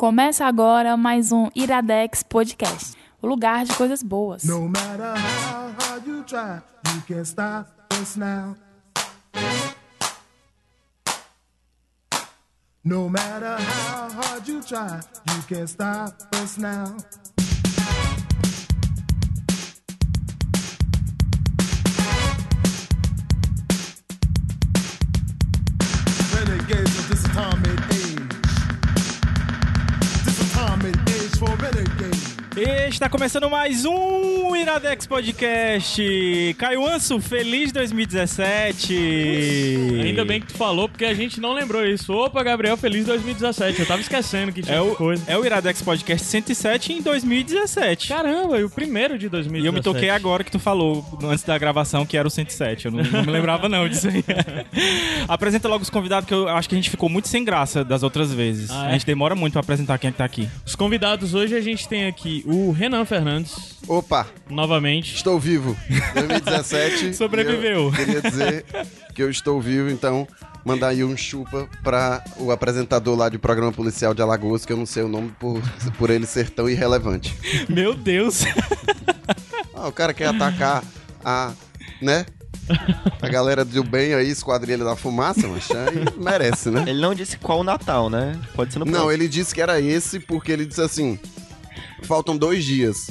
Começa agora mais um Iradex Podcast, o lugar de coisas boas. No matter how hard you try, you can't stop us now. No matter how hard you try, you can't stop us now. Está começando mais um Iradex Podcast. Caio Anso, feliz 2017. Ainda bem que tu falou, porque a gente não lembrou isso. Opa, Gabriel, feliz 2017. Eu tava esquecendo que tinha É o, coisa. é o Iradex Podcast 107 em 2017. Caramba, e o primeiro de 2017. E eu me toquei agora que tu falou, antes da gravação, que era o 107. Eu não, não me lembrava não disso aí. Apresenta logo os convidados, que eu acho que a gente ficou muito sem graça das outras vezes. Ah, é? A gente demora muito pra apresentar quem é que tá aqui. Os convidados hoje a gente tem aqui o Renan Fernandes, Opa, novamente. estou vivo. 2017. Sobreviveu. eu queria dizer que eu estou vivo, então mandar aí um chupa pra o apresentador lá de programa policial de Alagoas, que eu não sei o nome por, por ele ser tão irrelevante. Meu Deus. Ah, o cara quer atacar a, né? A galera do bem aí, esquadrilha da fumaça, mas merece, né? Ele não disse qual Natal, né? Pode ser no Não, próximo. ele disse que era esse porque ele disse assim: faltam dois dias.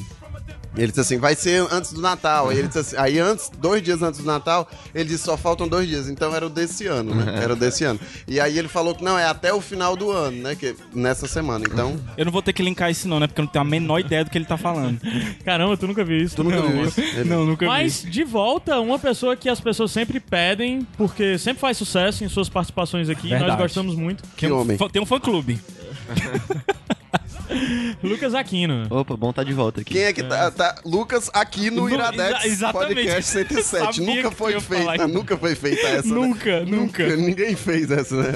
Ele disse assim, vai ser antes do Natal. Aí ele disse assim, aí antes, dois dias antes do Natal, ele disse só faltam dois dias. Então era o desse ano, né? Era o desse ano. E aí ele falou que não, é até o final do ano, né? Que, nessa semana. Então, Eu não vou ter que linkar isso não, né? Porque eu não tenho a menor ideia do que ele tá falando. Caramba, tu nunca viu isso. tu nunca Não, viu isso? Ele- Não, nunca Mas, de volta, uma pessoa que as pessoas sempre pedem, porque sempre faz sucesso em suas participações aqui. Verdade. Nós gostamos muito. Que vi. homem. Tem um fã-clube. Lucas Aquino. Opa, bom tá de volta aqui. Quem é que tá, tá? Lucas aqui no No- Iradex exa-. Podcast 107. Sabia Nunca foi feita, nunca foi feita essa. né? Nunca, nunca. Ninguém fez essa, né?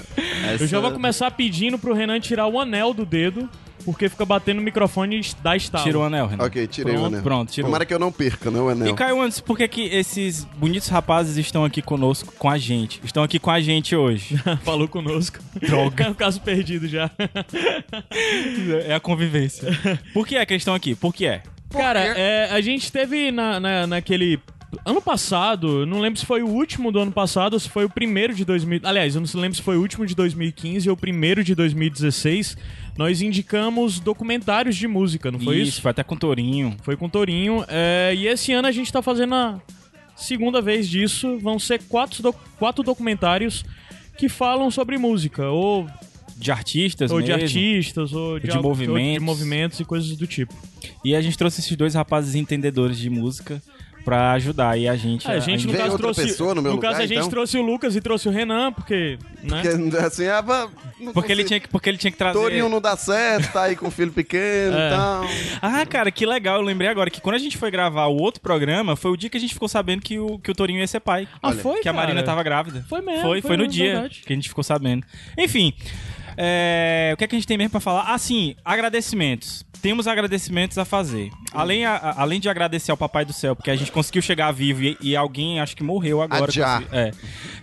Essa- Eu já vou começar pedindo pro Renan tirar o anel do dedo, porque fica batendo no microfone e dá estalo. Tirou o anel, Renan. Ok, tirei Pronto, o anel. pronto, tirou. Tomara que eu não perca, né, o E anel. Caio, antes, por que, que esses bonitos rapazes estão aqui conosco, com a gente? Estão aqui com a gente hoje. Falou conosco. Droga. É um caso perdido já. é a convivência. Por que é que eles estão aqui? Por que é? Cara, é, a gente teve na, na- naquele. Ano passado, não lembro se foi o último do ano passado ou se foi o primeiro de 2000. Aliás, eu não lembro se foi o último de 2015 ou o primeiro de 2016. Nós indicamos documentários de música, não foi isso? Foi até com Torinho. Foi com Torinho. é, e esse ano a gente tá fazendo a segunda vez disso. Vão ser quatro, doc- quatro documentários que falam sobre música, ou, De artistas ou de mesmo. artistas, ou de, De algo- movimentos. de movimentos e coisas do tipo. E a gente trouxe esses dois rapazes entendedores de música pra ajudar aí a gente. É, a gente, no caso, trouxe. pessoa no meu caso, lugar, a gente então? trouxe o Lucas e trouxe o Renan, porque. Né? Porque, assim, ah, Porque ele, tinha que, porque ele tinha que trazer. Torinho não dá certo, tá aí com filho pequeno É. e tal. Ah, cara, que legal. Eu lembrei agora que quando a gente foi gravar o outro programa, foi o dia que a gente ficou sabendo que o, que o Torinho ia ser pai. Ah, Olha, foi? que a Marina cara? tava grávida. Foi mesmo, Foi, foi foi no mesmo, dia verdade. que a gente ficou sabendo. Enfim, é, o que, é que a gente tem mesmo para falar? Assim, sim, agradecimentos. Temos agradecimentos a fazer. Além, a, além de agradecer ao Papai do Céu, porque a gente conseguiu chegar vivo e, e alguém acho que morreu agora. Adiar. É.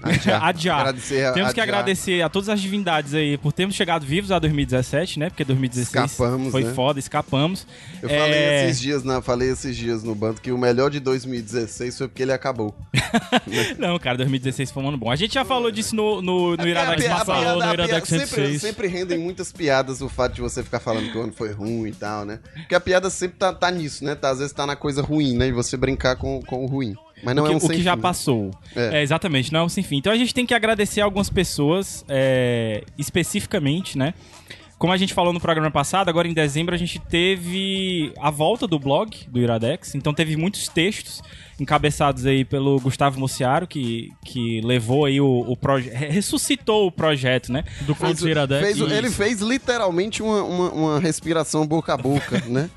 Adiar. Adiar. Temos que adiar. agradecer a todas as divindades aí por termos chegado vivos a 2017, né? Porque 2016 escapamos, foi né? foda, escapamos. Eu é... falei esses dias, na, falei esses dias no bando que o melhor de 2016 foi porque ele acabou. Não, cara, 2016 foi um ano bom. A gente já falou disso no, no, no é, Iradex Massalô, no Iradex 106. Sempre rendem muitas piadas o fato de você ficar falando que o ano foi ruim e tal, né? Porque a piada sempre tá, tá nisso, né? Tá, às vezes tá na coisa ruim, né? E você brincar com, com o ruim. Mas não o é que, é um o sem que fim, já passou. É. é. exatamente, não é um sem fim. Então a gente tem que agradecer algumas pessoas, é, especificamente, né? Como a gente falou no programa passado, agora em dezembro a gente teve a volta do blog do Iradex, então teve muitos textos encabeçados aí pelo Gustavo Mociaro, que, que levou aí o, o projeto, ressuscitou o projeto, né? Do Fez, Contos Iradex. fez- ele fez literalmente uma, uma, uma respiração boca a boca, né?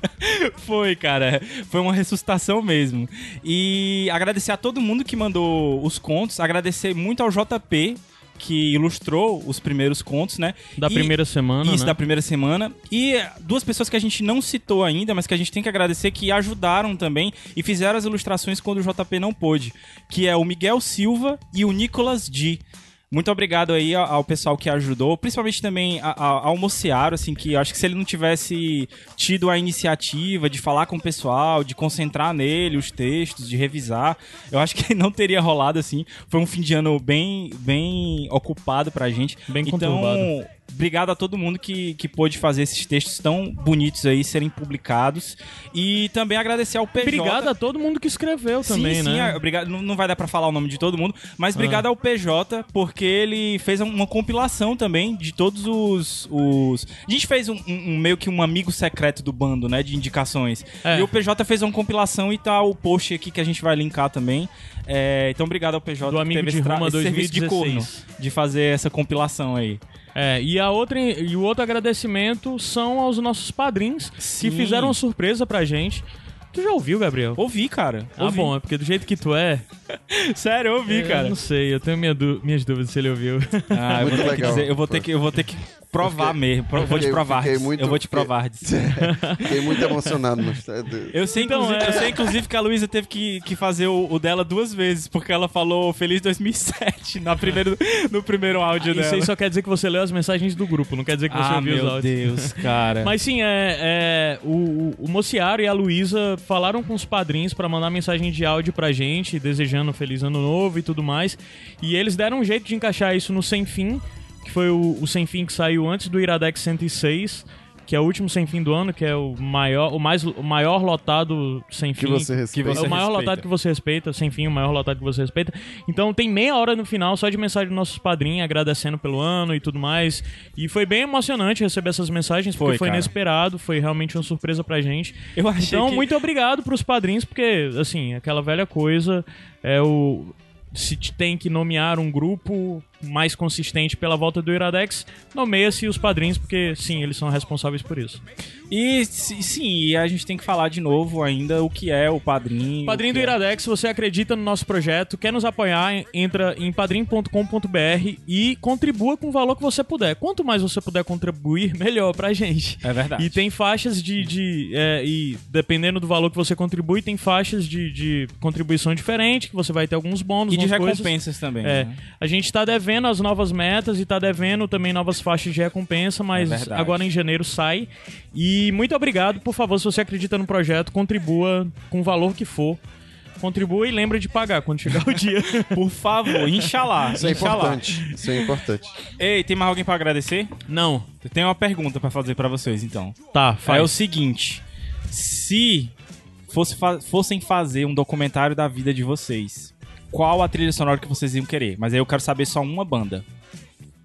Foi, cara. Foi uma ressuscitação mesmo. E agradecer a todo mundo que mandou os contos. Agradecer muito ao JP, que ilustrou os primeiros contos, né? Da E- primeira semana, Isso, né? da primeira semana. E duas pessoas que a gente não citou ainda, mas que a gente tem que agradecer, que ajudaram também e fizeram as ilustrações quando o JP não pôde. Que é o Miguel Silva e o Nicolas D. Muito obrigado aí ao, ao pessoal que ajudou, principalmente também ao Mociaro, assim, que eu acho que se ele não tivesse tido a iniciativa de falar com o pessoal, de concentrar nele os textos, de revisar, eu acho que não teria rolado assim. Foi um fim de ano bem, bem ocupado pra gente. Bem então, conturbado. Obrigado a todo mundo que, que pôde fazer esses textos tão bonitos aí serem publicados. E também agradecer ao PJ. Obrigado a todo mundo que escreveu também, sim, sim, né? é, obrigado. Não, não vai dar pra falar o nome de todo mundo, mas obrigado ao PJ, porque ele fez uma compilação também de todos os. os... A gente fez um, um- um meio que um amigo secreto do bando, né? De indicações. É. E o PJ fez uma compilação e tá o post aqui que a gente vai linkar também. É, então, obrigado ao PJ Do Amigo teve de Roma esse serviço de 2016. corno de fazer essa compilação aí. É, e, a outra, e o outro agradecimento são aos nossos padrinhos Sim. que fizeram uma surpresa pra gente. Tu já ouviu, Gabriel? Ouvi, cara. Ah, ouvi. bom, é porque do jeito que tu é. Sério, eu ouvi, Eu cara. não sei, eu tenho minha dú- minhas dúvidas se ele ouviu. Ah, eu vou ter que dizer, eu vou ter que, eu vou ter que provar fiquei- mesmo. Pro- vou te provar. fiquei muito- eu vou te fiquei- provar. Fiquei muito emocionado. Mas... Eu sei, Então, inclusive, é- eu sei, inclusive, que a Luísa teve que, que fazer o, o dela duas vezes, porque ela falou Feliz 2007 na primeiro, no primeiro áudio Isso dela. aí só quer dizer que você leu as mensagens do grupo, não quer dizer que você ah, ouviu os meu áudios. Deus, cara. Mas sim, é, é, o, o, Mociaro e a Luísa falaram com os padrinhos pra mandar mensagem de áudio pra gente, desejando um feliz ano novo e tudo mais. E eles deram um jeito de encaixar isso no Sem Fim, que foi o, o Sem Fim que saiu antes do Iradex 106, que é o último Sem Fim do ano, que é o maior, o mais, o maior lotado Sem Fim. Que você respeita. você É o maior respeita. lotado que você respeita, sem fim, o maior lotado que você respeita. Então tem meia hora no final só de mensagem dos nossos padrinhos, agradecendo pelo ano e tudo mais. E foi bem emocionante receber essas mensagens, porque Foi, foi inesperado, foi realmente uma surpresa pra gente. Eu achei Então, que... muito obrigado pros padrinhos, porque, assim, aquela velha coisa é o. Se te tem que nomear um grupo mais consistente pela volta do Iradex, nomeia-se os padrinhos, porque sim, eles são responsáveis por isso. E si- sim, e a gente tem que falar de novo ainda o que é o padrinho. Padrinho do é- Iradex, você acredita no nosso projeto, quer nos apoiar, entra em padrim.com.br e contribua com o valor que você puder. Quanto mais você puder contribuir, melhor pra gente. É verdade. E tem faixas de. de é, e dependendo do valor que você contribui, tem faixas de, de contribuição diferente, que você vai ter alguns bônus. E de umas coisas. recompensas também. É, né? a gente tá devendo as novas metas e tá devendo também novas faixas de recompensa, mas É agora em janeiro sai. E muito obrigado, por favor, se você acredita no projeto, contribua com o valor que for. Contribua e lembra de pagar quando chegar o dia. Por favor, inxalá. Isso é inxalá. importante. Isso é importante. Ei, tem mais alguém pra agradecer? Não. Eu tenho uma pergunta pra fazer pra vocês, então. Tá, É o seguinte: se fosse fa- fossem fazer um documentário da vida de vocês, qual a trilha sonora que vocês iam querer? Mas aí eu quero saber só uma banda.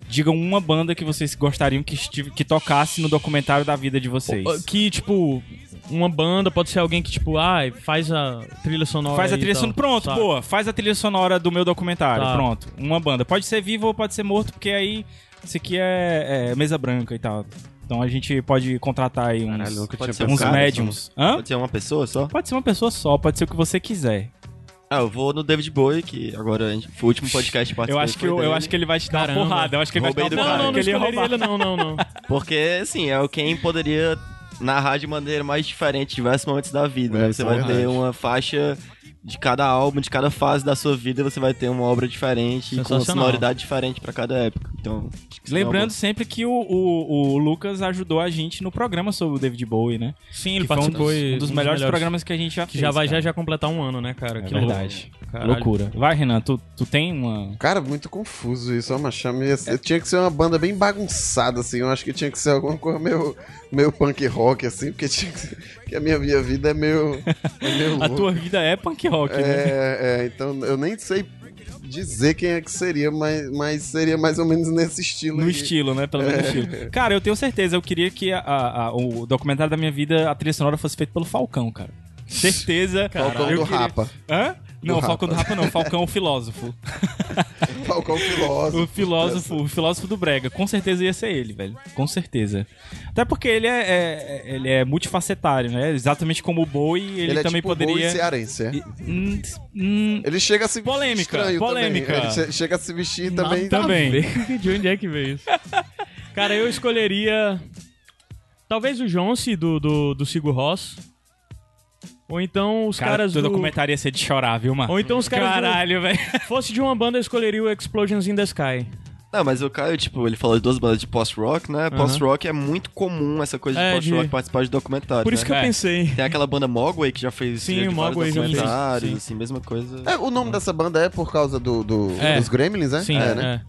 Digam uma banda que vocês gostariam que, que tocasse no documentário da vida de vocês. Que, tipo, uma banda pode ser alguém que, tipo, ah, faz a trilha sonora. Faz a trilha sonora. Pronto, sabe? boa. Faz a trilha sonora do meu documentário. Tá. Pronto. Uma banda. Pode ser vivo ou pode ser morto, porque aí isso aqui é, é mesa branca e tal. Então a gente pode contratar aí uns, Caralho, uns médiums. Hã? Pode ser uma pessoa só? Pode ser uma pessoa só, pode ser o que você quiser. Ah, eu vou no David Bowie, que agora a gente, foi o último podcast que. Eu acho que, eu, eu acho que ele vai te dar Caramba. uma porrada. Eu acho que ele vai te dar Roubei uma do Não, porrada. não, não que ele ele, não, não, não. Porque, assim, é o quem poderia narrar de maneira mais diferente diversos momentos da vida. É, né? Você vai verdade. ter uma faixa de cada álbum, de cada fase da sua vida, você vai ter uma obra diferente, com uma sonoridade diferente pra cada época. Então, é Lembrando sempre que o, o, o Lucas ajudou a gente no programa sobre o David Bowie, né? Sim, ele que foi um participou dos, e- um dos melhores programas que a gente já Que fez. já vai já já completar um ano, né, cara? É que verdade. louco. Caralho. Loucura. Vai, Renan, tu, tu tem uma. Cara, muito confuso isso, ó, mas chama Tinha que ser uma banda bem bagunçada, assim. Eu acho que tinha que ser alguma coisa meio, meio punk rock, assim, porque, tinha que, ser- porque a minha, minha vida é meio. É meio A tua vida é punk rock, né? É, é, então eu nem sei dizer quem é que seria, mas, mas seria mais ou menos nesse estilo. No aí. estilo, né? Pelo menos no estilo. Cara, eu tenho certeza. Eu queria que a- a- o documentário da minha vida, a trilha sonora, fosse feito pelo Falcão, cara. Certeza. Falcão do queria- Rapa. Hã? Não, Do Falcão do Rapa não. Falcão o filósofo. Falcão filósofo. O filósofo, o filósofo do Brega. Com certeza ia ser ele, velho. Com certeza. Até porque ele é, é- ele é multifacetário, né? Exatamente como o Bowie, ele, Ele, é também tipo poderia. boi cearense, é? Hum, hum, Ele chega a se Polêmica, estranho polêmica. Também. Ele che- chega a se vestir também. Nada Também. ver. De onde é que veio isso? Cara, eu escolheria. Talvez o Jonce do, do, do Sigur Ross. Ou então os Cara, caras teu do... documentário ia ser de chorar, viu, mano? Ou então os caras do- Caralho, velho. Fosse de uma banda, eu escolheria o Explosions in the Sky. Não, mas o Caio, tipo, ele falou de duas bandas de post-rock, né? Post-rock é muito comum essa coisa de É, post-rock de- participar de documentário, Por isso né? que eu É. pensei. Tem aquela banda Mogwai que já fez Sim, vários Mogwai já fez, documentários, sim. assim, mesma coisa. É, o nome dessa banda é por causa do, do- É. dos Gremlins, né? Sim, é, é. né?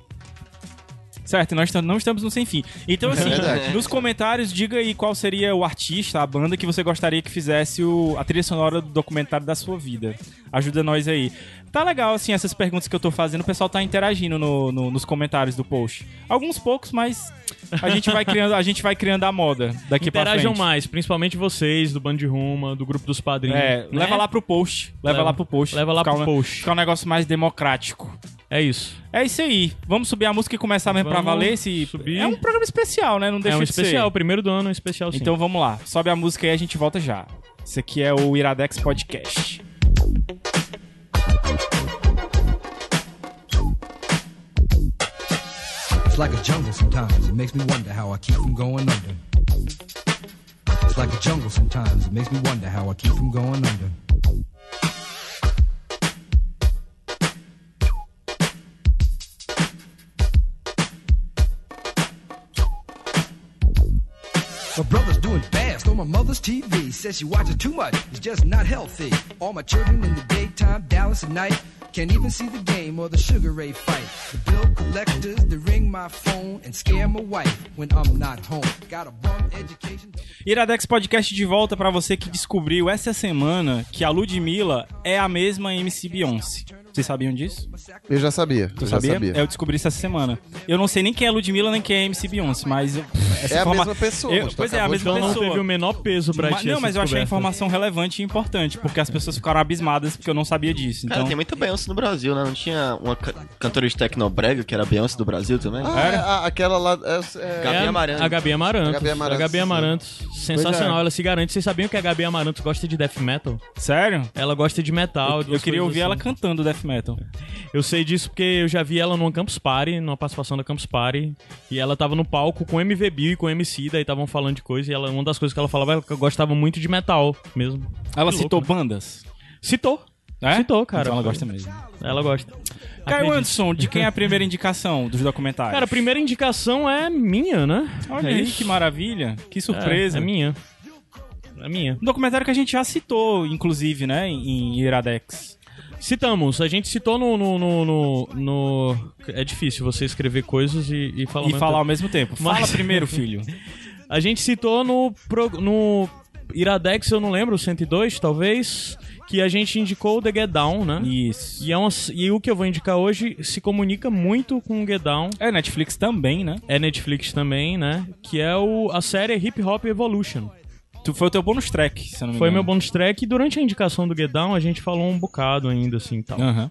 Certo, nós não estamos no sem fim. Então, assim, verdade. nos comentários, diga aí qual seria o artista, a banda que você gostaria que fizesse o- a trilha sonora do documentário da sua vida. Ajuda nós aí. Tá legal, assim, essas perguntas que eu tô fazendo, o pessoal tá interagindo no- no- nos comentários do post. Alguns poucos, mas a gente vai criando, a, gente vai criando a moda daqui pra Interajam frente. mais, principalmente vocês, do Band de Ruma, do grupo dos padrinhos. É, né? leva lá pro post. Leva, Leva- lá pro post. leva lá pro um- post. Ficar um negócio mais democrático. É isso. É isso aí. Vamos subir a música e começar mesmo pra Vamos valer esse. subir. É um programa especial, né? Não deixa é um de ser. especial, o primeiro do ano é um especial sim. Então vamos lá. Sobe a música e a gente volta já. Esse aqui é o Iradex Podcast. It's like a jungle sometimes. It makes me wonder how I keep from going under. It's like a jungle sometimes. It makes me wonder how I keep from going under. My brother's doing fast on my mother's TV. Says she watches too much. It's just not healthy. All my children in the daytime, Dallas at night. Can't even see the game or the Sugar Ray fight. The bill collectors, they ring my phone and scare my wife when I'm not home. Got a bum education. Iradex Podcast de volta pra você que descobriu essa semana que a Ludmilla é a mesma MC Beyoncé. Vocês sabiam disso? Eu já sabia. Tu eu já sabia? sabia. Eu descobri isso essa semana. Eu não sei nem quem é Ludmilla nem quem é MC Beyoncé, mas eu- essa É a mesma pessoa, Eu- pois é, a mesma Então não pessoa. teve o menor peso pra Mas- ti não, mas eu achei a informação relevante e importante, porque as pessoas ficaram abismadas porque eu não sabia disso. Cara, Então, tem muita Beyoncé no Brasil, né? Não tinha uma ca- cantora de tecnobrega que era Beyoncé do Brasil também? Ah, é, a- aquela lá. É, é- Gabi É a- Amarantos. A Gabi Amarantos. A Gabi Amarantos, A Gabi sim. Amarantos. Sensacional, é. ela se garante. Vocês sabiam que a Gabi Amarantos gosta de death metal? sério? Ela gosta de metal. Eu, eu queria ouvir ela assim. cantando death metal. Eu sei disso porque eu já vi ela numa Campus Party, numa participação da Campus Party. E ela tava no palco com MV Bill e com MC, daí estavam falando de coisa. E ela, uma das coisas que ela falava é que eu gostava muito de metal mesmo. Ela Que citou louco, né? bandas? Citou. É? Citou, cara. Então ela gosta mesmo. Ela gosta. Caio. Anderson, de quem é a primeira indicação dos documentários? Cara, a primeira indicação é minha, né? Olha é aí, isso. que maravilha. Que surpresa. É, é minha. É minha. Um documentário que a gente já citou, inclusive, né, em Iradex. Citamos, a gente citou no. no, no, no- no- É difícil você escrever coisas e, e falar E ao mesmo falar ao tempo. mesmo tempo. Mas- Fala primeiro, filho. A gente citou no, pro- no Iradex, eu não lembro, 102 talvez, que a gente indicou o The Get Down, né? Isso. E, é uma, e o que eu vou indicar hoje se comunica muito com o Get Down. É Netflix também, né? É Netflix também, né? Que é o, a série Hip Hop Evolution. Tu foi o teu bônus track, se não me Foi meu engano. bonus track e durante a indicação do Get Down a gente falou um bocado ainda, assim, e tal. Aham.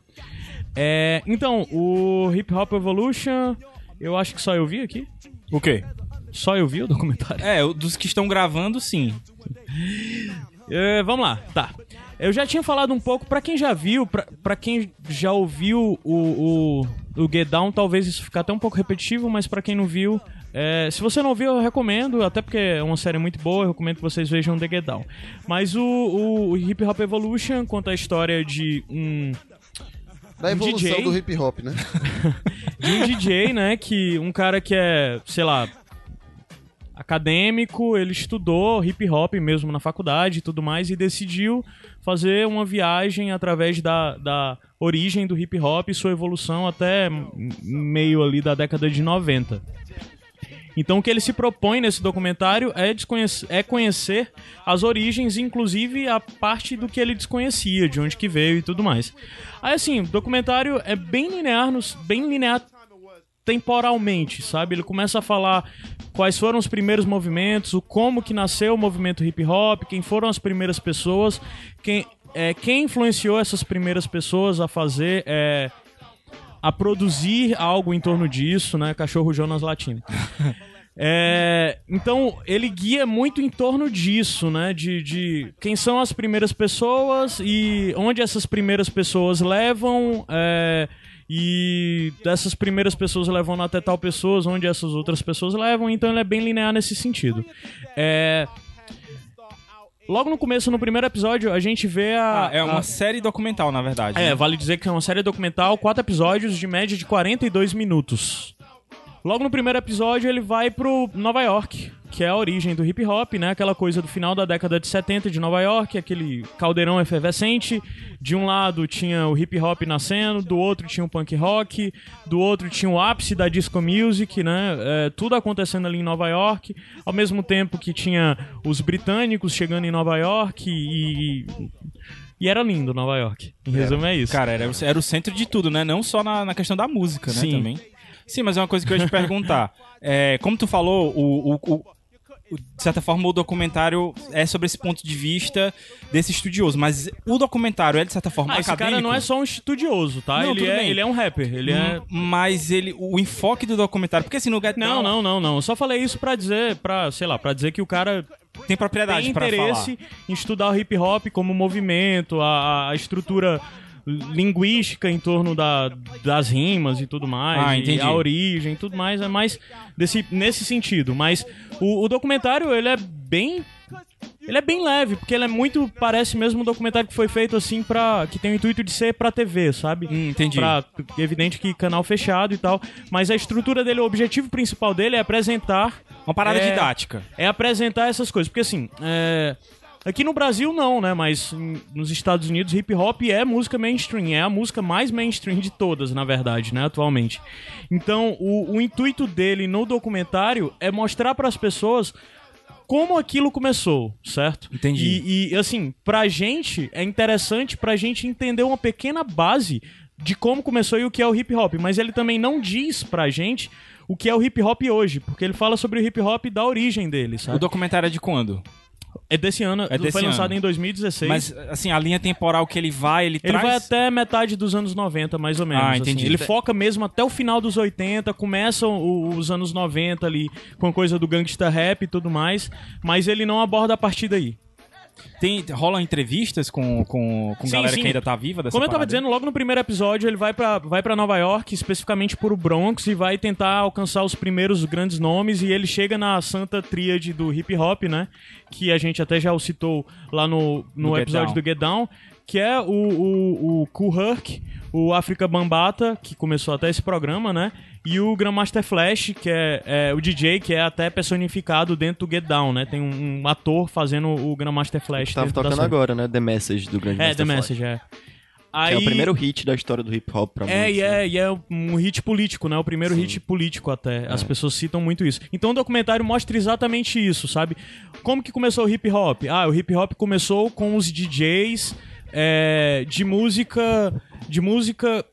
É, então, o Hip Hop Evolution, eu acho que só eu vi aqui. O quê? Só eu vi o documentário. É, dos que estão gravando, sim. É, vamos lá, tá. Eu já tinha falado um pouco, pra quem já viu, pra, pra quem já ouviu o, o, o Get Down, talvez isso fique até um pouco repetitivo, mas pra quem não viu, é, se você não viu, eu recomendo, até porque é uma série muito boa, eu recomendo que vocês vejam The Get Down. Mas o, o, o Hip Hop Evolution conta a história de um, Da evolução DJ. do hip hop, né? de um DJ, né? Que um cara que é, sei lá, acadêmico, ele estudou hip hop mesmo na faculdade e tudo mais, e decidiu fazer uma viagem através da, da origem do hip hop e sua evolução até meio ali da década de 90. Então o que ele se propõe nesse documentário é, é conhecer as origens, inclusive a parte do que ele desconhecia, de onde que veio e tudo mais. Aí assim, o documentário é bem linear, nos- bem linear temporalmente, sabe? Ele começa a falar quais foram os primeiros movimentos, o como que nasceu o movimento hip hop, quem foram as primeiras pessoas, quem, é, quem influenciou essas primeiras pessoas a fazer, é, a produzir algo em torno disso, né? Cachorro Jonas Latino. É, então, ele guia muito em torno disso, né? De, de quem são as primeiras pessoas e onde essas primeiras pessoas levam. é, e dessas primeiras pessoas levando até tal pessoas, onde essas outras pessoas levam. Então, ele é bem linear nesse sentido. É, logo no começo, no primeiro episódio, a gente vê a. Ah, é uma a- série documental, na verdade. É, né? vale dizer que é uma série documental, quatro episódios de média de 42 minutos. Logo no primeiro episódio, ele vai pro Nova York, que é a origem do hip hop, né? Aquela coisa do final da década de 70 de Nova York, aquele caldeirão efervescente. De um lado tinha o hip hop nascendo, do outro tinha o punk rock, do outro tinha o ápice da disco music, né? É, tudo acontecendo ali em Nova York, ao mesmo tempo que tinha os britânicos chegando em Nova York e. E era lindo Nova York. Em resumo, é isso. Cara, era, o- era o centro de tudo, né? Não só na, na questão da música, né? Sim. Também. Sim, mas é uma coisa que eu ia te perguntar. É, como tu falou, o- o- o- de certa forma o documentário é sobre esse ponto de vista desse estudioso, mas o documentário é de certa forma Ah, esse acadêmico. cara não é só um estudioso, tá? Não, ele, é, bem. ele é um rapper. Ele é. Mas ele, o enfoque do documentário, porque assim no Get Não, Down não, não, não. Eu só falei isso pra dizer, pra, sei lá, pra dizer que o cara tem propriedade tem para interesse falar. em estudar o hip hop como movimento, a, a estrutura linguística em torno da, das rimas e tudo mais, Ah, entendi. a origem e tudo mais, é mais desse, nesse sentido. Mas o, o documentário, ele é bem... Ele é bem leve, porque ele é muito... Parece mesmo um documentário que foi feito assim pra... Que tem o intuito de ser pra TV, sabe? Hum, entendi. Pra, evidente que canal fechado e tal. Mas a estrutura dele, o objetivo principal dele é apresentar Uma parada É, didática. é apresentar essas coisas. Porque assim, é, aqui no Brasil não, né? Mas nos Estados Unidos, hip hop é música mainstream. É a música mais mainstream de todas, na verdade, né? Atualmente. Então, o, o intuito dele no documentário é mostrar para as pessoas como aquilo começou, certo? Entendi. E, e, assim, pra gente, é interessante pra gente entender uma pequena base de como começou e o que é o hip hop. Mas ele também não diz pra gente o que é o hip hop hoje, porque ele fala sobre o hip hop da origem dele, sabe? O documentário é de quando? É desse ano, É desse foi lançado ano. em 2016. Mas, assim, a linha temporal que ele vai, ele, ele traz... vai até metade dos anos 90, mais ou menos. Ah, assim. entendi. Ele foca mesmo até o final dos 80, começam os anos 90 ali, com a coisa do gangsta rap e tudo mais, mas ele não aborda a partir daí. Tem, rola entrevistas com, com, com Sim, galera sim. que ainda tá viva dessa Como eu tava parada dizendo, logo no primeiro episódio, ele vai pra, vai pra Nova York, especificamente pro Bronx, e vai tentar alcançar os primeiros grandes nomes. E ele chega na santa tríade do hip hop, né? Que a gente até já o citou lá no, no, No Get episódio Down. do Get Down, que é o, o, o Herc, o África Bambata, que começou até esse programa, né? E o Grandmaster Flash, que é, é o DJ, que é até personificado dentro do Get Down, né? Tem um, um ator fazendo o Grandmaster Flash. Tava tocando agora, né? The Message do Grande É, Master The Flash. Message, é. Que Aí... é o primeiro hit da história do hip hop pra É, muitos, e né? é, e é um hit político, né? O primeiro hit político até. É. As pessoas citam muito isso. Então o documentário mostra exatamente isso, sabe? Como que começou o hip hop? Ah, o hip hop começou com os DJs é, de música. De música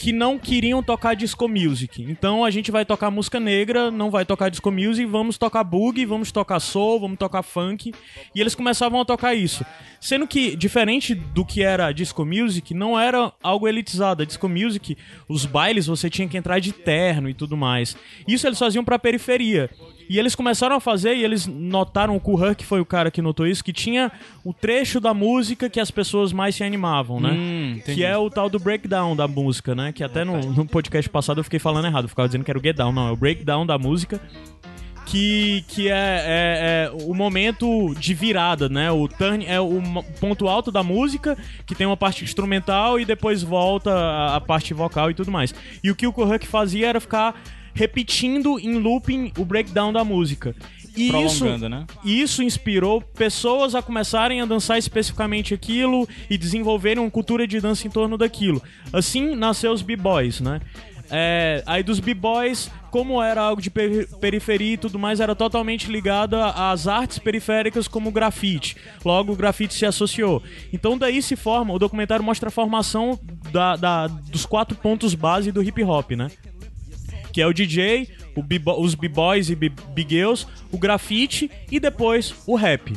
que não queriam tocar disco music. Então a gente vai tocar música negra, não vai tocar disco music, vamos tocar boogie, vamos tocar soul, vamos tocar funk. E eles começavam a tocar isso. Sendo que, diferente do que era disco music, não era algo elitizado. A disco music, os bailes você tinha que entrar de terno e tudo mais. Isso eles faziam pra periferia. E eles começaram a fazer, e eles notaram, o Kuhar, que foi o cara que notou isso, que tinha o trecho da música que as pessoas mais se animavam, né? Hum, que é o tal do breakdown da música, né? Que até no, no podcast passado eu fiquei falando errado, eu ficava dizendo que era o get down, não, é o breakdown da música. Que, que é, é- é o momento de virada, né? O turn é o ponto alto da música, que tem uma parte instrumental e depois volta a, a parte vocal e tudo mais. E o que o Kuhuk fazia era ficar repetindo em looping o breakdown da música. E isso, Prolongando, né? isso inspirou pessoas a começarem a dançar especificamente aquilo e desenvolverem uma cultura de dança em torno daquilo. Assim nasceu os b-boys, né? É, aí dos b-boys, como era algo de peri- periferia e tudo mais, era totalmente ligado a- às artes periféricas como o grafite. Logo, o grafite se associou. Então daí se forma, o documentário mostra a formação da- da- dos quatro pontos base do hip hop, né? Que é o DJ, o os b-boys e big girls, o grafite e depois o rap.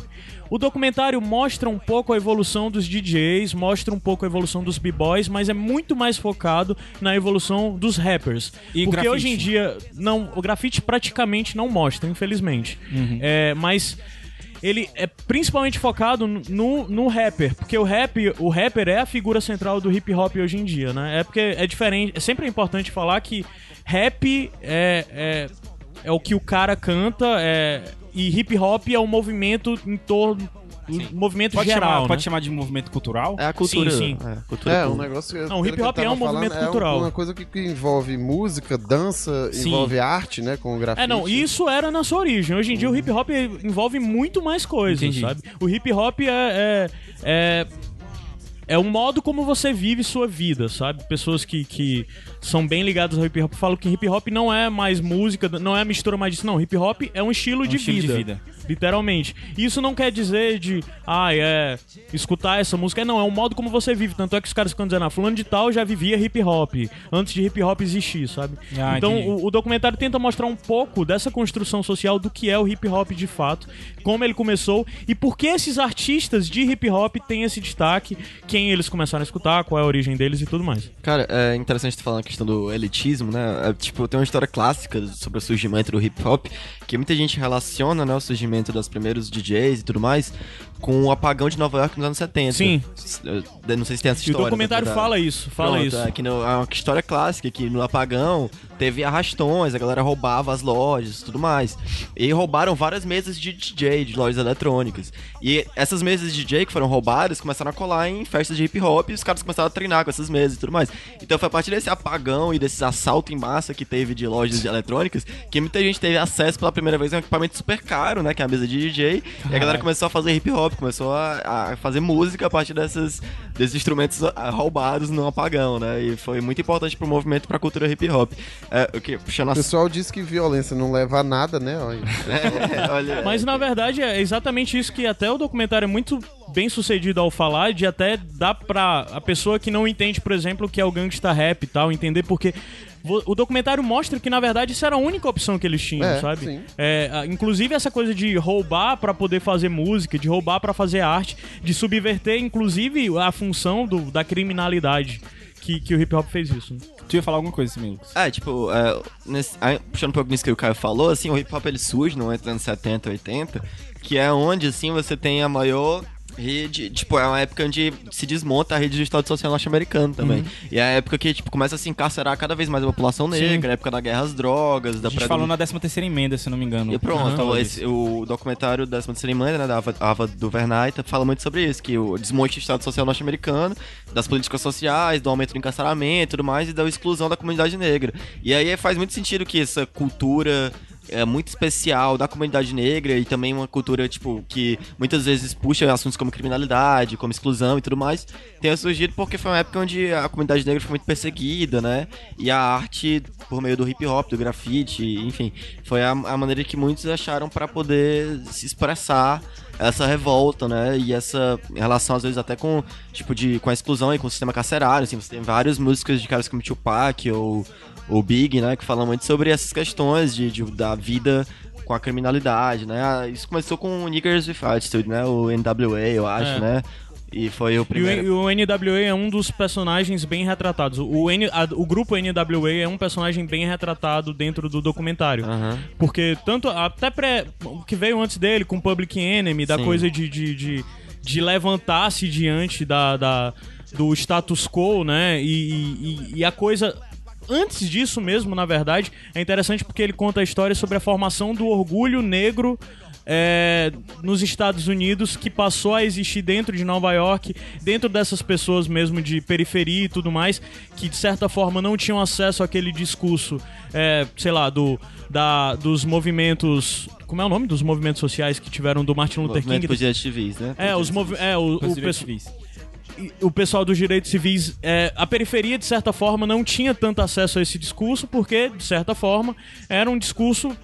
O documentário mostra um pouco a evolução dos DJs, mostra um pouco a evolução dos b-boys, mas é muito mais focado na evolução dos rappers. E Porque grafite? hoje em dia, não, o grafite praticamente não mostra, infelizmente. Uhum. É, mas ele é principalmente focado no, no rapper, porque o rap, o rapper é a figura central do hip hop hoje em dia, né? É porque é diferente, é sempre importante falar que rap é, é, é o que o cara canta, é, e hip hop é um movimento em torno. Um movimento Pode, geral. chamar, né? pode chamar de movimento cultural? É a cultura. Sim, sim. É, cultura É, um negócio. Não, o hip hop é um movimento falando, cultural. É uma coisa que, que envolve música, dança, Sim. envolve arte, né? Com grafite. É, não, isso era na sua origem. Hoje em dia o hip hop envolve muito mais coisas, Entendi. sabe? O hip hop é, é, é, é um modo como você vive sua vida, sabe? Pessoas que, que são bem ligadas ao hip hop falam que hip hop não é mais música, não é a mistura mais disso, não. Hip hop é um estilo, de, estilo de vida, vida. Literalmente. Isso não quer dizer de, ah, é escutar essa música. Não, é um modo como você vive. Tanto é que os caras ficam dizendo, ah, fulano de tal já vivia hip hop, antes de hip hop existir, sabe? Ah, então o, o documentário tenta mostrar um pouco dessa construção social do que é o hip hop de fato, como ele começou e por que esses artistas de hip hop têm esse destaque, quem eles começaram a escutar, qual é a origem deles e tudo mais. Cara, é interessante tu falar a questão do elitismo, né? É, tipo, tem uma história clássica sobre o surgimento do hip hop, que muita gente relaciona, né, o surgimento dos primeiros DJs e tudo mais, com o apagão de Nova York nos anos 70. Sim. Eu não sei se tem essa E o história. documentário na fala isso, fala Pronto, isso. É, que é uma história clássica que no apagão teve arrastões, a galera roubava as lojas e tudo mais. E roubaram várias mesas de DJ, de lojas eletrônicas. E essas mesas de DJ que foram roubadas começaram a colar em festas de hip hop e os caras começaram a treinar com essas mesas e tudo mais. Então foi a partir desse apagão e desses assaltos em massa que teve de lojas de eletrônicas que muita gente teve acesso pela primeira vez a um equipamento super caro, né? Que é a mesa de DJ. E a galera começou a fazer hip hop, começou a, a fazer música a partir dessas, desses instrumentos ah, roubados no apagão, né? E foi muito importante pro movimento pra cultura hip hop. É, o que? Puxando O a. pessoal diz que violência não leva a nada, né? Olha. É, olha, Mas na verdade é exatamente isso que até o documentário é muito bem sucedido ao falar, de até dar pra a pessoa que não entende, por exemplo, o que é o gangsta rap e tal, entender porque o documentário mostra que na verdade isso era a única opção que eles tinham, É, sabe? sim. É, inclusive essa coisa de roubar pra poder fazer música, de roubar pra fazer arte, de subverter inclusive a função do- da criminalidade. Que, que o hip hop fez isso. né? Tu ia falar alguma coisa, assim, Lucas? É, tipo, é, nesse- aí, puxando um pouco nisso que o Caio falou, assim, o hip hop ele surge no entre anos 70 e 80, que é onde, assim, você tem a maior rede, tipo, é uma época onde se desmonta a rede de Estado Social norte-americano também. Uhum. E é a época que, tipo, começa a se encarcerar cada vez mais a população negra, a época da guerra às drogas, da A gente falou na 13 terceira emenda, se não me engano. E pronto, esse- o documentário da Semana Cerimônia, né, da Ava, Ava DuVernay, tá- fala muito sobre isso, que o desmonte do Estado Social norte-americano, das políticas sociais, do aumento do encarceramento e tudo mais, e da exclusão da comunidade negra. E aí faz muito sentido que essa cultura é muito especial da comunidade negra e também uma cultura, tipo, que muitas vezes puxa assuntos como criminalidade, como exclusão e tudo mais, tenha surgido porque foi uma época onde a comunidade negra foi muito perseguida, né? E a arte, por meio do hip hop, do grafite, enfim, foi a, a maneira que muitos acharam para poder se expressar essa revolta, né? E essa relação, às vezes, até com, tipo, de, com a exclusão e com o sistema carcerário, assim, você tem várias músicas de caras como Tupac ou o Big, né, que falam muito sobre essas questões de, de- da vida com a criminalidade, né? Ah, Isso começou com o Niggers with Attitude, né? O NWA, eu acho, É. né? E foi o E o, primeiro. e o NWA é um dos personagens bem retratados. O, N, a- o grupo NWA é um personagem bem retratado dentro do documentário. Porque tanto até pré, o que veio antes dele com Public Enemy, da Sim. coisa de, de, de, de levantar-se diante da, da- do status quo, né? E, e, e a coisa. Antes disso mesmo, na verdade, é interessante porque ele conta a história sobre a formação do orgulho negro é, nos Estados Unidos que passou a existir dentro de Nova York, dentro dessas pessoas mesmo de periferia e tudo mais, que de certa forma não tinham acesso àquele discurso, é, sei lá, do, da, dos movimentos. Como é o nome dos movimentos sociais que tiveram do Martin Luther Movimento King? por direitos civis, né? É, os movi é, o, os o, direitos e o pessoal dos direitos civis, é, a periferia, de certa forma, não tinha tanto acesso a esse discurso, porque, de certa forma, era um discurso.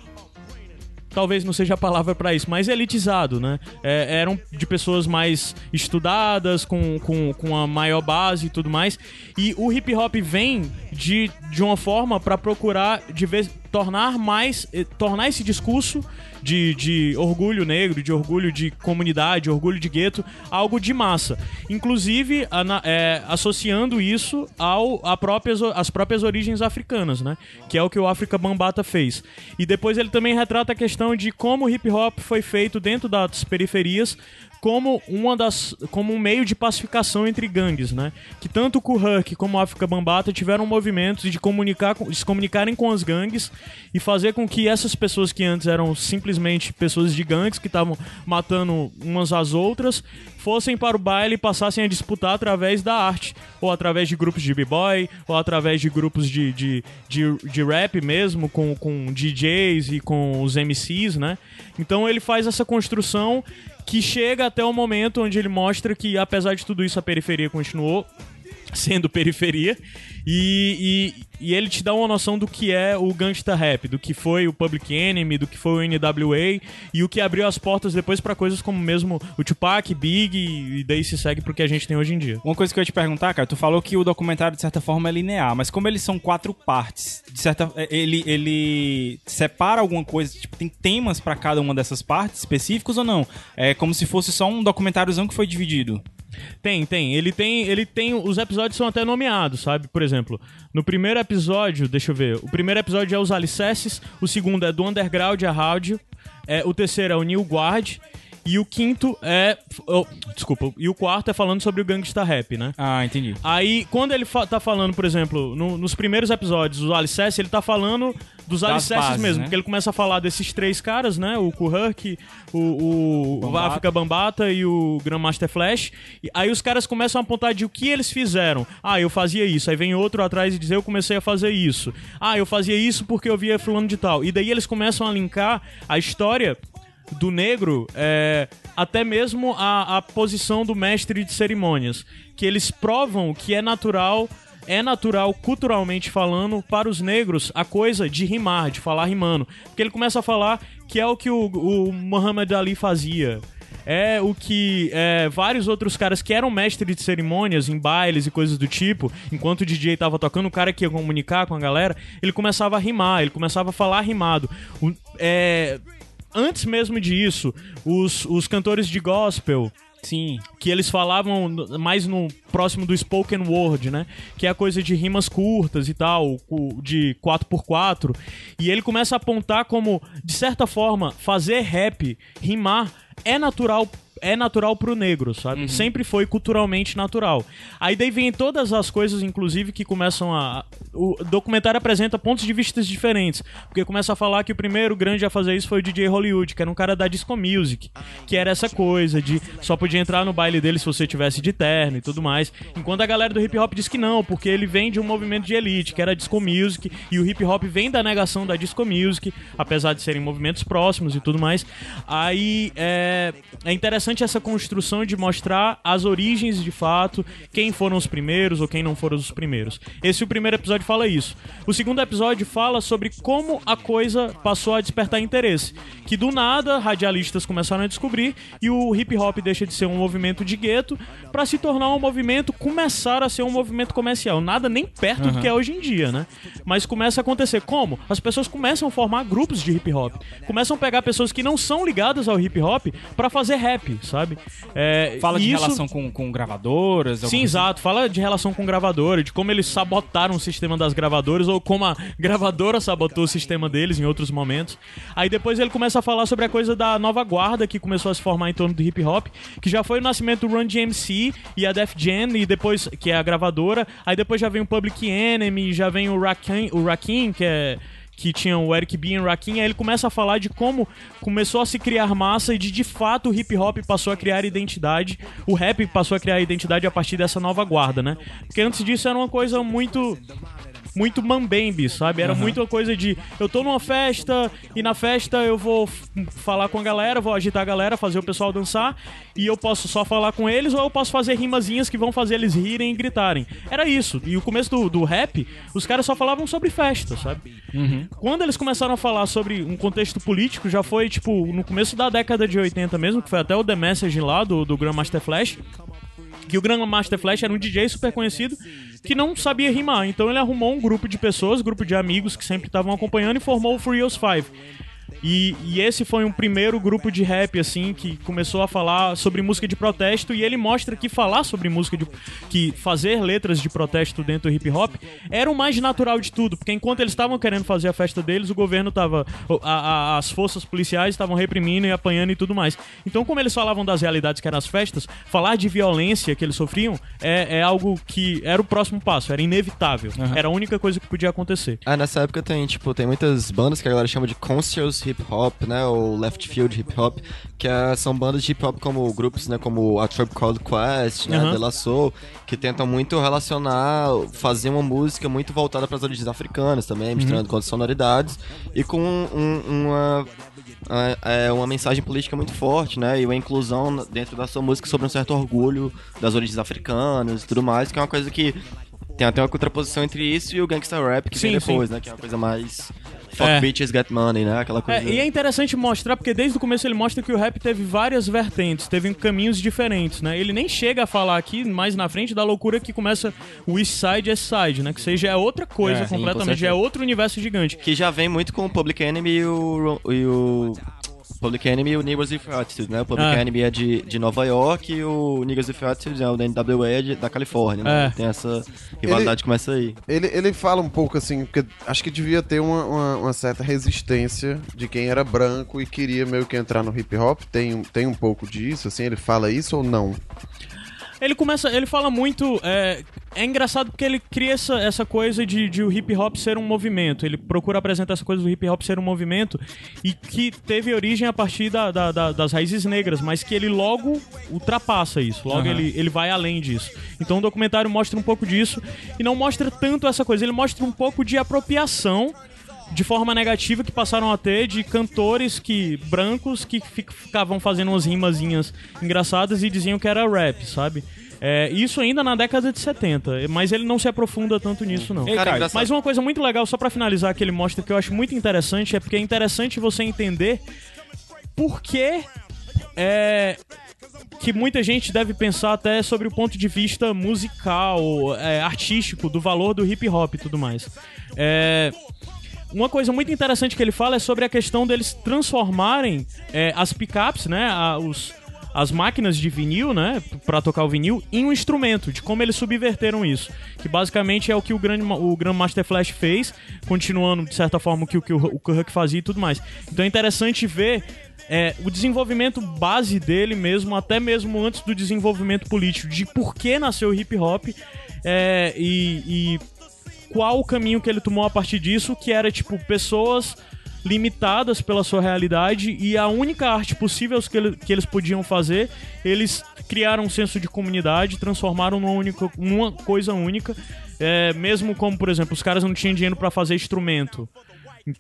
Talvez não seja a palavra pra isso, mas elitizado, né? É, eram de pessoas mais estudadas, com, com, com a maior base e tudo mais. E o hip hop vem de, de uma forma pra procurar de vez, tornar mais. eh, tornar esse discurso de, de orgulho negro, de orgulho de comunidade, orgulho de gueto, algo de massa. Inclusive ana- é, associando isso ao a próprias, às próprias origens africanas, né? Que é o que o África Bambata fez. E depois ele também retrata a questão de como o hip hop foi feito dentro das periferias como uma das como um meio de pacificação entre gangues, né? Que tanto Kuhurk como África Bambata tiveram movimentos de comunicar com- de se comunicarem com as gangues e fazer com que essas pessoas que antes eram simplesmente pessoas de gangues que estavam matando umas às outras fossem para o baile e passassem a disputar através da arte, ou através de grupos de b-boy, ou através de grupos de, de, de, de rap mesmo, com, com DJs e com os MCs, né? Então ele faz essa construção que chega até o momento onde ele mostra que, apesar de tudo isso, a periferia continuou sendo periferia. E, e, ele te dá uma noção do que é o gangsta rap, do que foi o Public Enemy, do que foi o NWA e o que abriu as portas depois pra coisas como mesmo o Tupac, Big e, daí se segue pro que a gente tem hoje em dia. Uma coisa que eu ia te perguntar, cara, tu falou que o documentário, de certa forma, é linear, mas como eles são quatro partes, de certa ele, ele separa alguma coisa, tipo, tem temas pra cada uma dessas partes específicos ou não? É como se fosse só um documentáriozão que foi dividido. Tem, tem. Ele tem, ele tem. Os episódios são até nomeados, sabe? Por exemplo, no primeiro episódio, deixa eu ver. O primeiro episódio é os alicerces, o segundo é do underground a rádio, é, o terceiro é o New Guard. E o quinto é. oh, desculpa. E o quarto é falando sobre o gangsta rap, né? Ah, entendi. Aí, quando ele fa- tá falando, por exemplo, no- nos primeiros episódios do Alicerce, ele tá falando dos Das alicerces bases, mesmo. né? Porque ele começa a falar desses três caras, né? O Kuhurk, o, o, o Bambata. África Bambata e o Grandmaster Flash. E aí os caras começam a apontar de o que eles fizeram. Ah, eu fazia isso. Aí vem outro atrás e diz, eu comecei a fazer isso. Ah, eu fazia isso porque eu via fulano de tal. E daí eles começam a linkar a história do negro é, até mesmo a, a posição do mestre de cerimônias. Que eles provam que é natural. É natural, culturalmente falando, para os negros a coisa de rimar, de falar rimando. Porque ele começa a falar que é o que o, o Muhammad Ali fazia. É o que é, vários outros caras que eram mestres de cerimônias em bailes e coisas do tipo, enquanto o DJ tava tocando, o cara que ia comunicar com a galera, ele começava a rimar, ele começava a falar rimado. O- é, antes mesmo disso, os, os cantores de gospel, Sim. que eles falavam mais no próximo do spoken word, né? Que é a coisa de rimas curtas e tal, de 4x4. E ele começa a apontar como, de certa forma, fazer rap, rimar, é natural. É natural pro negro, sabe? Sempre foi culturalmente natural. Aí daí vem todas as coisas, inclusive, que começam a. O documentário apresenta pontos de vista diferentes. Porque começa a falar que o primeiro grande a fazer isso foi o DJ Hollywood, que era um cara da disco music. Que era essa coisa de só podia entrar no baile dele se você tivesse de terno e tudo mais. Enquanto a galera do hip hop diz que não, porque ele vem de um movimento de elite, que era a disco music, e o hip hop vem da negação da disco music, apesar de serem movimentos próximos e tudo mais. Aí é, é interessante essa construção de mostrar as origens de fato, quem foram os primeiros ou quem não foram os primeiros. Esse o primeiro episódio fala isso. O segundo episódio fala sobre como a coisa passou a despertar interesse. Que do nada radialistas começaram a descobrir e o hip hop deixa de ser um movimento de gueto para se tornar um movimento, começar a ser um movimento comercial. Nada nem perto do que é hoje em dia, né? Mas começa a acontecer. Como? As pessoas começam a formar grupos de hip hop. Começam a pegar pessoas que não são ligadas ao hip hop para fazer rap, sabe? É, Fala de isso- relação com, com gravadoras. Sim, exato. Fala de relação com gravadora, de como eles sabotaram o sistema das gravadoras ou como a gravadora sabotou o sistema deles em outros momentos. Aí depois ele começa a falar sobre a coisa da nova guarda que começou a se formar em torno do hip hop, que já foi o nascimento do Run DMC e a Def Jam e depois que é a gravadora. Aí depois já vem o Public Enemy, já vem o Rakim, o Rakim que é que tinha o Eric B e o Rakim, aí ele começa a falar de como começou a se criar massa e de de fato o hip hop passou a criar identidade, o rap passou a criar identidade a partir dessa nova guarda, né? Porque antes disso era uma coisa muito muito mambembe, sabe? Era muito uma coisa de eu tô numa festa e na festa eu vou falar com a galera, vou agitar a galera, fazer o pessoal dançar e eu posso só falar com eles ou eu posso fazer rimazinhas que vão fazer eles rirem e gritarem. Era isso. E o começo do, do rap, os caras só falavam sobre festa, sabe? Quando eles começaram a falar sobre um contexto político, já foi tipo no começo da década de 80 mesmo, que foi até o The Message lá do, do Grandmaster Flash que o Grandmaster Flash era um DJ super conhecido que não sabia rimar. Então ele arrumou um grupo de pessoas, grupo de amigos que sempre estavam acompanhando e formou o Furious Five. E, e esse foi um primeiro grupo de rap, assim, que começou a falar sobre música de protesto. E ele mostra que falar sobre música de. que fazer letras de protesto dentro do hip hop era o mais natural de tudo. Porque enquanto eles estavam querendo fazer a festa deles, o governo tava. a- a- as forças policiais estavam reprimindo e apanhando e tudo mais. Então, como eles falavam das realidades que eram as festas, falar de violência que eles sofriam é, é algo que era o próximo passo, era inevitável. Era a única coisa que podia acontecer. Ah, nessa época tem, tipo, tem muitas bandas que a galera chama de conscious hip hop, né, ou left field hip hop, que é- são bandas de hip hop como grupos, né, como a Tribe Called Quest, né, Aham. De La Soul, que tentam muito relacionar, fazer uma música muito voltada para as origens africanas também, misturando com sonoridades e com um- uma é é uma mensagem política muito forte, né? E uma inclusão dentro da sua música sobre um certo orgulho das origens africanas e tudo mais, que é uma coisa que tem até uma contraposição entre isso e o gangsta rap que Sim, vem depois, né? Que é uma coisa mais fuck É. bitches get money, né? Aquela coisa. É, e é interessante mostrar, porque desde o começo ele mostra que o rap teve várias vertentes, teve caminhos diferentes, né? Ele nem chega a falar aqui mais na frente da loucura que começa o East Side West Side, né? Que seja é outra coisa É, sim, com completamente, já é outro universo gigante. Que já vem muito com o Public Enemy e o. E o Public Enemy e o Niggas with Attitude, né? O Public Ah. Enemy é de, de Nova York e o Niggas with Attitude, é o da NWA é de- da Califórnia, né? É. Tem essa rivalidade que começa aí. Ele, ele fala um pouco assim, porque acho que devia ter uma, uma, uma certa resistência de quem era branco e queria meio que entrar no hip hop. Tem, um- tem um pouco disso, assim, ele fala isso ou não? Ele começa, ele fala muito. É, é engraçado porque ele cria essa, essa coisa de, de o hip hop ser um movimento. Ele procura apresentar essa coisa do hip hop ser um movimento e que teve origem a partir da, da- da- das raízes negras, mas que ele logo ultrapassa isso. Logo Aham. ele, ele vai além disso. Então o documentário mostra um pouco disso e não mostra tanto essa coisa. Ele mostra um pouco de apropriação de forma negativa que passaram a ter de cantores que brancos que fi- ficavam fazendo umas rimazinhas engraçadas e diziam que era rap, sabe? É, isso ainda na década de 70, mas ele não se aprofunda tanto nisso, não. Ei, Cara. Mas uma coisa muito legal, só pra finalizar, que ele mostra que eu acho muito interessante, é porque é interessante você entender por que é, que muita gente deve pensar até sobre o ponto de vista musical, é, artístico, do valor do hip hop e tudo mais. É, uma coisa muito interessante que ele fala é sobre a questão deles transformarem é, as pickups, né, a- os, as máquinas de vinil, né, para tocar o vinil, em um instrumento, de como eles subverteram isso. Que basicamente é o que o, grande, o Grandmaster Flash fez, continuando de certa forma o que, o que o, o Kirk fazia e tudo mais. Então é interessante ver é, o desenvolvimento base dele mesmo, até mesmo antes do desenvolvimento político, de por que nasceu o hip hop é, e, e qual o caminho que ele tomou a partir disso, que era tipo pessoas limitadas pela sua realidade e a única arte possível que, ele- que eles podiam fazer, eles criaram um senso de comunidade, transformaram numa, única, numa coisa única, é, mesmo como, por exemplo, os caras não tinham dinheiro pra fazer instrumento.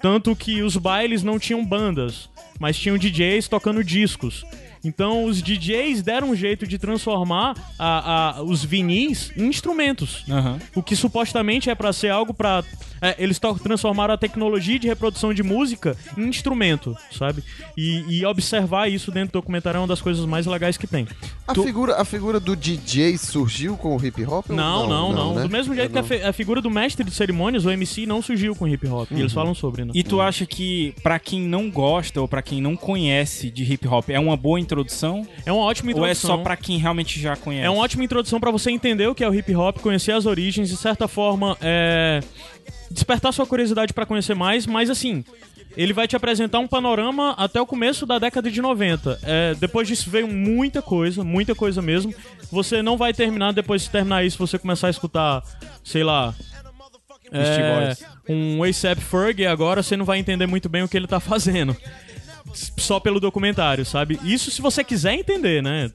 Tanto que os bailes não tinham bandas, mas tinham DJs tocando discos. Então os DJs deram um jeito de transformar a- a- os vinis em instrumentos. Aham. O que supostamente é pra ser algo pra. é, eles transformaram a tecnologia de reprodução de música em instrumento, sabe? E, e observar isso dentro do documentário é uma das coisas mais legais que tem. A, figura, a figura do DJ surgiu com o hip hop? ou Não, não, não. né? Do mesmo jeito É, que a, não. fi- a figura do mestre de cerimônias, o MC, não surgiu com hip hop. E eles falam sobre, né? E tu acha que pra quem não gosta ou pra quem não conhece de hip hop é uma boa introdução? É uma ótima Ou é introdução. só pra quem realmente já conhece? É uma ótima introdução pra você entender o que é o hip hop, conhecer as origens, de certa forma, é... despertar sua curiosidade pra conhecer mais, mas assim, ele vai te apresentar um panorama até o começo da década de 90. É, depois disso veio muita coisa, muita coisa mesmo. Você não vai terminar, depois de terminar isso, você começar a escutar, sei lá. É, um ASAP Ferg agora você não vai entender muito bem o que ele tá fazendo só pelo documentário, sabe? Isso se você quiser entender, né?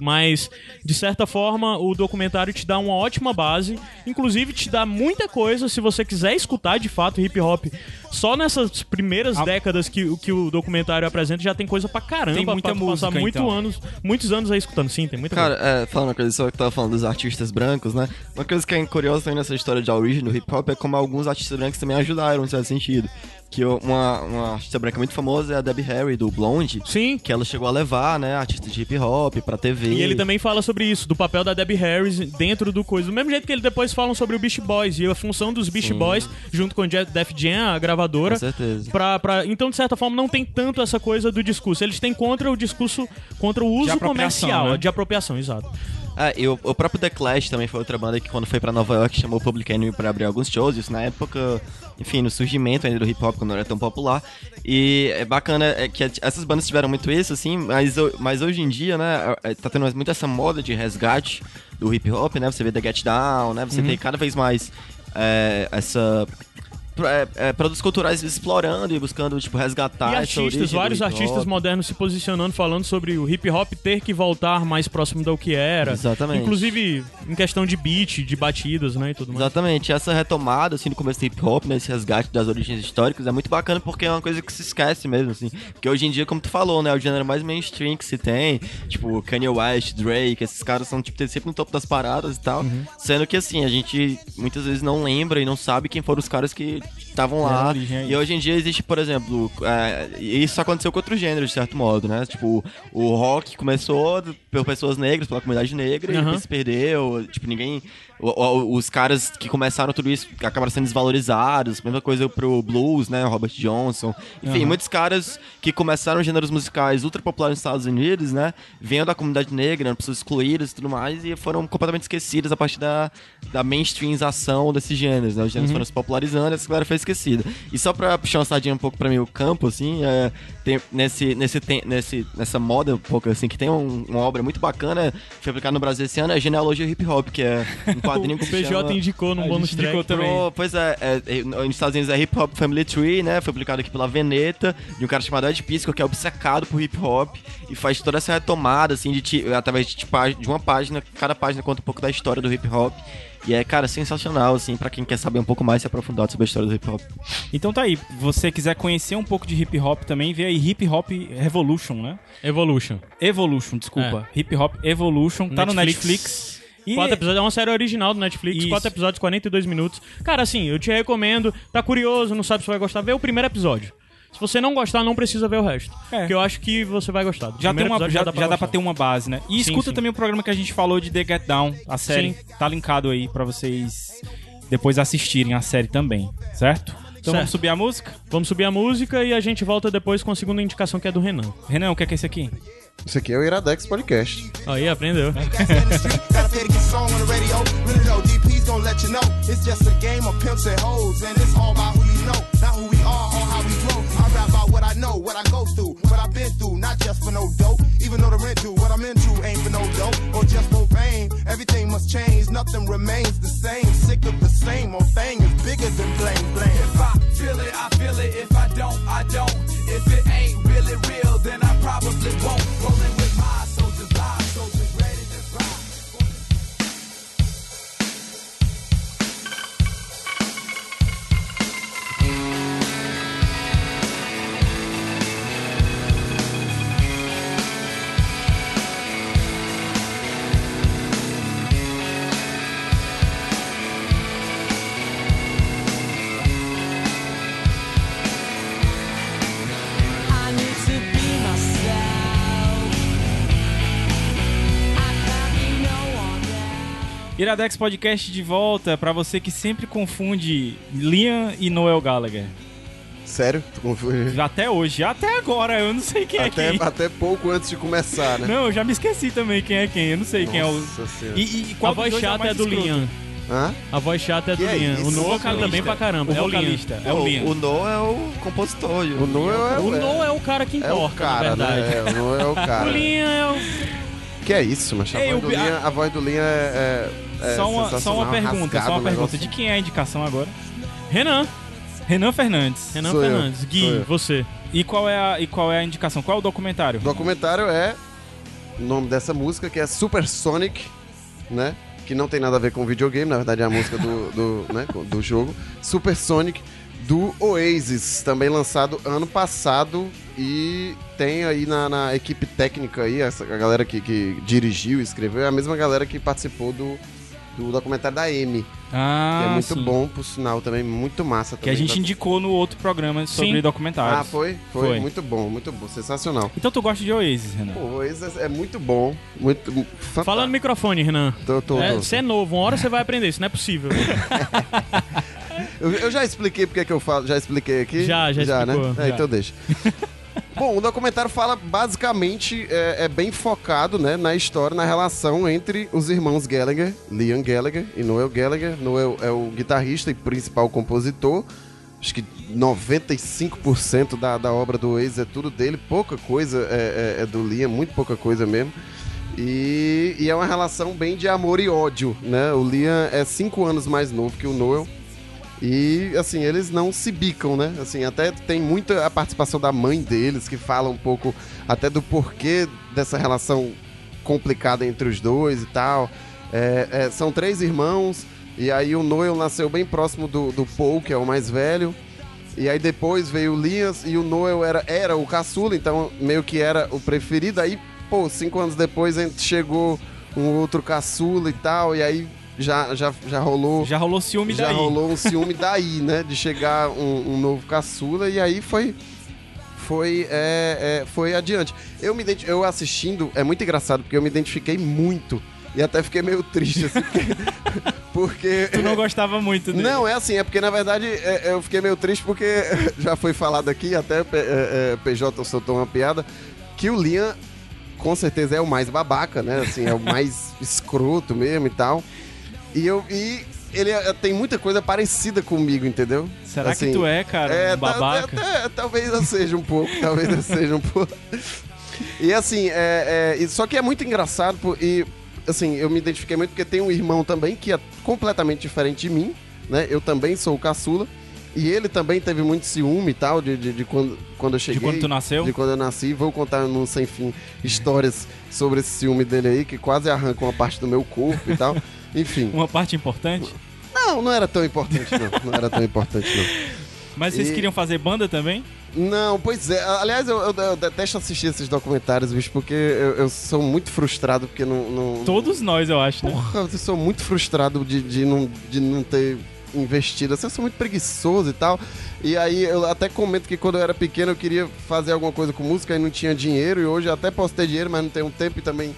Mas, de certa forma, o documentário te dá uma ótima base, inclusive te dá muita coisa se você quiser escutar de fato hip hop. Só nessas primeiras A- décadas que, o- que o documentário apresenta já tem coisa pra caramba. Tem muita pra tu passar música, muito então. anos, muitos anos aí escutando. Sim, tem muita Cara, coisa. é, falando uma coisa só que tava falando dos artistas brancos, né? Uma coisa que é curiosa também nessa história de origem do hip hop é como alguns artistas brancos também ajudaram, certo sentido. Que uma, uma artista branca muito famosa é a Debbie Harry, do Blonde. Sim. Que ela chegou a levar, né, artistas de hip hop pra TV. E ele também fala sobre isso, do papel da Debbie Harris dentro do coisa. Do mesmo jeito que ele depois falam sobre o Beast Boys e a função dos Beast Boys, junto com o Def Jam, a gravadora conservadora. Com certeza. Pra, pra- então, de certa forma, não tem tanto essa coisa do discurso. Eles têm contra o discurso, contra o uso comercial, né? de apropriação, exato. É, e o, o próprio The Clash também foi outra banda que quando foi pra Nova York chamou o Public Enemy pra abrir alguns shows, isso na época, enfim, no surgimento ainda do hip hop, quando não era tão popular. E é bacana é que essas bandas tiveram muito isso, assim, mas, mas hoje em dia, né, é, tá tendo muito essa moda de resgate do hip hop, né, você vê The Get Down, né, você tem cada vez mais é, essa... É, é, produtos culturais explorando e buscando, tipo, resgatar E artistas, do vários artistas modernos se posicionando, falando sobre o hip hop ter que voltar mais próximo do que era. Exatamente. Inclusive em questão de beat, de batidas, né, e tudo mais. Exatamente, essa retomada, assim, no começo do hip hop, né, esse resgate das origens históricas, é muito bacana porque é uma coisa que se esquece mesmo, assim. Porque hoje em dia, como tu falou, né, é o gênero mais mainstream que se tem, tipo, Kanye West, Drake, esses caras são, tipo, sempre no topo das paradas e tal. Uhum. Sendo que, assim, a gente muitas vezes não lembra e não sabe quem foram os caras que estavam lá. a E hoje em dia existe, por exemplo, é, e isso aconteceu com outros gêneros, de certo modo, né? Tipo, o rock começou por pessoas negras, pela comunidade negra, e Aham. depois se perdeu, tipo, ninguém... Os caras que começaram tudo isso acabaram sendo desvalorizados, mesma coisa pro blues, né? Robert Johnson. Enfim, Aham. muitos caras que começaram gêneros musicais ultra populares nos Estados Unidos, né? Vendo da comunidade negra, eram pessoas excluídas e tudo mais, e foram completamente esquecidas a partir da, da mainstreamização desses gêneros, né? Os gêneros foram se popularizando e essa galera foi esquecida. E só pra puxar uma sardinha um pouco pra mim o campo, assim, é, tem, nesse, nesse, tem, nesse, nessa moda um pouco assim, que tem um- uma obra muito bacana, foi aplicada no Brasil esse ano, é Genealogia Hip Hop, que é quadrinho que O PJ chama... indicou num A bônus track. Pro- pois é, é, é, nos Estados Unidos é Hip Hop Family Tree, né? Foi publicado aqui pela Veneta, de um cara chamado Ed Pisco, que é obcecado por hip hop e faz toda essa retomada, assim, de ti- através de, tipo, de uma página, cada página conta um pouco da história do hip hop. E é, cara, sensacional, assim, pra quem quer saber um pouco mais se aprofundar sobre a história do hip hop. Então tá aí, você quiser conhecer um pouco de hip hop também, vê aí Hip Hop Revolution, né? Evolution. Evolution, desculpa. Hip Hop Evolution, tá no Netflix. E Quatro episódios, é uma série original do Netflix, Isso. quatro episódios, 42 minutos. Cara, assim, eu te recomendo, tá curioso, não sabe se vai gostar, vê o primeiro episódio. Se você não gostar, não precisa ver o resto. É. Porque eu acho que você vai gostar. Do já, tem uma, já, já dá pra gostar. ter uma base, né? E Sim, escuta sim. também o programa que a gente falou de The Get Down, a série. Sim. Tá linkado aí pra vocês depois assistirem a série também, certo? Então Certo. vamos subir a música? Vamos subir a música e a gente volta depois com a segunda indicação que é do Renan. Renan, o que é que é esse aqui? Isso aqui é o Iradex Podcast. Aí, aprendeu. Gotta pay to get song on the radio. Really Iradex Podcast de volta pra você que sempre confunde Liam e Noel Gallagher. Sério? Tu confunde? Até hoje, até agora, eu não sei quem Até, é quem. até pouco antes de começar, né? Não, eu já me esqueci também quem é quem. Eu não sei quem é o. Nossa Senhora. E, e qual a voz o chata é mais do escroto? Liam. Hã? A voz chata é do é Liam. isso? O Noah canta bem pra caramba. O é o vocalista, é o o, Liam. o Noah é o compositor. O Noah é, O é- Noah é o cara que é importa, o cara, na verdade. né? É, o Noah é o cara. O Liam é o... Que é isso, mas a, Ei, voz o do Bi- Liam, a voz do Liam é, é, só, uma, só uma pergunta, só uma pergunta. De quem é a indicação agora? Renan. Renan Fernandes. Renan Sou eu, Fernandes. sou Gui, eu. você. E qual é a, e qual é a indicação? Qual é o documentário? O documentário é o nome dessa música, que é Supersonic, né? Que não tem nada a ver com videogame, na verdade é a música do, do, né, do jogo. Supersonic, do Oasis, também lançado ano passado. E tem aí na, na equipe técnica aí, essa, a galera que, que dirigiu e escreveu, é a mesma galera que participou do, do documentário da M. Ah, que é muito sim. bom, por sinal, também muito massa. Que a também. gente indicou no outro programa sobre Sim. documentários. Ah, foi? foi? Foi. Muito bom, muito bom, sensacional. Então tu gosta de Oasis, Renan? Pô, o Oasis é muito bom, muito... fantástico. Fala no microfone, Renan. Tô, tô, É, tô. Você é novo, uma hora você vai aprender, isso não é possível. Eu, eu já expliquei porque que eu falo, já expliquei aqui? Já, já explicou, né? É, já. então deixa. Bom, o documentário fala basicamente, é, é bem focado né, na história, na relação entre os irmãos Gallagher, Liam Gallagher e Noel Gallagher. Noel é o guitarrista e principal compositor. Acho que 95% da, da obra do Oasis é tudo dele, pouca coisa é, é- é do Liam, muito pouca coisa mesmo. E, e é uma relação bem de amor e ódio, né? O Liam é cinco anos mais novo que o Noel. E, assim, eles não se bicam, né? Assim, até tem muita a participação da mãe deles, que fala um pouco até do porquê dessa relação complicada entre os dois e tal. É, é, são três irmãos, e aí o Noel nasceu bem próximo do, do Paul, que é o mais velho. E aí depois veio o Lias, e o Noel era, era o caçula, então meio que era o preferido. Aí, pô, cinco anos depois chegou um outro caçula e tal, e aí já, já, já rolou Já rolou ciúme já daí. rolou um ciúme daí, né? De chegar um, um novo caçula e aí foi. Foi, é, é, foi adiante. Eu me eu assistindo, é muito engraçado, porque eu me identifiquei muito. E até fiquei meio triste, assim, porque. porque Tu não gostava muito dele. não, é assim, é porque na verdade é, eu fiquei meio triste porque já foi falado aqui, até é, é, PJ soltou uma piada, que o Liam com certeza é o mais babaca, né? Assim, é o mais escroto mesmo e tal. E eu e ele é- tem muita coisa parecida comigo, entendeu? Será Assim, que tu é, cara, é, um babaca? é, talvez eu seja um pouco, talvez eu seja um pouco. E assim, é, é, só que é muito engraçado e assim, eu me identifiquei muito porque tem um irmão também que é completamente diferente de mim, né? Eu também sou o caçula. E ele também teve muito ciúme e tal, de, de, de quando, quando eu cheguei. quando tu nasceu? De quando eu nasci. Vou contar no Sem Fim histórias sobre esse ciúme dele aí, que quase arranca uma parte do meu corpo e tal. Enfim. Uma parte importante? Não, não era tão importante, não. Não era tão importante, não. Mas vocês E- queriam fazer banda também? Não, pois é. Aliás, eu, eu- eu detesto assistir esses documentários, bicho, porque eu, eu sou muito frustrado, porque não. não Todos nós, eu acho, né? Porra, eu sou muito frustrado de, de, não, de não ter investido. Assim, eu sou muito preguiçoso e tal. E aí eu até comento que quando eu era pequeno eu queria fazer alguma coisa com música e não tinha dinheiro. E hoje eu até posso ter dinheiro, mas não tenho tempo e também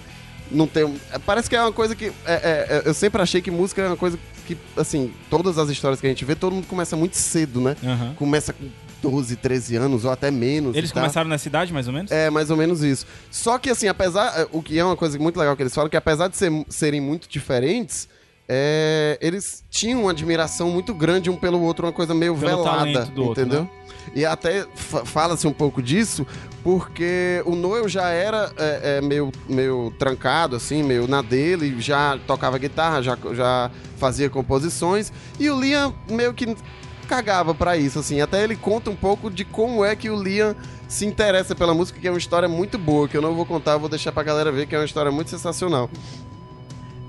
não tenho. Parece que é uma coisa que. é- é- é- eu sempre achei que música é uma coisa que, assim, todas as histórias que a gente vê, todo mundo começa muito cedo, né? Aham. Começa com 12, 13 anos ou até menos. Eles tal. começaram na cidade, mais ou menos? É, mais ou menos isso. Só que, assim, apesar. é, O que é uma coisa muito legal que eles falam, que apesar de ser- serem muito diferentes, é, eles tinham uma admiração muito grande um pelo outro, uma coisa meio Pelo velada. do outro, entendeu? né? E até fa- fala-se um pouco disso, porque o Noel já era é, é, meio, meio trancado, assim, meio na dele, já tocava guitarra, já, já fazia composições, e o Liam meio que cagava pra isso, assim. Até ele conta um pouco de como é que o Liam se interessa pela música, que é uma história muito boa, que eu não vou contar, vou deixar pra galera ver, que é uma história muito sensacional.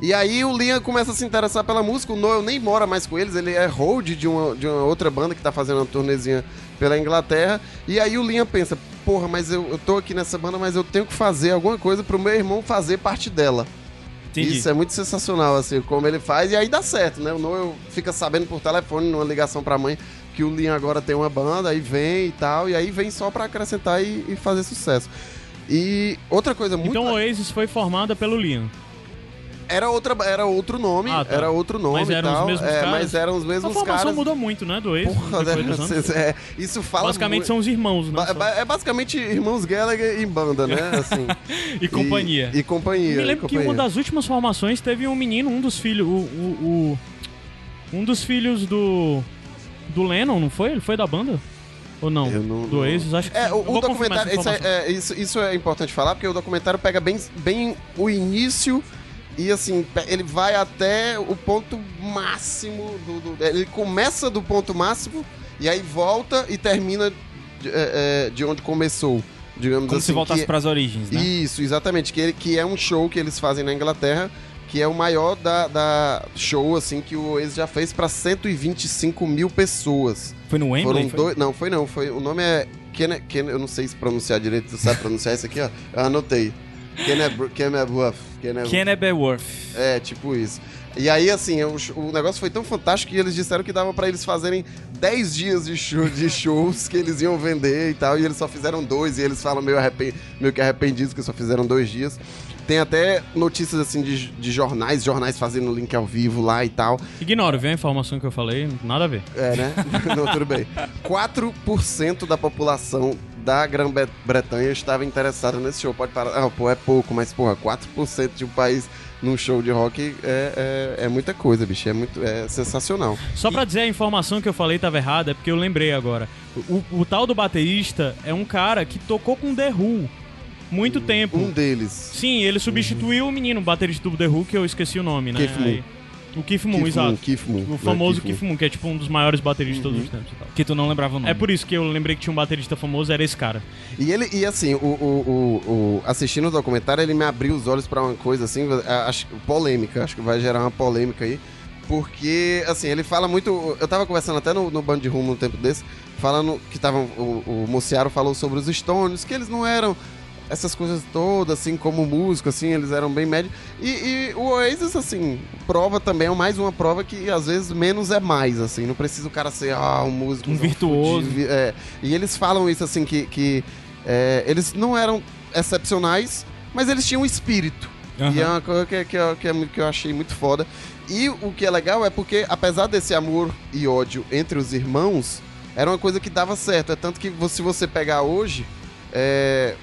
E aí o Liam começa a se interessar pela música, o Noel nem mora mais com eles, ele é hold de uma, de uma outra banda que tá fazendo uma turnezinha pela Inglaterra. E aí o Liam pensa, porra, mas eu, eu tô aqui nessa banda, mas eu tenho que fazer alguma coisa pro meu irmão fazer parte dela. Entendi. Isso é muito sensacional, assim, como ele faz, e aí dá certo, né? O Noel fica sabendo por telefone, numa ligação pra mãe, que o Liam agora tem uma banda, aí vem e tal, e aí vem só pra acrescentar e, e fazer sucesso. E outra coisa muito. Então o Oasis foi formada pelo Liam. Era, outra, era outro nome, Ah, tá. era outro nome Mas eram e os tal. mesmos é, caras? Mas eram os A mesmos formação caras. mudou muito, né, do Oasis? Porra, né? é, isso fala Basicamente muito- são os irmãos, né? Ba- É basicamente irmãos Gallagher em banda, né? Assim. E companhia. E, companhia. Me e lembro que companhia. uma das últimas formações teve um menino, um dos filhos, o, o- o- um dos filhos do do Lennon, não foi? Ele foi da banda? Ou não? Eu não- do Oasis, acho que É, o, Eu o documentário. Isso é, é, isso, isso é importante falar, porque o documentário pega bem, bem o início e assim, ele vai até o ponto máximo do. do- ele começa do ponto máximo e aí volta e termina de, é, é, de onde começou. Digamos Como assim. se voltasse que- pras origens, né? Isso, exatamente. Que, ele- que é um show que eles fazem na Inglaterra, que é o maior da, da show, assim, que o Oasis já fez pra 125 mil pessoas. Foi no Wembley? Foi? dois. Não, foi não. Foi, o nome é. Kenne, Kenne, eu não sei se pronunciar direito. Tu sabe pronunciar isso aqui, ó? Eu anotei. Kennebuff. Kennebeworth. É, tipo isso. E aí, assim, o, o negócio foi tão fantástico que eles disseram que dava pra eles fazerem 10 dias de, show, de shows que eles iam vender e tal, e eles só fizeram dois, e eles falam meio, arrepen- meio que arrependidos que só fizeram dois dias. Tem até notícias, assim, de, de jornais, jornais fazendo link ao vivo lá e tal. Ignoro, viu a informação que eu falei? Nada a ver. É, né? Não, tudo bem. 4% da população da Grã-Bretanha estava interessada nesse show. Pode parar. Ah, pô, é pouco, mas, porra, 4% de um país num show de rock é, é, é muita coisa, bicho. É, muito, é sensacional. Só pra dizer a informação que eu falei tava errada, é porque eu lembrei agora. O, o tal do baterista é um cara que tocou com The Who muito tempo. Um deles. Sim, ele substituiu o menino, o baterista do The Who, que eu esqueci o nome, né? Keith Moon. Aí- o Keith Moon, Keith exato. Moon, Keith Moon. O Não é famoso Keith Keith Moon, que é tipo um dos maiores bateristas de todos os tempos e tal. Que tu não lembrava o nome. É por isso que eu lembrei que tinha um baterista famoso, era esse cara. E ele, e assim, o, o, o, o- assistindo o documentário, ele me abriu os olhos pra uma coisa assim, acho, polêmica, acho que vai gerar uma polêmica aí. Porque, assim, ele fala muito. Eu tava conversando até no, no Band Rumo um tempo desse, falando que tava. O, o Mociaro falou sobre os Stones, que eles não eram essas coisas todas, assim, como músico, assim, eles eram bem médios. E, e o Oasis, assim, prova também, é mais uma prova que às vezes menos é mais, assim, não precisa o cara ser, ah, um músico. Um virtuoso. fudido, é. E eles falam isso, assim, que, que é, eles não eram excepcionais, mas eles tinham um espírito. Aham. E é uma coisa que, que, eu- que, que eu achei muito foda. E o que é legal é porque, apesar desse amor e ódio entre os irmãos, era uma coisa que dava certo. É tanto que se você pegar hoje, é,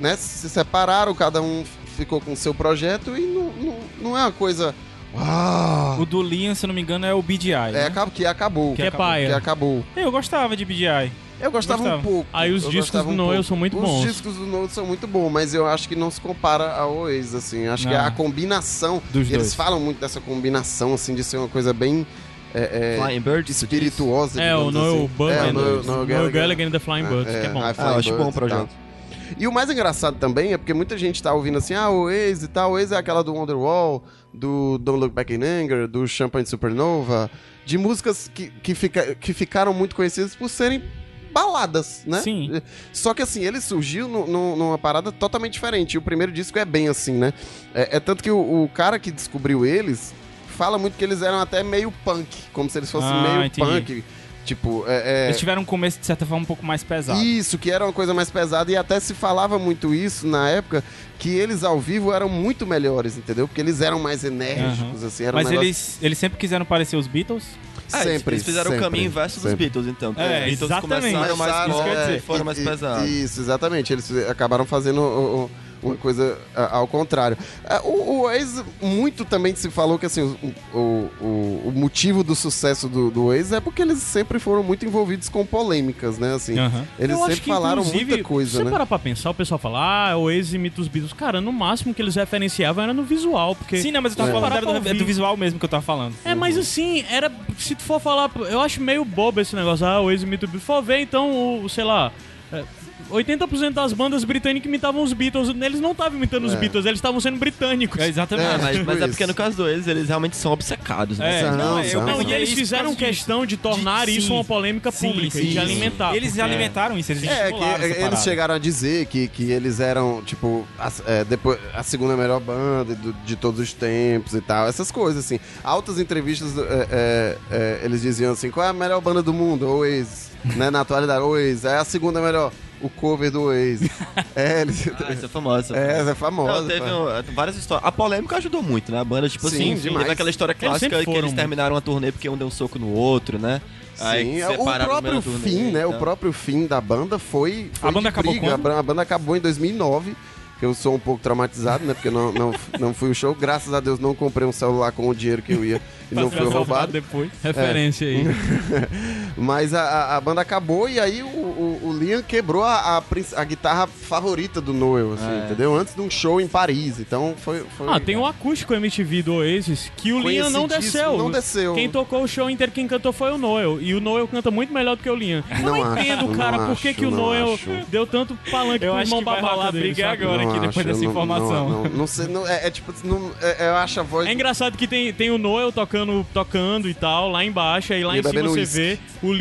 né, se separaram, cada um ficou com o seu projeto e não, não, não é uma coisa. Uau! O do Liam, se não me engano, é o BDI. É né? que acabou. Que é paia. Que acabou. Eu gostava de BDI. Eu gostava, Gostava. um pouco. Aí os eu discos do Noel são muito Os bons. discos do Noel são muito bons, mas eu acho que não se compara ao Oasis, assim. Acho que Não. a combinação... Dos e eles dois. falam muito dessa combinação, assim, de ser uma coisa bem... É, é, Flying Bird, tu diz? espirituosa, É, o Noel assim. Bud É, o Noel, Noel Noel Gallagher Gallagher. and the Flying Birds, que é bom. Ah, Flying eu acho bom o projeto. E o mais engraçado também é porque muita gente tá ouvindo assim, ah, o Oasis e tal, o Oasis é aquela do Wonderwall, do Don't Look Back in Anger, do Champagne Supernova, de músicas que, que, fica, que ficaram muito conhecidas por serem baladas, né? Sim. Só que assim, ele surgiu nu- nu- numa parada totalmente diferente. E o primeiro disco é bem assim, né? É, é tanto que o, o cara que descobriu eles fala muito que eles eram até meio punk, como se eles fossem Ah, meio entendi. punk. Tipo, é, é- Eles tiveram um começo, de certa forma, um pouco mais pesado. isso, que era uma coisa mais pesada e até se falava muito isso na época, que eles ao vivo eram muito melhores, entendeu? Porque eles eram mais enérgicos, assim, era um Mas negócio... eles, eles sempre quiseram parecer os Beatles? Eles- sempre, eles fizeram sempre, o caminho inverso dos sempre. Beatles, então. É, Os Beatles exatamente. começaram mais rock é, foram mais pesados. Isso, exatamente. Eles acabaram fazendo o- o- uma coisa a- ao contrário. É, O, o Oasis, muito também se falou que assim, o, o, o- motivo do sucesso do, do Oasis é porque eles sempre foram muito envolvidos com polêmicas, né? Assim, Aham. Eles Eu sempre que, falaram muita Se coisa, você né? parar pra pensar, o pessoal fala, ah, o Oasis imita os Beatles. Cara, no máximo que eles referenciavam era no visual, porque... Sim, não, mas eu tava É. falando era do, é do visual mesmo que eu tava falando. É, mas assim, era. Se tu for falar. Eu acho meio bobo esse negócio. Ah, o Oasis imita o Beatles. For ver, então, o, sei lá. é, 80% das bandas britânicas imitavam os Beatles. Eles não estavam imitando os É. Beatles, eles estavam sendo britânicos. É, exatamente. É, Mas, tipo mas é isso. porque no caso do eles, eles realmente são obcecados, né? É, São, não, eu. Não, e eles fizeram disso. questão de tornar De- isso sim. uma polêmica Sim, pública sim, e de sim. alimentar. Eles porque- alimentaram isso, eles É, que eles chegaram a dizer que, que eles eram, tipo, a, é, depois, a segunda melhor banda do- de todos os tempos e tal. Essas coisas, assim. Altas entrevistas, é, é, é, eles diziam assim, qual é a melhor banda do mundo? Oasis. né, na atualidade, Oasis. É a segunda melhor. O cover do Oasis. é, eles... Ah, essa é famosa. É, essa é famosa. Não, teve um- várias histórias. A polêmica ajudou muito, né? A banda, tipo Sim, assim, demais. teve aquela história Eles clássica que foram eles terminaram a turnê porque um deu um soco no outro, né? Aí Sim, se o próprio turnê, fim, né? O então. próprio fim da banda foi. foi A banda de acabou briga. quando? A ban- A banda acabou em 2009. que Eu sou um pouco traumatizado, né? Porque não, não, não fui o show. Graças a Deus não comprei um celular com o dinheiro que eu ia não foi roubado. depois. Referência aí. Mas a, a- banda acabou e aí o, o, o Liam quebrou a, a, a guitarra favorita do Noel, assim, É. entendeu? Antes de um show em Paris. Então foi. foi Ah, tem o acústico MTV do Oasis que o Liam não desceu. não desceu. Quem tocou o show inteiro, quem cantou foi o Noel. E o Noel canta muito melhor do que o Liam. Eu não, Não acho, entendo, não cara, por que, acho, que o não Noel acho. deu tanto palanque Eu pro irmão rolar dele, briga agora aqui, depois dessa não- informação. Não, não, não sei, não, é, é tipo, não, é- eu acho a voz. É engraçado que tem, tem o Noel tocando, tocando e tal, lá embaixo, aí lá E em cima você vê o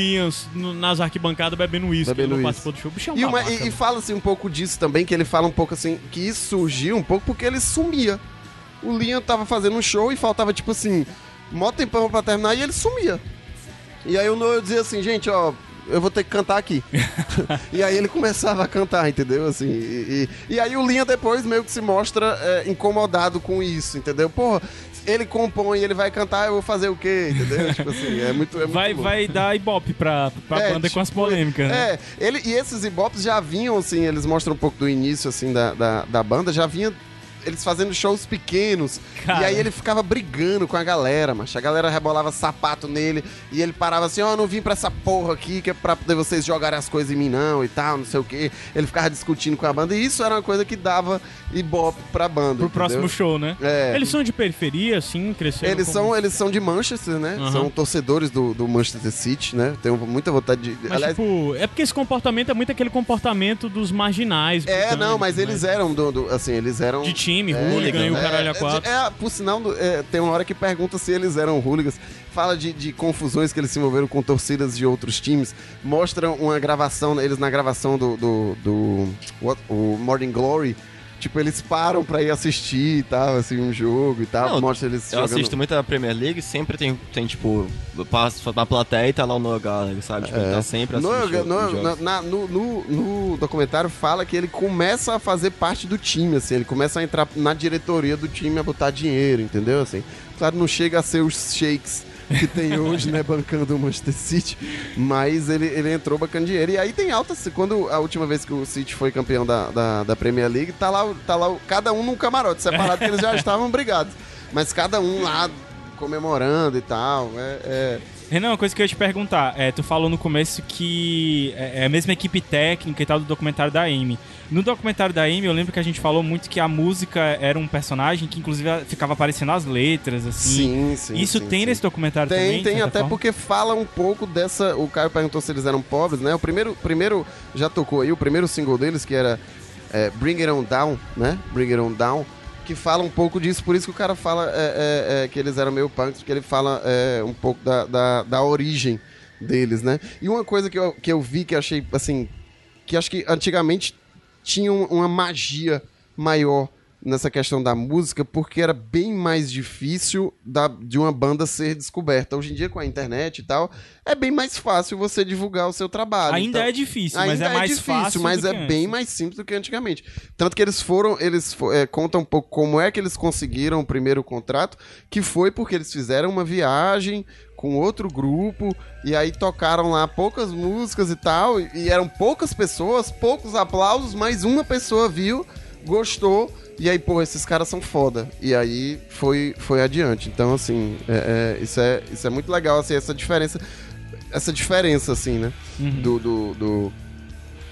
no- nas arquibancadas bebendo uísque. Bebendo não uísque. participou do show. Bicho é um E, uma- e- e né? fala-se um pouco disso também, que ele fala um pouco assim, que isso surgiu um pouco porque ele sumia. o Liam tava fazendo um show e faltava, tipo assim, mó tempão pra terminar e ele sumia. E aí o Noel dizia assim, gente, ó, eu vou ter que cantar aqui. e aí ele começava a cantar, entendeu? Assim, e, e- e aí o Linha depois meio que se mostra é, incomodado com isso, entendeu? Porra, ele compõe, ele vai cantar, eu vou fazer o quê? Entendeu? tipo assim, é muito. É muito Vai, louco. vai dar ibope pra, pra É, banda com as tipo, polêmicas, né? É, ele, e esses ibops já vinham, assim, eles mostram um pouco do início, assim, da, da, da banda, já vinha eles fazendo shows pequenos. Cara. E aí ele ficava brigando com a galera, mas a galera rebolava sapato nele e ele parava assim, ó, eu não vim pra essa porra aqui que é pra poder vocês jogarem as coisas em mim não e tal, não sei o quê. Ele ficava discutindo com a banda e isso era uma coisa que dava ibope pra banda, Pro entendeu? próximo show, né? É. Eles são de periferia, assim, cresceram Eles como- são, eles são de Manchester, né? Aham. São torcedores do, do Manchester City, né? Tenho muita vontade de. Mas, Aliás, tipo, é porque esse comportamento é muito aquele comportamento dos marginais. É, não, mas né? eles eram do, do- assim, eles eram De time, é, hooligan e o caralho a quatro. É, é, por sinal, é, tem uma hora que pergunta se eles eram hooligans. Fala de, de confusões que eles se envolveram com torcidas de outros times. Mostra uma gravação, eles na gravação do, do, do what- o Morning Glory. Tipo, eles param pra ir assistir e tal, assim, um jogo e tal. Não, Mostra eles Eu jogando. assisto muito a Premier League, sempre tem, tem tipo, eu passo na plateia e tá lá o Noah Gallagher, sabe? Tipo, ele tá sempre No, assistindo. no, jogos. na- na- no, no- no documentário fala que ele começa a fazer parte do time, assim, ele começa a entrar na diretoria do time a botar dinheiro, entendeu? Assim, claro, não chega a ser os shakes que tem hoje, né, bancando o Manchester City, mas ele, ele entrou bancando dinheiro. E aí tem altas, quando a última vez que o City foi campeão da, da, da Premier League, tá lá, tá lá cada um num camarote separado, que eles já estavam brigados. Mas cada um lá comemorando e tal, é... é... Renan, uma coisa que eu ia te perguntar. É, tu falou no começo que é é a mesma equipe técnica e tal do documentário da Amy. No documentário da Amy, eu lembro que a gente falou muito que a música era um personagem que, inclusive, ficava aparecendo as letras, assim. Sim, sim. Isso sim, tem sim. nesse documentário Tem, também? tem, certa até forma? porque fala um pouco dessa. O Caio perguntou se eles eram pobres, né? O primeiro, primeiro já tocou aí, o primeiro single deles, que era é, Bring It On Down, né? Bring It On Down, que fala um pouco disso, por isso que o cara fala é, é, é, que eles eram meio punks, porque ele fala é, um pouco da, da, da origem deles, né? E uma coisa que eu, que eu vi que eu achei, assim, que acho que antigamente tinha um- uma magia maior nessa questão da música, porque era bem mais difícil da- de uma banda ser descoberta. Hoje em dia, com a internet e tal, é bem mais fácil você divulgar o seu trabalho. Ainda Então- é difícil, mas Ainda é mais difícil, fácil mas é bem antes. mais simples do que antigamente. Tanto que eles foram, eles é, contam um pouco como é que eles conseguiram o primeiro contrato, que foi porque eles fizeram uma viagem com outro grupo e aí tocaram lá poucas músicas e tal, e, e eram poucas pessoas, poucos aplausos, mas uma pessoa viu, gostou e aí, pô, esses caras são foda. E aí foi, foi adiante. Então, assim, é- é, isso, é, isso é muito legal, assim, essa diferença. Essa diferença, assim, né? Do. do, do,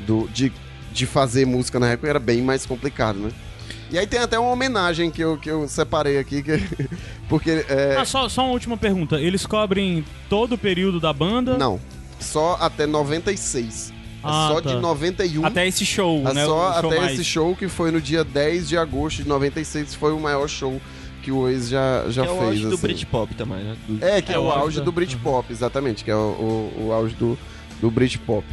do- de, de fazer música na época era bem mais complicado, né? E aí tem até uma homenagem que eu, que eu separei aqui, que, porque. É, Ah, só, só uma última pergunta. Eles cobrem todo o período da banda? não, só até 96. Ah, é só tá. de 91 Até esse show, É né? só o show até mais. esse show que foi no dia 10 de agosto de 96, foi o maior show que o Oasis já, já que é o fez. auge do assim. Britpop também, né? Do- É, que é, É, o o auge auge da- do Britpop, exatamente, que é o, o, o auge do, do Britpop.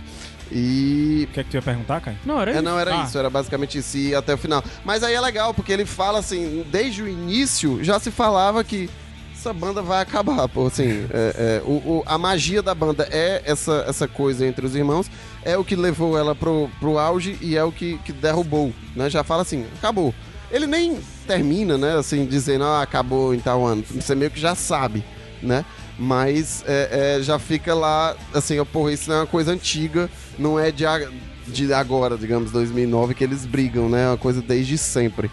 E. O que é que tu ia perguntar, Caio? Não, era É, isso. não, era Ah. isso, era basicamente isso, e até o final. Mas aí é legal, porque ele fala assim, desde o início já se falava que essa banda vai acabar, pô, assim, é, é, o, o- a magia da banda é essa, essa coisa entre os irmãos, é o que levou ela pro, pro auge e é o que, que derrubou, né? Já fala assim, acabou. Ele nem termina, né, assim, dizendo, ah, acabou em tal ano. Você meio que já sabe, né? Mas é, é, já fica lá, assim, ó, porra, isso não é uma coisa antiga, não é de, de agora, digamos, 2009, que eles brigam, né? É uma coisa desde sempre.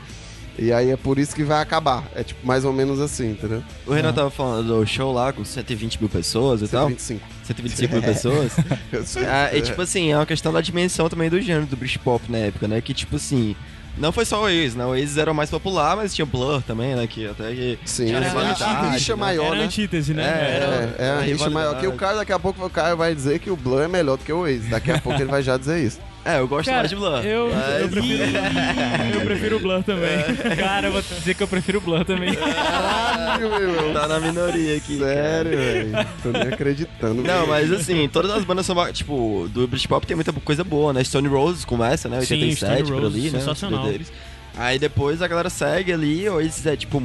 E aí é por isso que vai acabar. É tipo mais ou menos assim, entendeu? O Renan tava falando do show lá com 120 mil pessoas e tal. 125. 125 mil pessoas. Ah, e tipo assim, é uma questão da dimensão também do gênero do Britpop na época, né? Que tipo assim, não foi só o Oasis, né? O Oasis era o mais popular, mas tinha Blur também, né? Que até que Sim, rivalidade, a rixa né? maior, Era né? antítese, né? É, Era- É, é a rixa maior. Que o. Caio, daqui a pouco o Caio vai dizer que o Blur é melhor do que o Oasis. Daqui a pouco ele vai já dizer isso. É, eu gosto Cara, mais de Blur. eu, eu mas- prefiro, eu prefiro o Blur também. Cara, eu vou dizer que eu prefiro o Blur também. Caralho, meu. Tá na minoria aqui. Sério, velho. Tô nem acreditando. Não, mas assim, todas as bandas são, tipo, do Britpop tem muita coisa boa, né? Stone Roses começa, né? Sim, 87, Stone por ali, Roses, né? sensacional. Aí depois a galera segue ali, o Oasis é tipo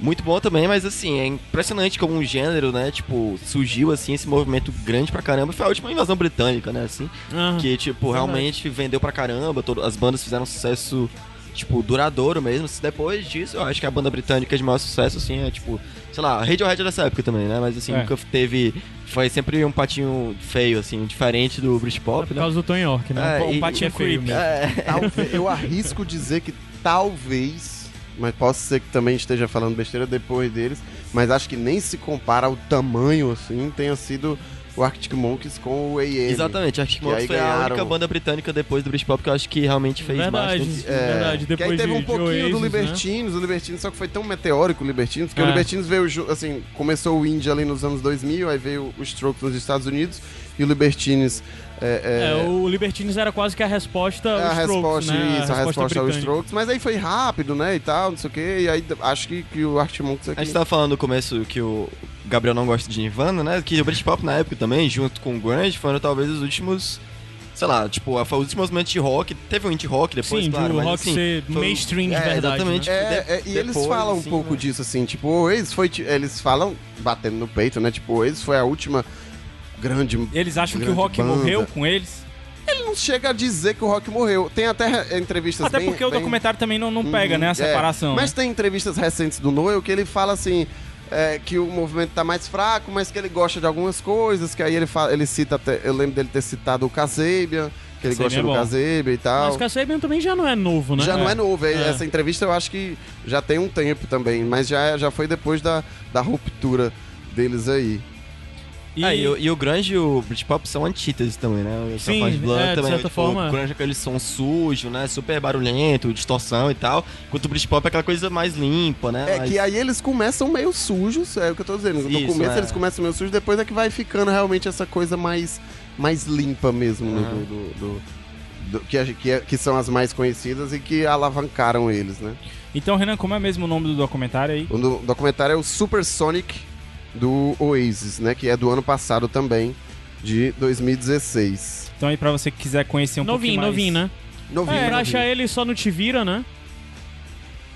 muito bom também, mas assim, é impressionante como um gênero, né, tipo, surgiu assim esse movimento grande pra caramba. Foi a última invasão britânica, né, assim, Aham. que tipo, realmente vendeu pra caramba, todo- as bandas fizeram sucesso tipo duradouro mesmo. Se Depois disso, eu acho que a banda britânica de maior sucesso assim é tipo, sei lá, Radiohead é dessa época também, né, mas assim, É. nunca teve foi sempre um patinho feio assim, diferente do Britpop, Por né? causa do Tony York, né? É, Um e- patinho é feio creepy. mesmo. É. Eu arrisco dizer que talvez, mas posso ser que também esteja falando besteira depois deles, mas acho que nem se compara ao tamanho assim, tenha sido o Arctic Monkeys com o AM. Exatamente, Arctic Que Monkeys foi a ganharam- única banda britânica depois do Britpop que eu acho que realmente fez Verdade, mais. É, verdade. que aí Depois teve de, um pouquinho Oasis, do né? Libertines, o Libertines, só que foi tão meteórico o Libertines, porque É. o Libertines veio, assim, começou o indie ali nos anos 2000, aí veio o Strokes nos Estados Unidos, e o Libertines é, É, é, o Libertines era quase que a resposta é aos a Strokes, resposta, né? isso, a resposta aos britânica. Strokes, mas aí foi rápido, né, e tal, não sei o que, e aí acho que, que o Arctic Monkeys A aqui... gente tava falando no começo que o Gabriel não gosta de Nirvana, né? Que o Britpop na época também, junto com o Grunge, foram talvez os últimos. Sei lá, tipo, foi os últimos momentos de rock. Teve um indie rock depois, Sim, claro. do mas, rock assim, ser foi- mainstream de é, verdade. Exatamente. né? É, de- é, e eles depois, falam assim, um pouco né? disso, assim, tipo, o Oasis foi, eles falam, batendo no peito, né, tipo, o Oasis foi a última grande... Eles acham que o grande rock banda. morreu com eles? Ele não chega a dizer que o rock morreu. Tem até re- entrevistas Até bem- porque o bem- documentário também não, não pega, Uhum, né? A é. separação. Mas né? tem entrevistas recentes do Noel que ele fala assim. é, que o movimento tá mais fraco, mas que ele gosta de algumas coisas, que aí ele fala, ele cita até, eu lembro dele ter citado o Kasabian, que ele Kasabian gosta é do. Kasabian e tal. Mas o Kasabian também já não é novo, né? Já não é novo, é- É. essa entrevista eu acho que já tem um tempo também, mas já, já foi depois da, da ruptura deles aí. E, Ah, e, o- e o Grunge e o Britpop são antíteses também, né? O Sim, Savage Blood é, de também, certa tipo, forma. O Grunge é aquele som sujo, né? Super barulhento, distorção e tal. Enquanto o Britpop é aquela coisa mais limpa, né? É mais- que aí eles começam meio sujos, é o que eu tô dizendo. No Isso, começo é. eles começam meio sujos, depois é que vai ficando realmente essa coisa mais, mais limpa mesmo, né, Uhum. do, do- do- do- que, que, é- que são as mais conhecidas e que alavancaram eles, né? Então, Renan, como é mesmo o nome do documentário aí? O do- documentário é o Super Sonic do Oasis, né? Que é do ano passado também, de 2016. Então aí pra você que quiser conhecer um novinho, pouquinho mais... novinho, né? Novinho, É, novinho. achar ele só no Tivira, né?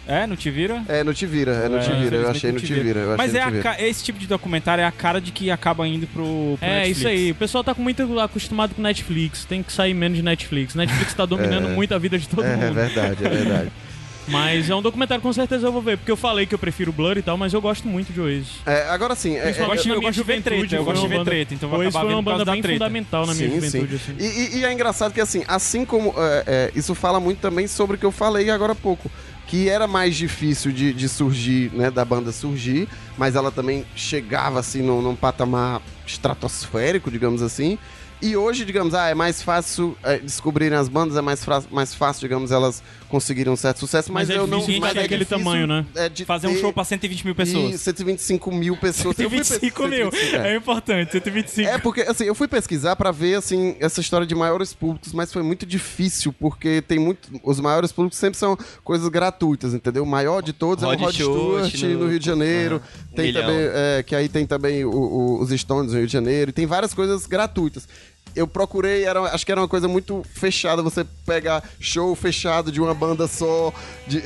É, no Te Vira? É, no Tivira, é no É, Tivira, eu infelizmente achei no no Tivira. Tivira. eu achei Mas é ca- esse tipo de documentário é a cara de que acaba indo pro, pro É, Netflix. isso aí. O pessoal tá com muito acostumado com Netflix. Tem que sair menos de Netflix. Netflix tá dominando muito a vida de todo É, é mundo. verdade, é verdade. Mas é um documentário com certeza eu vou ver. Porque eu falei que eu prefiro Blur e tal, mas eu gosto muito de Oasis. É, agora sim, é, Eu Principalmente gosto, eu gosto de ver treta, eu gosto de ver treta, então vai Oasis acabar foi uma banda da bem fundamental na minha Sim, juventude, sim. assim. E, e- e é engraçado que, assim, assim como. é, é, isso fala muito também sobre o que eu falei agora há pouco. Que era mais difícil de, de surgir, né? Da banda surgir, mas ela também chegava, assim, num, num patamar estratosférico, digamos assim. E hoje, digamos, ah, é mais fácil é, descobrirem as bandas, é mais, mais fácil, digamos, elas conseguirem um certo sucesso, mas, Mas é eu não. mas achar aquele tamanho, né? é, de Fazer um show pra 120 mil pessoas. E 125 mil pessoas. Eu fui pe- 125 mil. 125, é. É importante, 125. É, porque, assim, eu fui pesquisar pra ver, assim, essa história de maiores públicos, mas foi muito difícil, porque tem muito... Os maiores públicos sempre são coisas gratuitas, entendeu? O maior de todos é Rod o Rod Stewart Stewart no, no- Rio de Janeiro. Ah, tem milhão. também, é, que aí tem também o- o- os Stones no Rio de Janeiro. E tem várias coisas gratuitas. Eu procurei, era, acho que era uma coisa muito fechada, você pegar show fechado de uma banda só, de,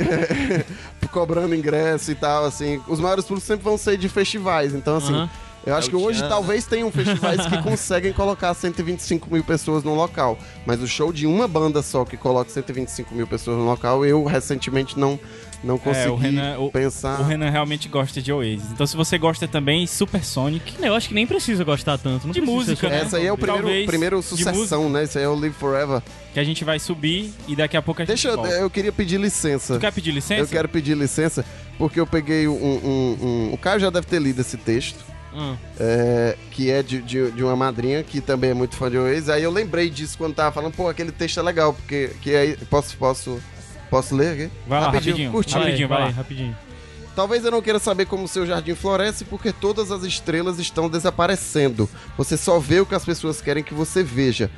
cobrando ingresso e tal, assim. Os maiores públicos sempre vão ser de festivais, então, assim... Aham. Eu acho É que hoje talvez tenham festivais que conseguem colocar 125 mil pessoas no local. Mas o show de uma banda só que coloca 125 mil pessoas no local, eu recentemente não, não consegui É, o Renan, o, pensar. o Renan realmente gosta de Oasis. Então se você gosta também, Super Sonic. Eu acho que nem precisa gostar tanto. Não De música, né? Essa aí é o primeiro, Talvez primeiro sucessão, né? Esse aí é o Live Forever. Que a gente vai subir e daqui a pouco a gente Deixa eu, volta. eu queria pedir licença. Tu quer pedir licença? Eu quero pedir licença porque eu peguei um, um- um- O Caio já deve ter lido esse texto. Hum. é, que é de, de, de uma madrinha que também é muito fã de Oasis. Aí eu lembrei disso quando tava falando, pô, aquele texto é legal, porque que aí posso posso posso ler aqui? Vai lá, rapidinho. curtinho. Vai, Rapidinho, vai vai, lá. rapidinho. Talvez eu não queira saber como seu jardim floresce, porque todas as estrelas estão desaparecendo. Você só vê o que as pessoas querem que você veja.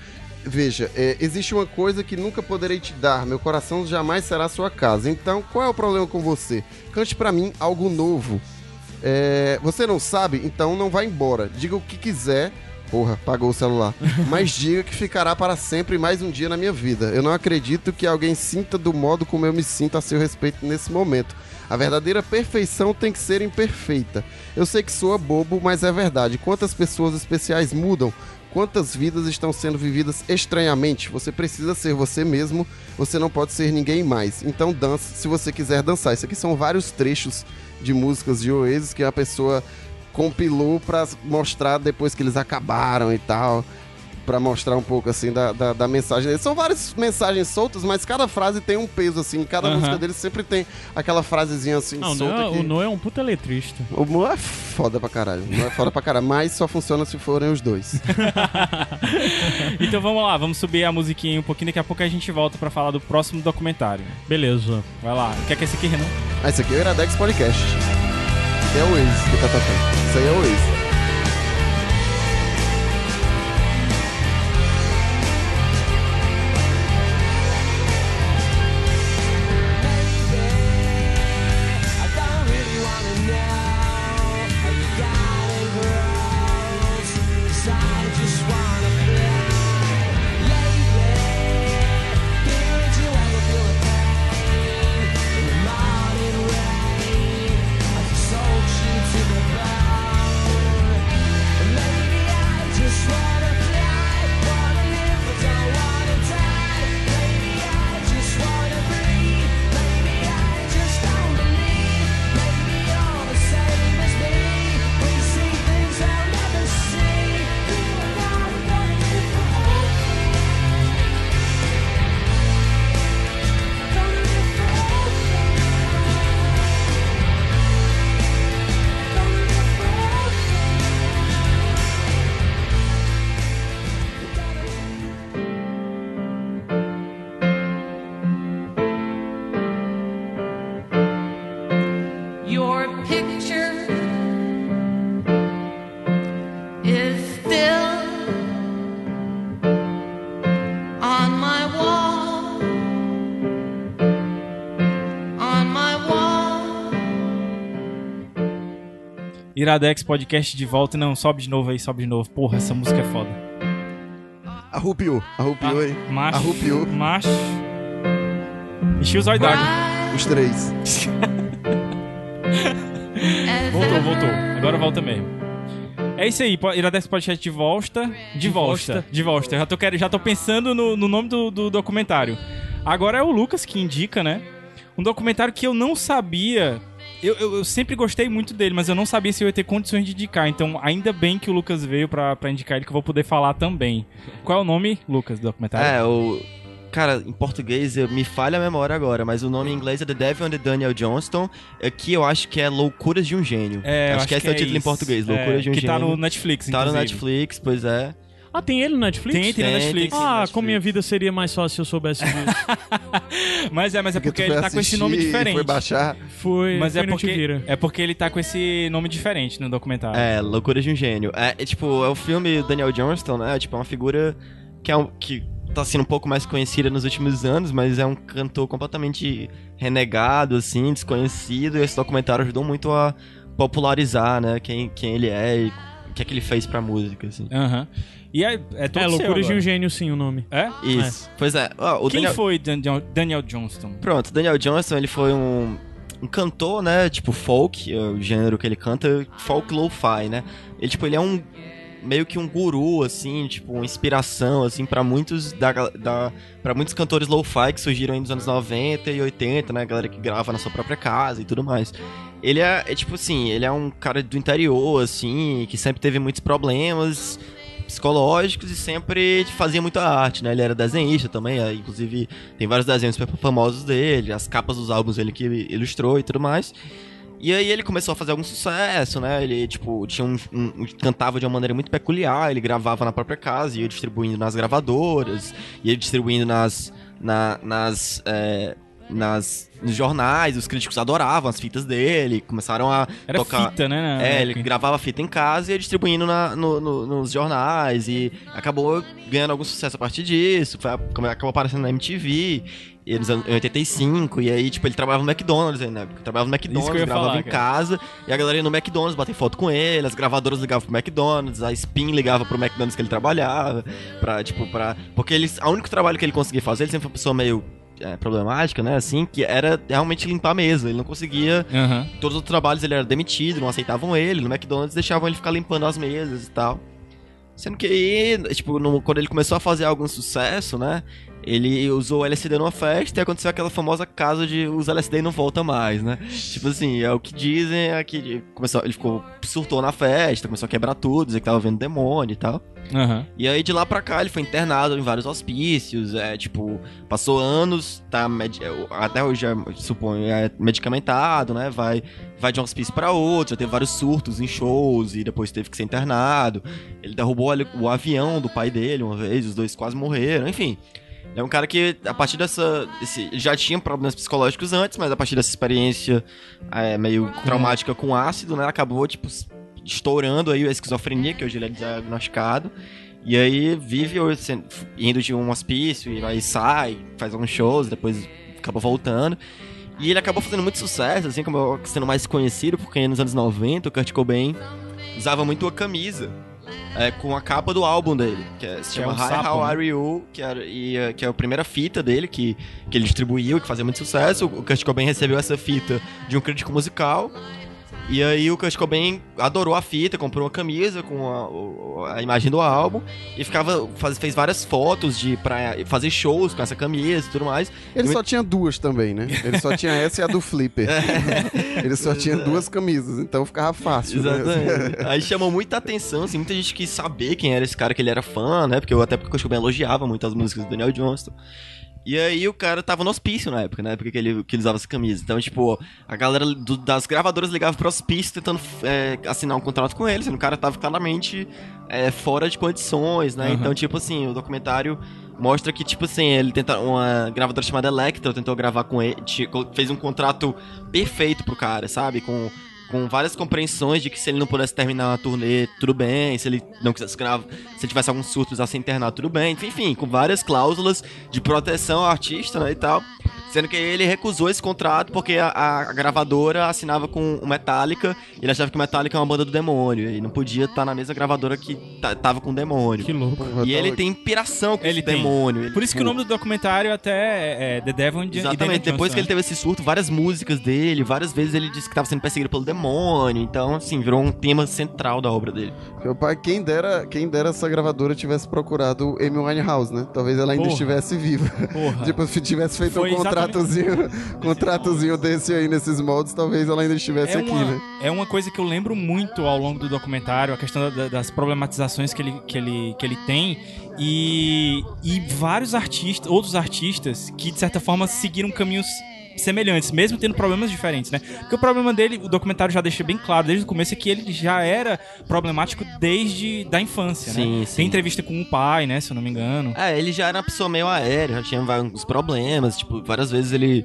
Veja, é, existe uma coisa que nunca poderei te dar. Meu coração jamais será sua casa. Então, qual é o problema com você? Cante pra mim algo novo. É, você não sabe? Então não vá embora. Diga o que quiser, Porra, pagou o celular. Mas diga que ficará para sempre mais um dia na minha vida. Eu não acredito que alguém sinta do modo como eu me sinto a seu respeito nesse momento. A verdadeira perfeição tem que ser imperfeita. Eu sei que soa bobo, mas é verdade. Quantas pessoas especiais mudam? Quantas vidas estão sendo vividas estranhamente? Você precisa ser você mesmo, você não pode ser ninguém mais. Então dance se você quiser dançar. Isso aqui são vários trechos de músicas de Oasis que a pessoa compilou pra mostrar depois que eles acabaram e tal. Pra mostrar um pouco assim da, da, da mensagem deles. São várias mensagens soltas, mas cada frase tem um peso, assim. Cada música deles sempre tem aquela frasezinha assim Não, o solta. Noah, que... o Noah é um puta letrista. O Mo é foda pra caralho. O Mo é foda pra caralho. Mas só funciona se forem os dois. Então vamos lá, vamos subir a musiquinha um pouquinho, daqui a pouco a gente volta pra falar do próximo documentário. Beleza. Vai lá. O que é que é esse aqui, Renan? Ah, esse aqui é o Iradex Podcast. É o Waze que tá tocando. Isso aí é o Waze. Iradex Podcast de volta. Não, sobe de novo aí, sobe de novo. Porra, essa música é foda. Arrupiou. Arrupiou aí. Macho. Arrupiou. Macho. Enchi os olhos d'água. Os três. Voltou, voltou. Agora volta mesmo. É isso aí, Iradex Podcast de volta. De volta. De volta. Eu já tô, querendo, já tô pensando no, no nome do, do documentário. Agora é o Lucas que indica, né? Um documentário que eu não sabia. Eu, eu, eu sempre gostei muito dele, mas eu não sabia se eu ia ter condições de indicar. Então, ainda bem que o Lucas veio pra, pra indicar ele, que eu vou poder falar também. Qual é o nome, Lucas, do documentário? É, o. Cara, em português eu- me falha a memória agora, mas o nome em inglês é The Devil and the Daniel Johnston. Aqui eu acho que é Loucuras de um Gênio. É, eu acho, que esse é o título em isso. português, É, Loucuras de um que Gênio. tá no Netflix, Tá no inclusive. Netflix, pois é. Ah, tem ele no Netflix? Tem, tem no Tem, Netflix. tem. Ah, Netflix. como minha vida seria mais fácil se eu soubesse disso. Mas é, mas é porque, tu ele tá com esse nome diferente. Foi baixar. Foi, Mas foi é porque, é porque ele tá com esse nome diferente no documentário. É, Loucuras de um Gênio. É, é, tipo, é o filme Daniel Johnston, né? Tipo, é uma figura que, é um, que tá sendo um pouco mais conhecida nos últimos anos, mas é um cantor completamente renegado, assim, desconhecido. E esse documentário ajudou muito a popularizar, né? Quem, quem ele é e o que é que ele fez pra música, assim. Aham. E é, é todo É, seu Loucuras de um. Gênio, sim, o nome. É? Isso. Pois é. ó, o Quem Daniel... foi Daniel, Daniel Johnston? Pronto, Daniel Johnston, ele foi um, um cantor, né? Tipo, folk, é o gênero que ele canta, folk lo-fi, né? Ele, tipo, ele é um meio que um guru, assim, tipo, uma inspiração, assim, pra muitos da, da para muitos cantores lo-fi que surgiram aí nos anos 90 e 80, né? Galera que grava na sua própria casa e tudo mais. Ele é, é tipo assim, ele é um cara do interior, assim, que sempre teve muitos problemas psicológicos e sempre fazia muita arte, né? Ele era desenhista também, é, inclusive tem vários desenhos super famosos dele, as capas dos álbuns ele que ilustrou e tudo mais. E aí ele começou a fazer algum sucesso, né? Ele, tipo, tinha um, um- cantava de uma maneira muito peculiar, ele gravava na própria casa, ia distribuindo nas gravadoras, ia distribuindo nas... na- nas... é, nas nos jornais, os críticos adoravam as fitas dele, começaram a Era tocar... fita, né? É, ele gravava fita em casa e ia distribuindo na- no- no- nos jornais e acabou ganhando algum sucesso a partir disso, foi- acabou aparecendo na MTV. eles em 85, e aí, tipo, ele trabalhava no McDonald's aí, né? Trabalhava no McDonald's, gravava falar, em cara. casa, e a galera ia no McDonald's bater foto com ele, as gravadoras ligavam pro McDonald's, a Spin ligava pro McDonald's que ele trabalhava, pra, tipo, pra... Porque ele, o único trabalho que ele conseguia fazer, ele sempre foi uma pessoa meio é, problemática, né, assim, que era realmente limpar a mesa, ele não conseguia... Aham. Todos os trabalhos ele era demitido, não aceitavam ele, no McDonald's deixavam ele ficar limpando as mesas e tal. Sendo que aí, tipo, no- quando ele começou a fazer algum sucesso, né? Ele usou o LSD numa festa e aconteceu aquela famosa caso de usa LSD e não volta mais, né? Tipo assim, é o que dizem, é que ele começou, ele ficou, surtou na festa, começou a quebrar tudo, dizer que tava vendo demônio e tal. Aham. E aí de lá pra cá ele foi internado em vários hospícios, é tipo, passou anos, tá é, até hoje, é, suponho, é medicamentado, né? Vai vai de um hospício pra outro, já teve vários surtos em shows e depois teve que ser internado. Ele derrubou o avião do pai dele uma vez, os dois quase morreram, enfim. É um cara que, a partir dessa. Desse, ele já tinha problemas psicológicos antes, mas a partir dessa experiência é, meio traumática com ácido, né? Acabou, tipo, estourando aí a esquizofrenia, que hoje ele é diagnosticado. E aí vive indo de um hospício e aí sai, faz alguns shows, depois acaba voltando. E ele acabou fazendo muito sucesso, assim, como sendo mais conhecido, porque nos anos 90 o Kurt Cobain usava muito a camisa é, com a capa do álbum dele, que é- se é chama um Hi, sapo, How né? Are You, que, era, e, eh, que é a primeira fita dele que, que ele distribuiu, que fazia muito sucesso. O Kurt Cobain recebeu essa fita de um crítico musical. E aí o Kurt Cobain adorou a fita, comprou uma camisa com a, a imagem do álbum e ficava faz- fez várias fotos de para fazer shows com essa camisa e tudo mais. Ele E só tinha duas também, né? Ele só tinha essa e a do Flipper. Ele só tinha duas camisas, então ficava fácil. né? Exatamente. Aí chamou muita atenção, assim, muita gente quis saber quem era esse cara que ele era fã, né? Porque eu até porque o Kurt Cobain elogiava muito as músicas do Daniel Johnston. E aí o cara tava no hospício na época, né? Porque que ele, que ele usava essa camisa. Então, tipo, a galera do- das gravadoras ligava pro hospício tentando é, assinar um contrato com ele, sendo o cara tava claramente é, fora de condições, né? Aham. Então, tipo assim, o documentário mostra que, tipo assim, ele tenta. Uma gravadora chamada Electra tentou gravar com ele, fez um contrato perfeito pro cara, sabe? Com com várias compreensões de que se ele não pudesse terminar a turnê, tudo bem, se ele não quisesse gravar, se ele tivesse alguns surtos a ser internado, tudo bem, enfim, enfim, com várias cláusulas de proteção ao artista, né, e tal. Sendo que ele recusou esse contrato porque a, a gravadora assinava com o Metallica e ele achava que o Metallica é uma banda do demônio e não podia estar na mesma gravadora que ta- tava com o demônio. Que louco. E ele tem piração com Ele esse tem. demônio. Ele, Por isso que o tipo, nome do documentário até é The Devil and Exatamente, depois Jones, que ele né? teve esse surto, várias músicas dele, várias vezes ele disse que estava sendo perseguido pelo demônio, então, assim, virou um tema central da obra dele. Meu pai, quem dera, quem dera essa gravadora tivesse procurado Amy Winehouse, né? Talvez ela ainda Porra. estivesse viva. Porra. Tipo, se tivesse feito Foi um contratozinho, contratozinho desse aí nesses moldes, talvez ela ainda estivesse É aqui, uma, né? é uma coisa que eu lembro muito ao longo do documentário, a questão da- das problematizações que ele, que ele, que ele tem e, e vários artistas, outros artistas que de certa forma seguiram caminhos semelhantes, mesmo tendo problemas diferentes, né? Porque o problema dele, o documentário já deixa bem claro desde o começo, é que ele já era problemático desde da infância, Sim, né? sim. Tem entrevista com o pai, né, se eu não me engano. É, ele já era uma pessoa meio aérea, já tinha vários problemas, tipo, várias vezes ele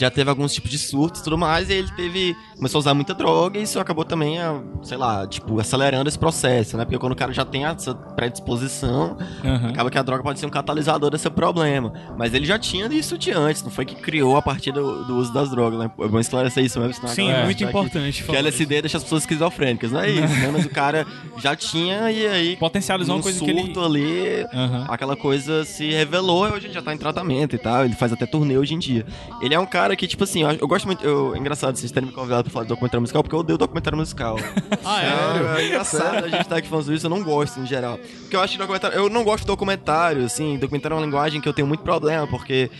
já teve alguns tipos de surtos e tudo mais, e ele teve. começou a usar muita droga e isso acabou também, a, sei lá, tipo, acelerando esse processo, né? Porque quando o cara já tem essa predisposição, Aham. acaba que a droga pode ser um catalisador desse problema. Mas ele já tinha isso de antes, não foi que criou a partir do, do uso das drogas, né? É bom esclarecer isso mesmo, senão a Sim, é muito que- importante Que falar LSD deixa as pessoas esquizofrênicas, não é isso, né? Mas o cara já tinha e aí. Potencializou num uma coisa que ele- surto ali, Aham. aquela coisa se revelou e hoje ele já tá em tratamento e tal. Ele faz até turnê hoje em dia. Ele é um cara que, tipo assim, eu, eu gosto muito. Eu, é engraçado vocês terem me convidado pra falar de documentário musical, porque eu odeio documentário musical. Ah, é? É, é engraçado a gente tá aqui falando isso, eu não gosto em geral. Porque eu acho que documentário. Eu não gosto de documentário, assim. Documentário é uma linguagem que eu tenho muito problema, porque.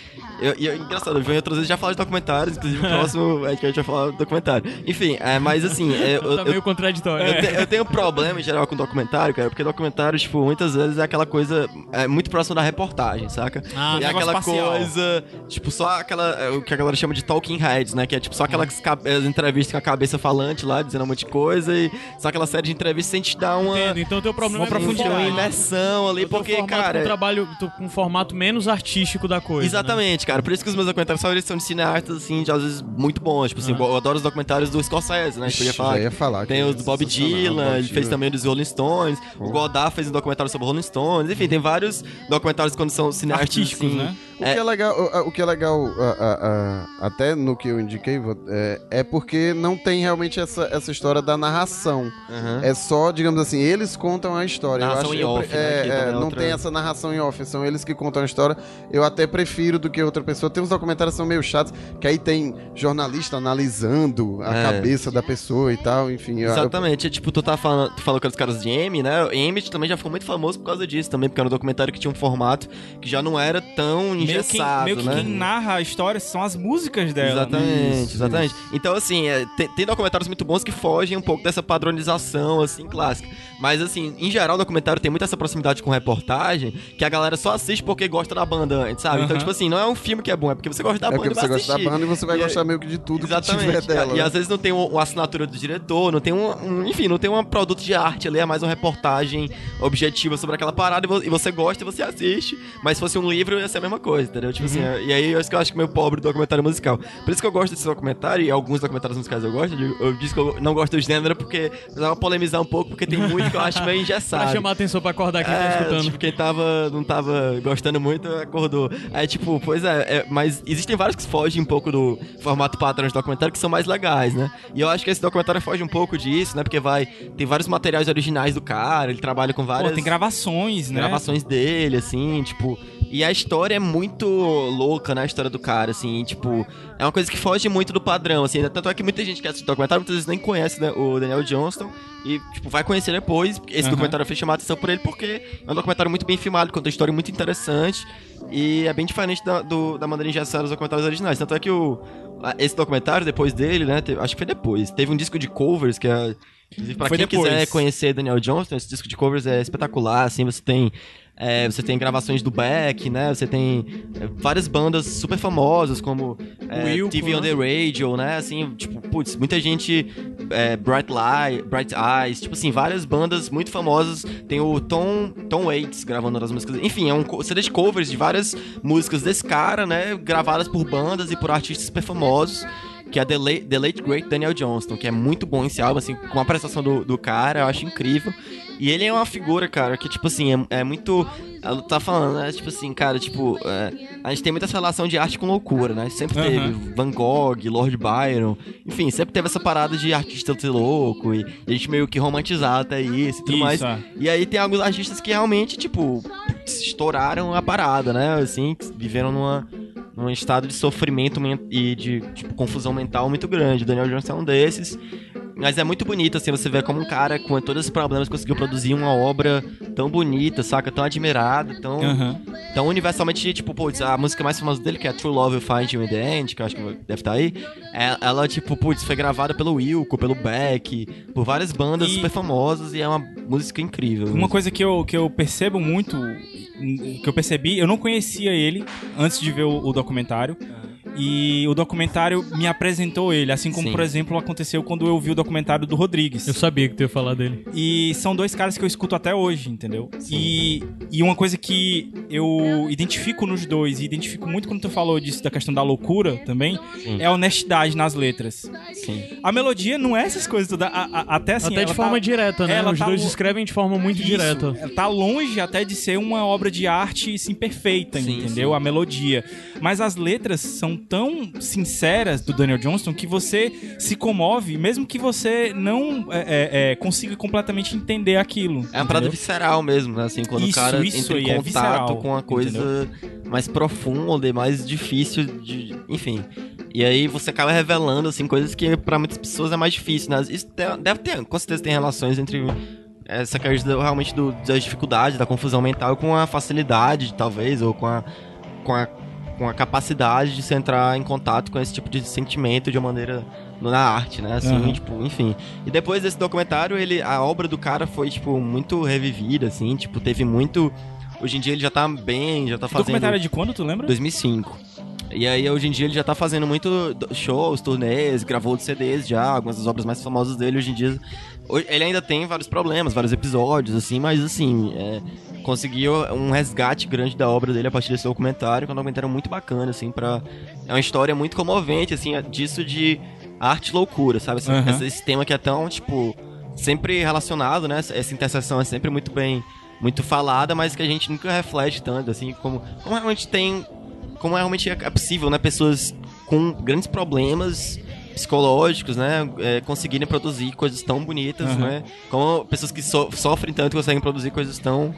Eu, e é engraçado, eu venho outras vezes já falar de documentários, inclusive o próximo é que a gente vai falar de documentário. Enfim, é, mas assim. é, eu, Tá eu- meio contraditório. eu, te- eu tenho problema em geral com documentário, cara, porque documentário, tipo, muitas vezes é aquela coisa é, muito próxima da reportagem, saca? Ah, é aquela parcial. coisa, tipo, só aquela, é, o que a galera chama de talking heads, né? Que é tipo só aquelas as entrevistas com a cabeça falante lá, dizendo um monte de coisa, e só aquela série de entrevistas sem te dar uma, Entendo. Então teu problema Uma é profundidade. uma imersão ali, porque, cara. Com um trabalho, tô com um formato menos artístico da coisa. né? Cara. Por isso que os meus documentários eles são de cineastas, assim, de às vezes muito bons. Tipo assim, eu adoro os documentários do Scorsese, né? A gente podia Ixi, falar. já ia falar Tem que os do Bob Dylan, Bob ele fez também dos Rolling Stones. O Godard fez um documentário sobre Rolling Stones. Enfim, tem vários documentários quando são cineastas Artísticos, assim, né? O que é legal, o, o que é legal a- a- a- até no que eu indiquei, é, é porque não tem realmente essa, essa história da narração. Aham. É só, digamos assim, eles contam a história. Eu Narração acho- em eu off, né, é, é, é não outra- tem essa narração em off, são eles que contam a história. Eu até prefiro do que outra pessoa. Tem uns documentários que são meio chatos, que aí tem jornalista analisando a É. cabeça da pessoa e tal, enfim. eu- eu- Exatamente, é tipo, tu tá falando, tu falou com os caras de M, né? Emmett também já ficou muito famoso por causa disso também, porque era um documentário que tinha um formato que já não era tão Meio que, engessado, meio que né? quem narra a história são as músicas dela. né? Exatamente, exatamente. Então, assim, é, tem, tem documentários muito bons que fogem um pouco dessa padronização, assim, clássica. Mas, assim, em geral, o documentário tem muito essa proximidade com reportagem que a galera só assiste porque gosta da banda antes, sabe? Então, Aham. tipo assim, não é um filme que é bom, é porque você gosta da É banda porque e vai você gosta da banda e você vai E- gostar meio que de tudo que tiver Exatamente. dela. E né? às vezes não tem um- uma assinatura do diretor, não tem um, um- Enfim, não tem um produto de arte ali, é mais uma reportagem objetiva sobre aquela parada e vo- e você gosta e você assiste. Mas se fosse um livro, ia ser a mesma coisa, entendeu? Tipo assim, é- e aí eu acho que eu acho que meio pobre do documentário musical. Por isso que eu gosto desse documentário, e alguns documentários musicais eu gosto. Eu, eu disse que eu não gosto do gênero porque precisava polemizar um pouco, porque tem muito que eu acho meio engessado. Pra chamar a atenção pra acordar quem tá É, escutando. tipo, quem tava, não tava gostando muito, acordou. Aí, tipo, pois é, é, mas existem vários que fogem um pouco do formato padrão de documentário que são mais legais, né? E eu acho que esse documentário foge um pouco disso, né? Porque vai, tem vários materiais originais do cara, ele trabalha com várias Pô, tem gravações, né? gravações dele, assim, tipo. E a história é muito louca, né? A história do cara, assim, tipo. É uma coisa que foge muito do padrão, assim. Tanto é que muita gente que assiste o documentário muitas vezes nem conhece né, o Daniel Johnston. E, tipo, vai conhecer depois. Esse Aham. documentário fez chamar a atenção por ele porque é um documentário muito bem filmado, conta uma história muito interessante. E é bem diferente da, do, da maneira engessada dos documentários originais. Tanto é que o, esse documentário, depois dele, né? teve- acho que foi depois. Teve um disco de covers que é. Inclusive, pra Foi quem depois. quiser conhecer Daniel Johnston, esse disco de covers é espetacular, assim, você tem. É, você tem gravações do Beck, né? Você tem é, várias bandas super famosas, como é, Wilco, TV on né? the Radio, né? Assim, tipo, putz, muita gente. é, Bright Light, Bright Eyes, tipo assim, várias bandas muito famosas. Tem o Tom, Tom Waits gravando as músicas. Enfim, é um CD de covers de várias músicas desse cara, né? Gravadas por bandas e por artistas super famosos que é The Late, The Late Great Daniel Johnston, que é muito bom esse álbum, assim, com a prestação do, do cara, eu acho incrível. E ele é uma figura, cara, que, tipo assim, é, é muito. Ela tá falando, né? Tipo assim, cara, tipo, é, a gente tem muita relação de arte com loucura, né? Sempre teve Aham. Van Gogh, Lord Byron, enfim, sempre teve essa parada de artista ser louco e a gente meio que romantizar até isso e tudo Isso, mais. é. E aí tem alguns artistas que realmente, tipo, estouraram a parada, né? Assim, viveram numa, num estado de sofrimento men- e de tipo, confusão mental muito grande. O Daniel Jones é um desses. Mas é muito bonito, assim, você vê como um cara com todos esses problemas conseguiu produzir uma obra tão bonita, saca? Tão admirada, tão, Aham. tão universalmente, tipo, putz, a música mais famosa dele, que é True Love Find You in the End, que eu acho que deve estar aí, é- ela, tipo, putz, foi gravada pelo Wilco, pelo Beck, por várias bandas E- super famosas e é uma música incrível. Uma coisa que eu, que eu percebo muito, que eu percebi, eu não conhecia ele antes de ver o, o documentário. E o documentário me apresentou ele, assim como, Sim. por exemplo, aconteceu quando eu vi o documentário do Rodrigues. Eu sabia que tu ia falar dele. E são dois caras que eu escuto até hoje, entendeu? E, e uma coisa que eu identifico nos dois, e identifico muito quando tu falou disso, da questão da loucura também, Sim. é a honestidade nas letras. Sim. A melodia não é essas coisas todas, a- a- até assim... Até de ela forma tá- direta, né? ela Os tá dois lo- escrevem de forma muito Isso, direta. ela Tá longe até de ser uma obra de arte, assim, perfeita, Sim, entendeu? sim. A melodia. Mas as letras são tão sinceras do Daniel Johnston que você se comove, mesmo que você não é, é, é, consiga completamente entender aquilo. É uma parada entendeu? visceral mesmo, né? Assim, quando Isso, o cara isso entra em é contato visceral, com uma coisa mais profunda e mais difícil de. Enfim. E aí você acaba revelando, assim, coisas que pra muitas pessoas é mais difícil, né? Isso deve ter, com certeza tem relações entre essa coisa do- realmente do, das dificuldades, da confusão mental com a facilidade, talvez, ou com a. Com a com a capacidade de se entrar em contato com esse tipo de sentimento de uma maneira na arte, né? Assim, Aham. tipo, enfim. E depois desse documentário, ele, a obra do cara foi, tipo, muito revivida, assim, tipo, teve muito. Hoje em dia ele já tá bem, já tá fazendo. documentário é de quando, tu lembra? 2005. E aí, hoje em dia, ele já tá fazendo muito shows, turnês, gravou de CDs já, algumas das obras mais famosas dele hoje em dia. Ele ainda tem vários problemas, vários episódios, assim, mas assim, é, conseguiu um resgate grande da obra dele a partir desse documentário, que é um documentário muito bacana, assim, pra. É uma história muito comovente, assim, disso de arte loucura, sabe? Aham. essa- esse tema que é tão, tipo, sempre relacionado, né? Essa essa interseção é sempre muito bem. Muito falada, mas que a gente nunca reflete tanto, assim, como, como realmente tem como realmente é é possível, né? Pessoas com grandes problemas psicológicos, né? é, conseguirem produzir coisas tão bonitas, Aham. né? Como pessoas que so- sofrem tanto conseguem produzir coisas tão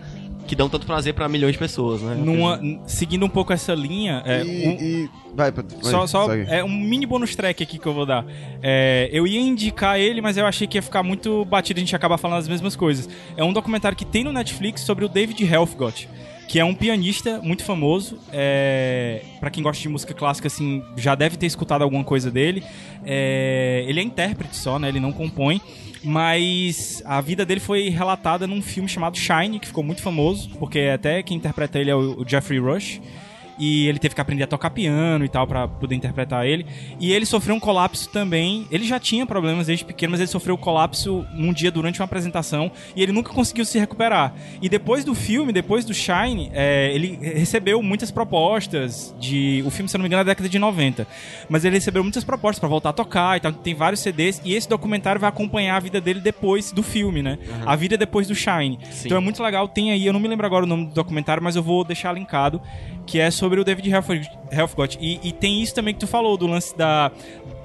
que dão tanto prazer pra milhões de pessoas, né? Numa- seguindo um pouco essa linha, é, e, um- e- Vai, vai, só, só segue. é um mini bônus track aqui que eu vou dar. É, eu ia indicar ele, mas eu achei que ia ficar muito batido a gente acabar falando as mesmas coisas. É um documentário que tem no Netflix sobre o David Helfgott, que é um pianista muito famoso. É, para quem gosta de música clássica, assim, já deve ter escutado alguma coisa dele. É, ele é intérprete só, né? Ele não compõe. Mas a vida dele foi relatada num filme chamado Shine, que ficou muito famoso, porque até quem interpreta ele é o o Jeffrey Rush e ele teve que aprender a tocar piano e tal pra poder interpretar ele. E ele sofreu um colapso também. Ele já tinha problemas desde pequeno, mas ele sofreu um colapso num dia durante uma apresentação e ele nunca conseguiu se recuperar. E depois do filme, depois do Shine, é, ele recebeu muitas propostas de. O filme, se eu não me engano, é da década de 90. Mas ele recebeu muitas propostas pra voltar a tocar e tal. Tem vários CDs. E esse documentário vai acompanhar a vida dele depois do filme, né? A vida depois do Shine. Então é muito legal. Tem aí, eu não me lembro agora o nome do documentário, mas eu vou deixar linkado. Que é sobre o David Helfgott. Helfgott. E, e tem isso também que tu falou, do lance da.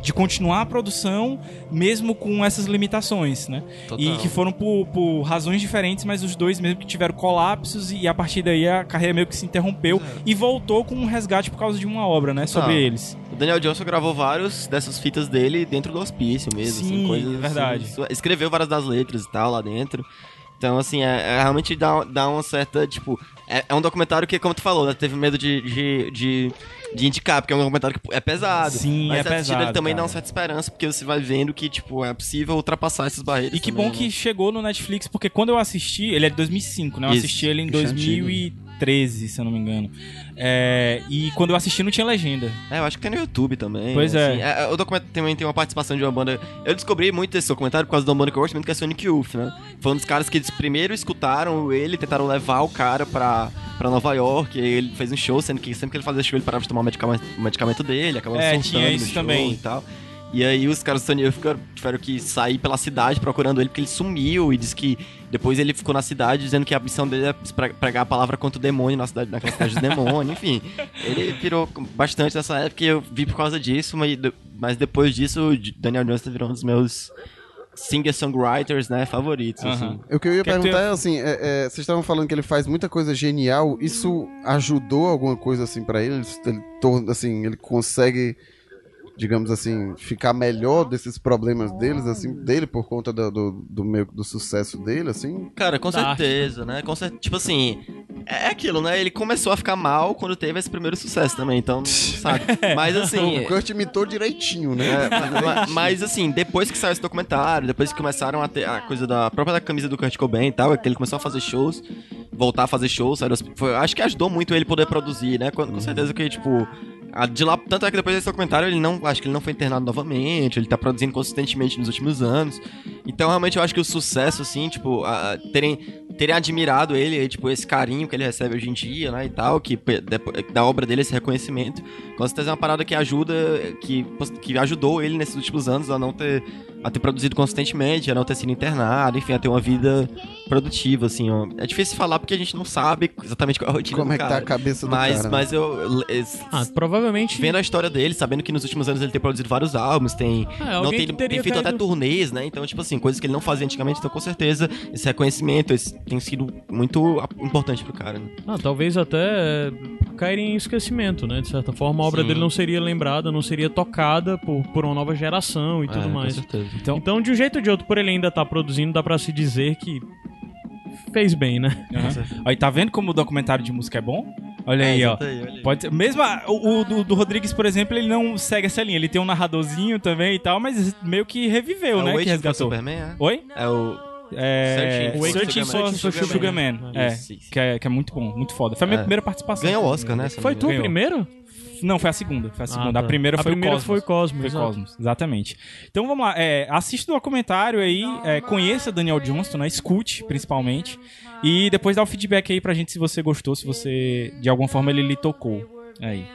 De continuar a produção, mesmo com essas limitações, né? Total. E que foram por, por razões diferentes, mas os dois mesmo que tiveram colapsos e a partir daí a carreira meio que se interrompeu e voltou com um resgate por causa de uma obra, né? Sobre Total. eles. O Daniel Johnson gravou vários dessas fitas dele dentro do hospício mesmo, Sim, assim, coisas é verdade. assim, escreveu várias das letras e tal lá dentro. Então, assim, é, é realmente dá, dá uma certa, tipo... É, é, um documentário que, como tu falou, né, teve medo de, de, de, de, indicar, porque é um documentário que é pesado. Sim, mas é pesado. Mas também cara. dá uma certa esperança, porque você vai vendo que, tipo, é possível ultrapassar essas barreiras. E que também, bom né? que chegou no Netflix, porque quando eu assisti, ele é de 2005, né? Eu Isso. assisti ele em 2003. 13, se eu não me engano. É, e quando eu assisti não tinha legenda. É, eu acho que tem no YouTube também. Pois é. assim. é. é. O documento também tem uma participação de uma banda. Eu descobri muito esse documentário por causa de uma banda que eu gosto muito, que é Sonic Youth, né? Foi um dos caras que eles primeiro escutaram ele, tentaram levar o cara pra, pra Nova York. ele fez um show, sendo que sempre que ele fazia show ele parava de tomar o medicamento, o medicamento dele, acabava é, tinha isso também. e tal. E aí os caras do Sonic Youth tiveram que sair pela cidade procurando ele porque ele sumiu e disse que depois ele ficou na cidade dizendo que a missão dele é pre- pregar a palavra contra o demônio na cidade, naquela cidade dos demônios, enfim. Ele pirou bastante nessa época e eu vi por causa disso, mas, mas depois disso o Daniel Johnston virou um dos meus singer-songwriters, né, favoritos, assim. O que eu ia Que perguntar é assim, é, é, vocês estavam falando que ele faz muita coisa genial, isso ajudou alguma coisa assim pra ele? Ele, ele torna- assim, ele consegue, digamos assim, ficar melhor desses problemas deles, assim, dele por conta do, do, do meio do sucesso dele, assim? Cara, com Da certeza, né? Com cer- Tipo assim, é aquilo, né? Ele começou a ficar mal quando teve esse primeiro sucesso também, então, sabe? Mas assim, O Kurt imitou direitinho, né? É, ma- mas assim, depois que saiu esse documentário, depois que começaram a ter a coisa da própria da camisa do Kurt Cobain e tal, é que ele começou a fazer shows, voltar a fazer shows, sabe? Foi- acho que ajudou muito ele poder produzir, né? Com, com certeza que, tipo, a- de lá, tanto é que depois desse documentário ele não, acho que ele não foi internado novamente, ele tá produzindo consistentemente nos últimos anos. Então, realmente, eu acho que o sucesso, assim, tipo, a- terem, terem admirado ele, tipo, esse carinho que ele recebe hoje em dia, né, e tal, que pe- depo- da obra dele, esse reconhecimento, com certeza é uma parada que ajuda, que, que ajudou ele nesses últimos anos a não ter, a ter produzido consistentemente, a não ter sido internado, enfim, a ter uma vida produtiva, assim, ó. É difícil falar porque a gente não sabe exatamente qual é a rotina Como do é que tá cara. a cabeça do mas, cara, né? Mas eu... Ah, provavelmente. Vendo a história dele, sabendo que nos últimos anos ele tem produzido vários álbuns, tem, É, não tem, tem feito caído- até turnês, né? Então, tipo assim, coisas que ele não fazia antigamente, então com certeza esse reconhecimento esse tem sido muito importante pro cara. Né? Ah, talvez até é, cair em esquecimento, né? De certa forma, a obra Sim. dele não seria lembrada, não seria tocada por, por uma nova geração e tudo É, com mais. certeza. Então, Então, de um jeito ou de outro, por ele ainda estar produzindo, dá pra se dizer que fez bem, né? aham. aí tá vendo como o documentário de música é bom? Olha É, aí, ó. aí, olha aí. Pode ser, mesmo a- o, o do, do Rodrigues, por exemplo, ele não segue essa linha. Ele tem um narradorzinho também e tal, mas meio que reviveu, É né? o que for resgatou. Superman, é? Oi? É o... É, Searching for Searching Sugar Man. for Sugar Sugar Man. Man. É, Isso, isso. Que, é, que é muito bom, muito foda. Foi a minha É. primeira participação. Ganhou o Oscar, né? Foi tu o primeiro? Não, foi a segunda. Foi a segunda. tá. A primeira A foi primeira o Cosmos. foi Cosmos, Foi exato. Cosmos, exatamente. Então vamos lá. É, assista o documentário aí, é, conheça Daniel Johnston, né? Escute, principalmente. E depois dá o feedback aí pra gente se você gostou, se você, de alguma forma, ele lhe tocou. Aí.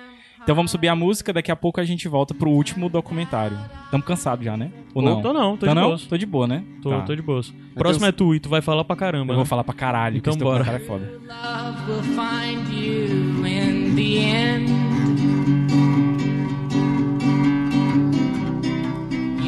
Então vamos subir a música, daqui a pouco a gente volta pro último documentário. Estamos cansados já, né? Ou não? Tô não, tô Tá de boas. Tô de boa, né? Tô, Tá. tô de boas. Próximo é tu e tu vai falar pra caramba. Eu vou né? falar pra caralho, Então que esse bora. documentário é foda. Love will find you in the end.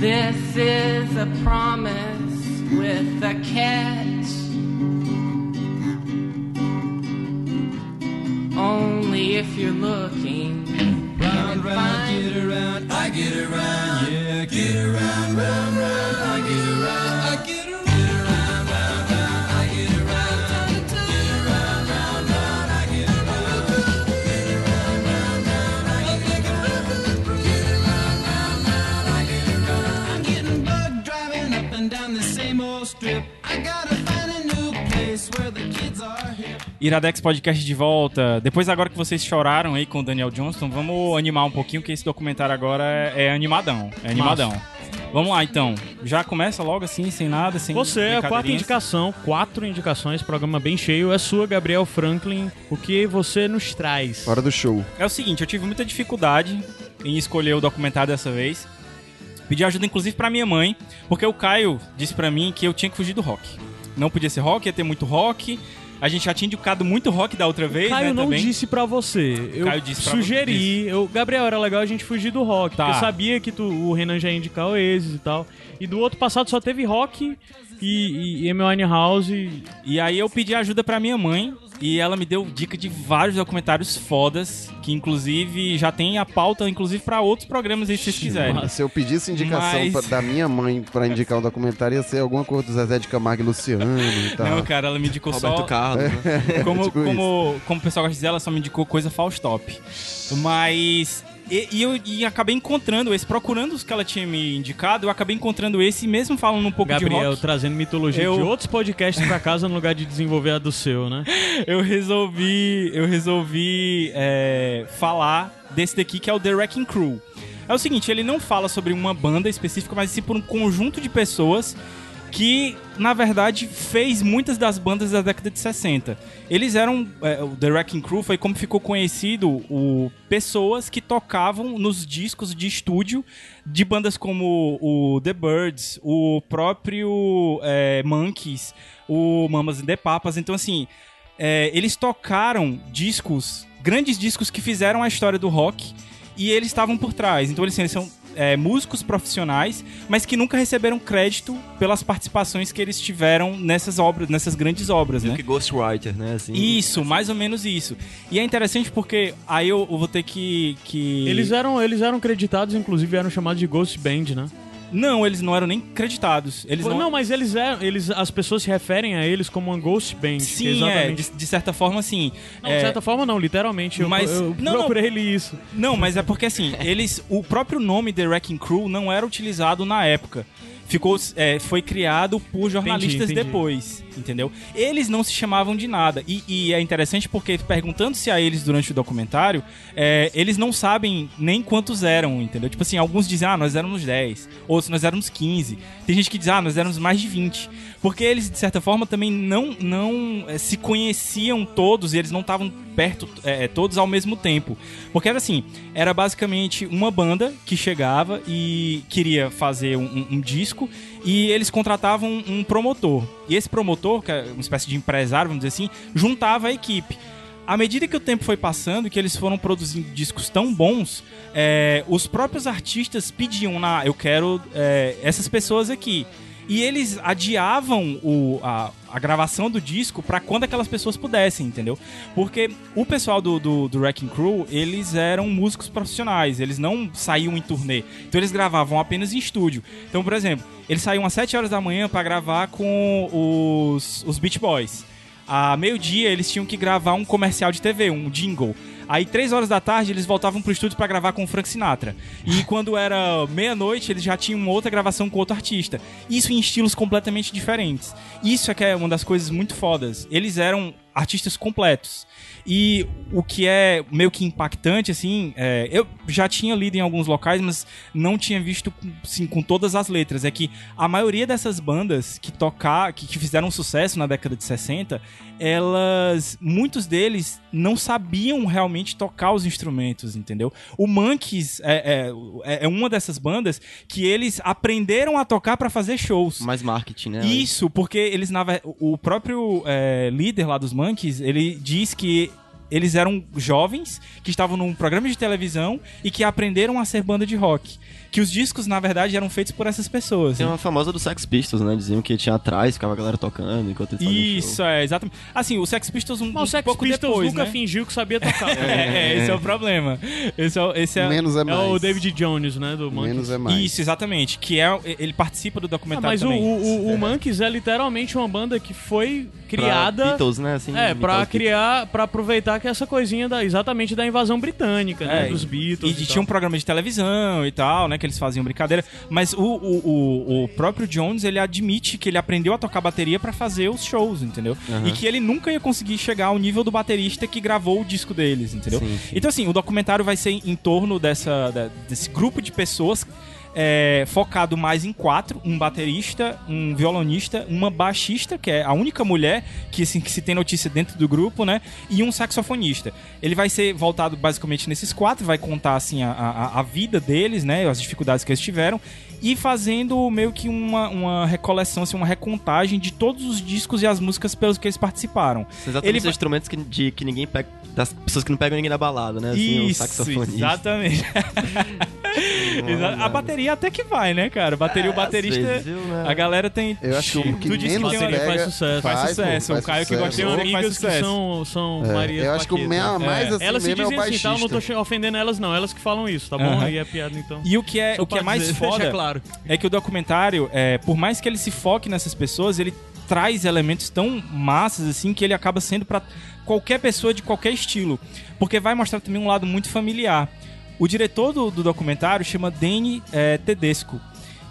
This is a promise with a catch. Only if you're looking. Round, round, get around, I get around, yeah, get around, round, Iradex Podcast de volta. Depois agora que vocês choraram aí com o Daniel Johnston, vamos animar um pouquinho, que esse documentário agora é, é animadão. É animadão. Vamos lá então. Já começa logo assim, sem nada, sem Você, a quarta indicação, quatro indicações, programa bem cheio. É sua, Gabriel Franklin. O que você nos traz? Hora do show. É o seguinte, eu tive muita dificuldade em escolher o documentário dessa vez. Pedi ajuda inclusive pra minha mãe, porque o Caio disse pra mim que eu tinha que fugir do rock. Não podia ser rock, ia ter muito rock. A gente já tinha indicado muito rock da outra vez, Caio né, não também. disse pra você. Eu Caio disse sugeri. Eu, Gabriel, era legal a gente fugir do rock. Tá. Porque eu sabia que tu, o Renan já ia indicar o Oasis e tal. E do outro passado só teve rock e, e Amy Winehouse. E... E aí eu pedi ajuda pra minha mãe e ela me deu dica de vários documentários fodas, que inclusive já tem a pauta inclusive pra outros programas aí se vocês quiserem. Se eu pedisse indicação Mas- pra- da minha mãe pra indicar um documentário, ia ser alguma coisa do Zezé de Camargo e Luciano e tal. Não, cara, ela me indicou Roberto só Carlos, né? como, Tipo como, como o pessoal gosta de dizer, ela só me indicou coisa Faustop. Mas. E, e eu e acabei encontrando esse, procurando os que ela tinha me indicado, eu acabei encontrando esse, mesmo falando um pouco de Gabriel rock. trazendo mitologia Eu- de outros podcasts pra casa no lugar de desenvolver a do seu, né? eu resolvi, eu resolvi é, falar desse daqui que é o The Wrecking Crew. É o seguinte, ele não fala sobre uma banda específica, mas sim por um conjunto de pessoas que, na verdade, fez muitas das bandas da década de 60. Eles eram. é, o The Wrecking Crew foi como ficou conhecido o pessoas que tocavam nos discos de estúdio de bandas como o The Birds, o próprio é, Monkeys, o Mamas and the Papas. Então, assim, é, eles tocaram discos, grandes discos que fizeram a história do rock e eles estavam por trás. Então, eles, eles são é, músicos profissionais, mas que nunca receberam crédito pelas participações que eles tiveram nessas obras, nessas grandes obras, né? Que Ghostwriter, né? Assim. Isso, mais ou menos isso. E é interessante porque aí eu, eu vou ter que. que... Eles eram, eles eram creditados, inclusive eram chamados de Ghost Band, né? Não, eles não eram nem creditados. Eles não... não. mas eles eram. Eles, as pessoas se referem a eles como uma Ghost Band. que Sim, é, exatamente. de, de certa forma, sim. Não, É, de certa forma não, literalmente. Eu, Mas- eu não, não. procurei ele isso. Não, mas é porque assim, eles. O próprio nome The Wrecking Crew não era utilizado na época. Ficou, é, foi criado por jornalistas entendi. depois, entendeu? Eles não se chamavam de nada. E, e é interessante porque, perguntando-se a eles durante o documentário, é, eles não sabem nem quantos eram, entendeu? Tipo assim, alguns dizem, ah, nós éramos 10. Outros, nós éramos 15. Tem gente que diz, ah, nós éramos mais de 20. Porque eles, de certa forma, também não, não é, se conheciam todos e eles não estavam perto é, todos ao mesmo tempo. Porque era assim, era basicamente uma banda que chegava e queria fazer um, um- um disco e eles contratavam um, promotor. E esse promotor, que é uma espécie de empresário, vamos dizer assim, juntava a equipe. À medida que o tempo foi passando e que eles foram produzindo discos tão bons, é, os próprios artistas pediam, na, eu quero é, essas pessoas aqui. E eles adiavam o, a, a gravação do disco pra quando aquelas pessoas pudessem, entendeu? Porque o pessoal do, do, do Wrecking Crew, eles eram músicos profissionais, eles não saíam em turnê. Então eles gravavam apenas em estúdio. Então, por exemplo, eles saíam às 7 horas da manhã pra gravar com os, os Beach Boys. À meio-dia eles tinham que gravar um comercial de TV, um jingle. Aí, três horas da tarde, eles voltavam pro estúdio pra gravar com o Frank Sinatra. E quando era meia-noite, eles já tinham outra gravação com outro artista. Isso em estilos completamente diferentes. Isso é que é uma das coisas muito fodas. Eles eram artistas completos. E o que é meio que impactante, assim, é, eu já tinha lido em alguns locais, mas não tinha visto assim, com todas as letras. É que a maioria dessas bandas que tocar, que, que fizeram sucesso na década de 60, elas. Muitos deles não sabiam realmente tocar os instrumentos, entendeu? O Monkeys é, é, é uma dessas bandas que eles aprenderam a tocar pra fazer shows. Mais marketing, né? Isso, porque eles na o próprio é, líder lá dos Monkeys, ele diz que eles eram jovens que estavam num programa de televisão e que aprenderam a ser banda de rock. Que os discos, na verdade, eram feitos por essas pessoas. Tem uma famosa do Sex Pistols, né? Diziam que tinha atrás, ficava a galera tocando enquanto eles Isso, show. é, exatamente. Assim, o Sex Pistols um, Mas o um Sex pouco Pistols depois, nunca né? fingiu que sabia tocar. É, esse é o problema. Esse é, esse é, Menos é É mais. o David Jones, né? Do Monkeys. Menos é mais. Isso, exatamente. Que é, ele participa do Ah, documentário mas o, também. o, o, o Monkeys é literalmente uma banda que foi Pra criada. Beatles, né? Assim, É, pra criar, pra aproveitar que essa coisinha da, exatamente da invasão britânica, né? É, Dos Beatles. E, e tinha um programa de televisão e tal, né? Que eles faziam brincadeira. Mas o, o, o, o próprio Jones, ele admite que ele aprendeu a tocar bateria pra fazer os shows, entendeu? E que ele nunca ia conseguir chegar ao nível do baterista que gravou o disco deles, entendeu? Sim, sim. Então, assim, o documentário vai ser em torno dessa, desse grupo de pessoas. É, focado mais em quatro: um baterista, um violonista, uma baixista, que é a única mulher que, assim, que se tem notícia dentro do grupo, né? E um saxofonista. Ele vai ser voltado basicamente nesses quatro, vai contar assim a, a, a vida deles, né? As dificuldades que eles tiveram. E fazendo meio que uma, uma recoleção, assim, uma recontagem de todos os discos e as músicas pelos que eles participaram. Exatamente Ele os instrumentos que, de, que ninguém pega. Das pessoas que não pegam ninguém na balada, né? Assim, Isso, saxofonista. exatamente. Exa- a bateria até que vai, né, cara? Bateria, o É, vezes, viu, né? A galera tem. Eu acho que o que Tu menos que pega... faz sucesso. Faz pô, sucesso. faz o Caio que gosta de amigas que sucesso. são, são É, Maria eu acho que o me- mais assim Elas se mesmo é o dizem assim, tá? Eu não tô ofendendo elas, não. Elas que falam isso, tá bom? Aí é piada, então. E o que é, Só o que é mais dizer, foda claro. é que o documentário, é, por mais que ele se foque nessas pessoas, ele traz elementos tão massas assim que ele acaba sendo pra qualquer pessoa de qualquer estilo. Porque vai mostrar também um lado muito familiar. O diretor do, do documentário chama Danny é, Tedesco.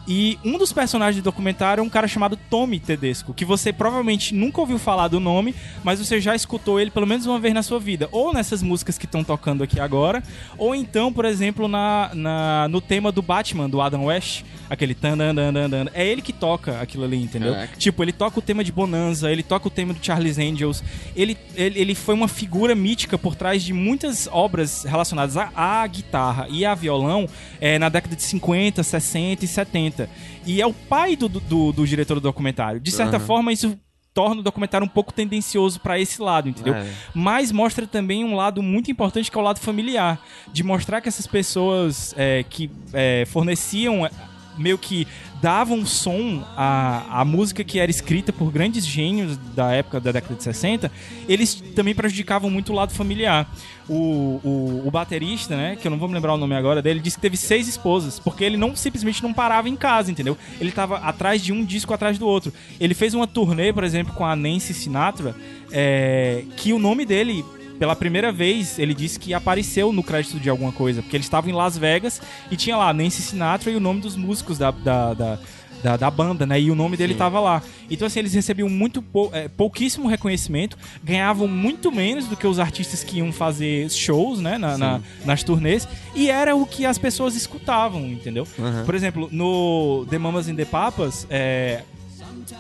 E um dos personagens do documentário é um cara chamado Tommy Tedesco, que você provavelmente nunca ouviu falar do nome, mas você já escutou ele pelo menos uma vez na sua vida. Ou nessas músicas que estão tocando aqui agora, ou então, por exemplo, na, na- no tema do Batman, do Adam West, aquele tan dan dan dan dan. É ele que toca aquilo ali, entendeu? Caraca. Tipo, ele toca o tema de Bonanza, ele toca o tema do Charlie's Angels. Ele, ele, ele foi uma figura mítica por trás de muitas obras relacionadas à, à guitarra e a violão é, na década de 50, 60 e 70. E é o pai do, do, do diretor do documentário. De certa Aham. forma, isso torna o documentário um pouco tendencioso pra esse lado, entendeu? É. Mas mostra também um lado muito importante que é o lado familiar, de mostrar que essas pessoas é, que é, forneciam meio que davam som à, à música que era escrita por grandes gênios da época da década de 60, eles também prejudicavam muito o lado familiar. O, o, o baterista, né, que eu não vou me lembrar o nome agora dele, disse que teve seis esposas, porque ele não simplesmente não parava em casa, entendeu? Ele tava atrás de um disco atrás do outro. Ele fez uma turnê, por exemplo, com a Nancy Sinatra, é, que o nome dele pela primeira vez, ele disse que apareceu no crédito de alguma coisa, porque ele estava em Las Vegas e tinha lá Nancy Sinatra e o nome dos músicos da, da, da, da, da banda, né? E o nome dele estava lá. Então, assim, eles recebiam muito pou- é, pouquíssimo reconhecimento, ganhavam muito menos do que os artistas que iam fazer shows, né? Na, na- nas turnês, e era o que as pessoas escutavam, entendeu? Por exemplo, no The Mamas and the Papas, é,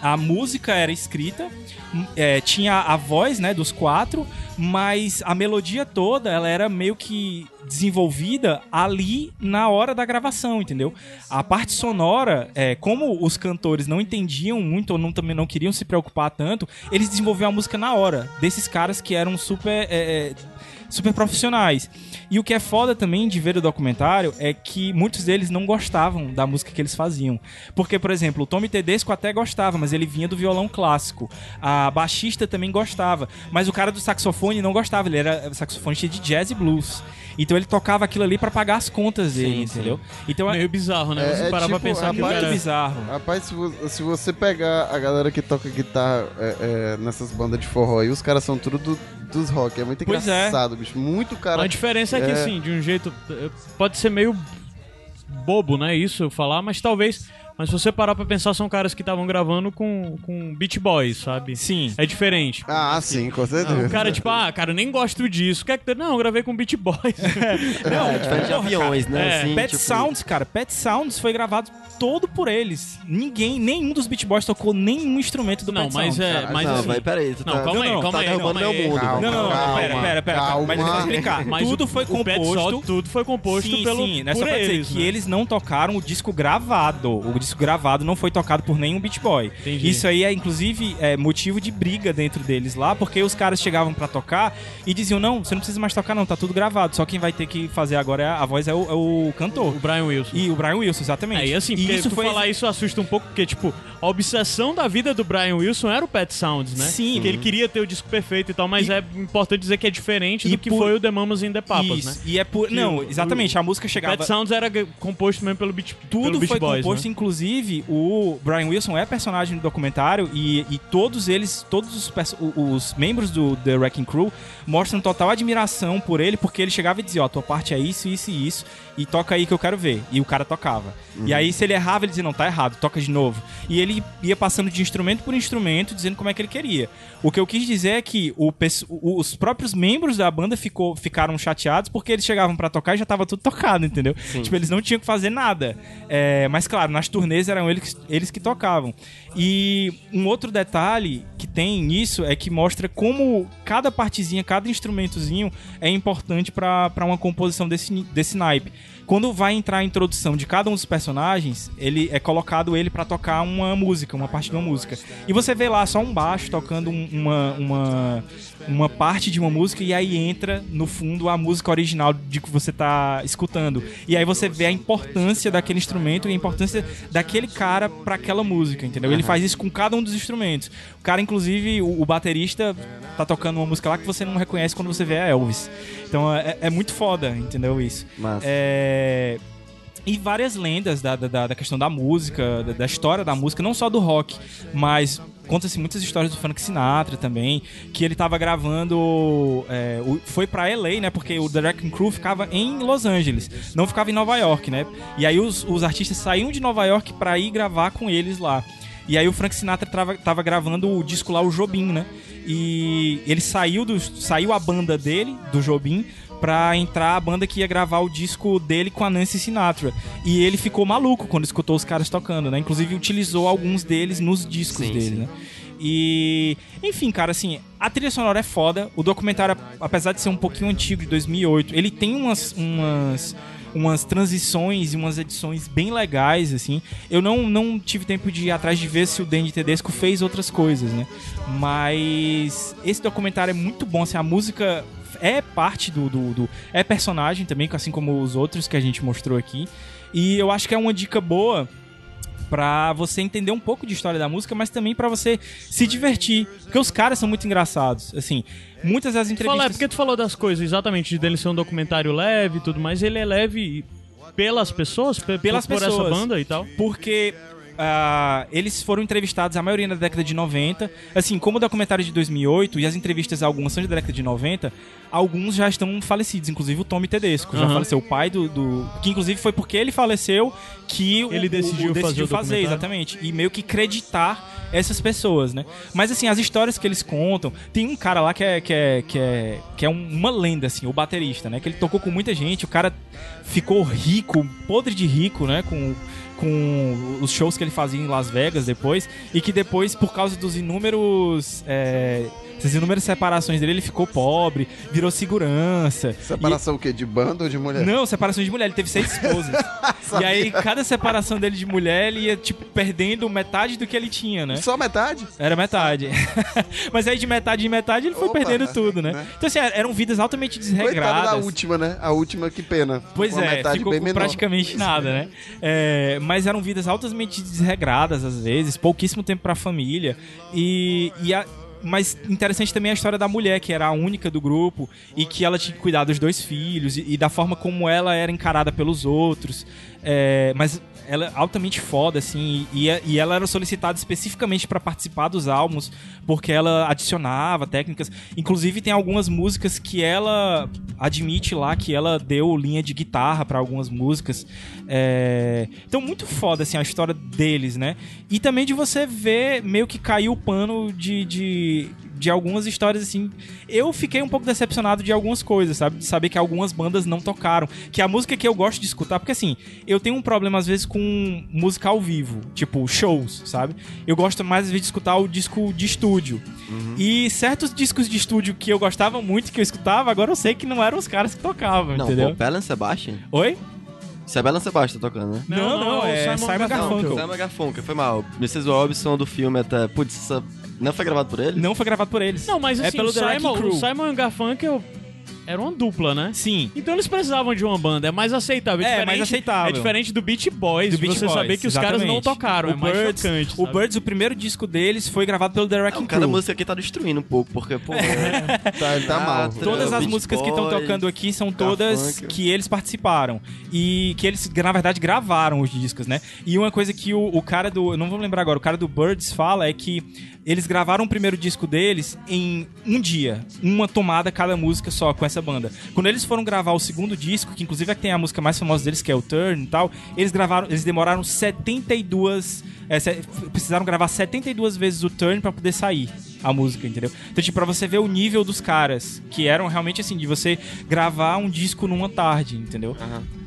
a música era escrita, m- é, tinha a voz, né, dos quatro, mas a melodia toda, ela era meio que desenvolvida ali na hora da gravação, entendeu? A parte sonora, é, como os cantores não entendiam muito ou não, também não queriam se preocupar tanto, eles desenvolviam a música na hora, desses caras que eram super... é, é, super profissionais. E o que é foda também de ver o documentário é que muitos deles não gostavam da música que eles faziam. Porque, por exemplo, o Tommy Tedesco até gostava, mas ele vinha do violão clássico. A baixista também gostava, mas o cara do saxofone não gostava, ele era saxofonista de jazz e blues. Então ele tocava aquilo ali pra pagar as contas dele, entendeu? Então é, Meio bizarro, né? É- Você é parar pra tipo, pensar que o rapaz, muito cara... bizarro. Rapaz, se, vo- se você pegar a galera que toca guitarra é, é, nessas bandas de forró aí, os caras são tudo do- dos rock. É muito Pois é. engraçado, bicho. Muito cara. A diferença é que, É. assim, de um jeito. eh, Pode ser meio bobo, né? Isso eu falar, mas talvez Mas se você parar pra pensar, são caras que estavam gravando com, com Beach Boys, sabe? Sim. É diferente. Ah, sim, com certeza. O cara, tipo, ah, cara, eu nem gosto disso. Quer que tu- Não, eu gravei com Beach Boys. Não, É, diferente de aviões, né? É, assim, Pet tipo- Sounds, cara, Pet Sounds foi gravado todo por eles. Ninguém, nenhum dos Beat Boys tocou nenhum instrumento do Não, Pet mas Sounds. é. Mas não, assim, vai, peraí. Tu Não, tá, calma aí, não, calma tá aí. derrubando calma meu aí. mundo. Calma, Não, não, não, calma, pera, pera, pera. calma. Mas eu vou explicar. Mas tudo o- foi o composto. Sound, tudo foi composto sim, pelo sim, é por só pra eles, dizer que né? eles não tocaram o disco gravado. O disco gravado não foi tocado por nenhum Beat Boy. Entendi. Isso aí é, inclusive, é, motivo de briga dentro deles lá, porque os caras chegavam pra tocar e diziam, não, você não precisa mais tocar não, tá tudo gravado. Só quem vai ter que fazer agora é a, a voz é o, é o cantor. O Brian Wilson. E o Brian Wilson, exatamente. É, e assim, e porque isso foi falar isso assusta um pouco, porque, tipo, a obsessão da vida do Brian Wilson era o Pet Sounds, né? Sim. Que ele queria ter o disco perfeito e tal, mas E- é importante dizer que é diferente do que por- foi o The Mamas in the Papas, Isso. né? E é por. Que Não, o- exatamente. a música O chegava. Pet Sounds era composto mesmo pelo Beach, pelo Tudo Beach foi Boys, composto, né? inclusive o Brian Wilson é personagem do documentário e, e todos eles, todos os, os membros do The Wrecking Crew mostram total admiração por ele, porque ele chegava e dizia, ó, tua parte é isso, isso e isso, e toca aí que eu quero ver. E o cara tocava. E aí, se ele errava, ele dizia, não, tá errado, toca de novo. E ele ia passando de instrumento por instrumento, dizendo como é que ele queria. O que eu quis dizer é que o os próprios membros da banda ficou, ficaram chateados porque eles chegavam pra tocar e já tava tudo tocado, entendeu? Tipo, eles não tinham que fazer nada. É, mas claro, nas turnês eram eles, eles que tocavam. E um outro detalhe que tem nisso é que mostra como cada partezinha, cada instrumentozinho é importante pra uma composição desse, desse naipe. Quando vai entrar a introdução de cada um dos personagens, ele é colocado ele pra tocar uma música, uma parte de uma música. E você vê lá só um baixo tocando um- uma, uma, uma parte de uma música e aí entra no fundo a música original de que você tá escutando. E aí você vê a importância daquele instrumento e a importância daquele cara pra aquela música, entendeu? Ele faz isso com cada um dos instrumentos. O cara, inclusive, o, o baterista tá tocando uma música lá que você não reconhece quando você vê a Elvis. Então é, é muito foda, entendeu isso? Massa. É, E várias lendas da, da, da questão da música, da, da história da música, não só do rock, mas conta-se muitas histórias do Frank Sinatra também, que ele tava gravando. é, o- foi pra LA, né? Porque o The Wrecking Crew ficava em Los Angeles, não ficava em Nova York, né? E aí os, os artistas saíam de Nova York pra ir gravar com eles lá. E aí o Frank Sinatra tava, tava gravando o disco lá, o Jobim, né? E ele saiu do. saiu a banda dele, do Jobim, pra entrar a banda que ia gravar o disco dele com a Nancy Sinatra. E ele ficou maluco quando escutou os caras tocando, né? Inclusive utilizou alguns deles nos discos Sim, dele, sim. né? E, enfim, cara, assim, a trilha sonora é foda. O documentário, apesar de ser um pouquinho antigo, de 2008, ele tem umas, umas, umas transições e umas edições bem legais, assim. Eu não, não tive tempo de ir atrás de ver se o Danny Tedesco fez outras coisas, né? Mas esse documentário é muito bom, assim, a música é parte do, do, do- é personagem também, assim como os outros que a gente mostrou aqui. E eu acho que é uma dica boa pra você entender um pouco de história da música, mas também pra você se divertir, porque os caras são muito engraçados, assim. Muitas das Fala, é entrevistas porque tu falou das coisas exatamente de dele ser um documentário leve e tudo mais, ele é leve pelas pessoas, pe- Pelas por, por pessoas. essa banda e tal. porque ah, eles foram entrevistados a maioria na década de 90. Assim, como o documentário de 2008 e as entrevistas algumas são da década de 90, alguns já estão falecidos, inclusive o Tommy Tedesco já Aham. faleceu, o pai do, do- que inclusive foi porque ele faleceu que o- Ele o- decidiu o, fazer decidiu o fazer, documentário. exatamente, e meio que creditar essas pessoas, né? Mas assim, as histórias que eles contam, tem um cara lá que é que é que é, que é um- uma lenda assim, o baterista, né? Que ele tocou com muita gente, o cara ficou rico, podre de rico, né? Com com os shows que ele fazia em Las Vegas depois e que depois por causa dos inúmeros é, essas inúmeras separações dele ele ficou pobre virou segurança Separação o quê? De banda ou de mulher? não, separação de mulher. Ele teve seis esposas. e aí, cada separação dele de mulher, ele ia, tipo, perdendo metade do que ele tinha, né? Só metade? Era metade. Mas aí, de metade em metade, ele foi Opa, perdendo tudo, né? né? Então, assim, eram vidas altamente Coitado da desregradas. última, né? A última, que pena. Pois Uma é, ficou bem com menor. praticamente nada, né? É, mas eram vidas altamente desregradas, às vezes, pouquíssimo tempo pra família. E, e a- mas interessante também a história da mulher, que era a única do grupo e que ela tinha que cuidar dos dois filhos e, e da forma como ela era encarada pelos outros. É, mas ela é altamente foda, assim, e, e ela era solicitada especificamente pra participar dos álbuns, porque ela adicionava técnicas. Inclusive, tem algumas músicas que ela admite lá que ela deu linha de guitarra pra algumas músicas. É, Então, muito foda, assim, a história deles, né? E também de você ver meio que caiu o pano de, de, de algumas histórias, assim. Eu fiquei um pouco decepcionado de algumas coisas, sabe? De saber que algumas bandas não tocaram. Que a música que eu gosto de escutar, porque assim, eu tenho um problema às vezes com música ao vivo, tipo shows, sabe? Eu gosto mais às vezes de escutar o disco de estúdio. E certos discos de estúdio que eu gostava muito, que eu escutava, agora eu sei que não eram os caras que tocavam, Não, entendeu? Belen Sebastian? Oi? Isso é Belen Sebastian tocando, né? Não, não, é Simon Garfunkel. Simon Garfunkel, foi mal. Mrs. Robinson do filme até... Putz, essa... não foi gravado por ele? Não foi gravado por eles. Não, mas é assim, pelo o, The Simon, Crew. o Simon Garfunkel era uma dupla, né? Sim. Então eles precisavam de uma banda, é mais aceitável. É, diferente- mais aceitável. É diferente do Beach Boys, Do Beach você Boys, saber que os caras não exatamente. tocaram, o é mais Birds, chocante. O sabe? Birds, o primeiro disco deles foi gravado pelo The Wrecking Não, cada Crew. música aqui tá destruindo um pouco, porque, pô... Tá, ele tá mal. Todas as Beach músicas que estão Boys, tocando aqui são todas Garfunkel. que eles participaram. E que eles, na verdade, gravaram os discos, né? E uma coisa que o, o cara do. eu Não vou lembrar agora, o cara do Birds fala é que eles gravaram o primeiro disco deles em um dia. Uma tomada cada música só com essa banda. Quando eles foram gravar o segundo disco, que inclusive é que tem a música mais famosa deles, que é o Turn e tal, eles gravaram. Eles demoraram 72. é, precisaram gravar 72 vezes o Turn pra poder sair a música, entendeu? Então, tipo, pra você ver o nível dos caras, que eram realmente assim, de você gravar um disco numa tarde, entendeu?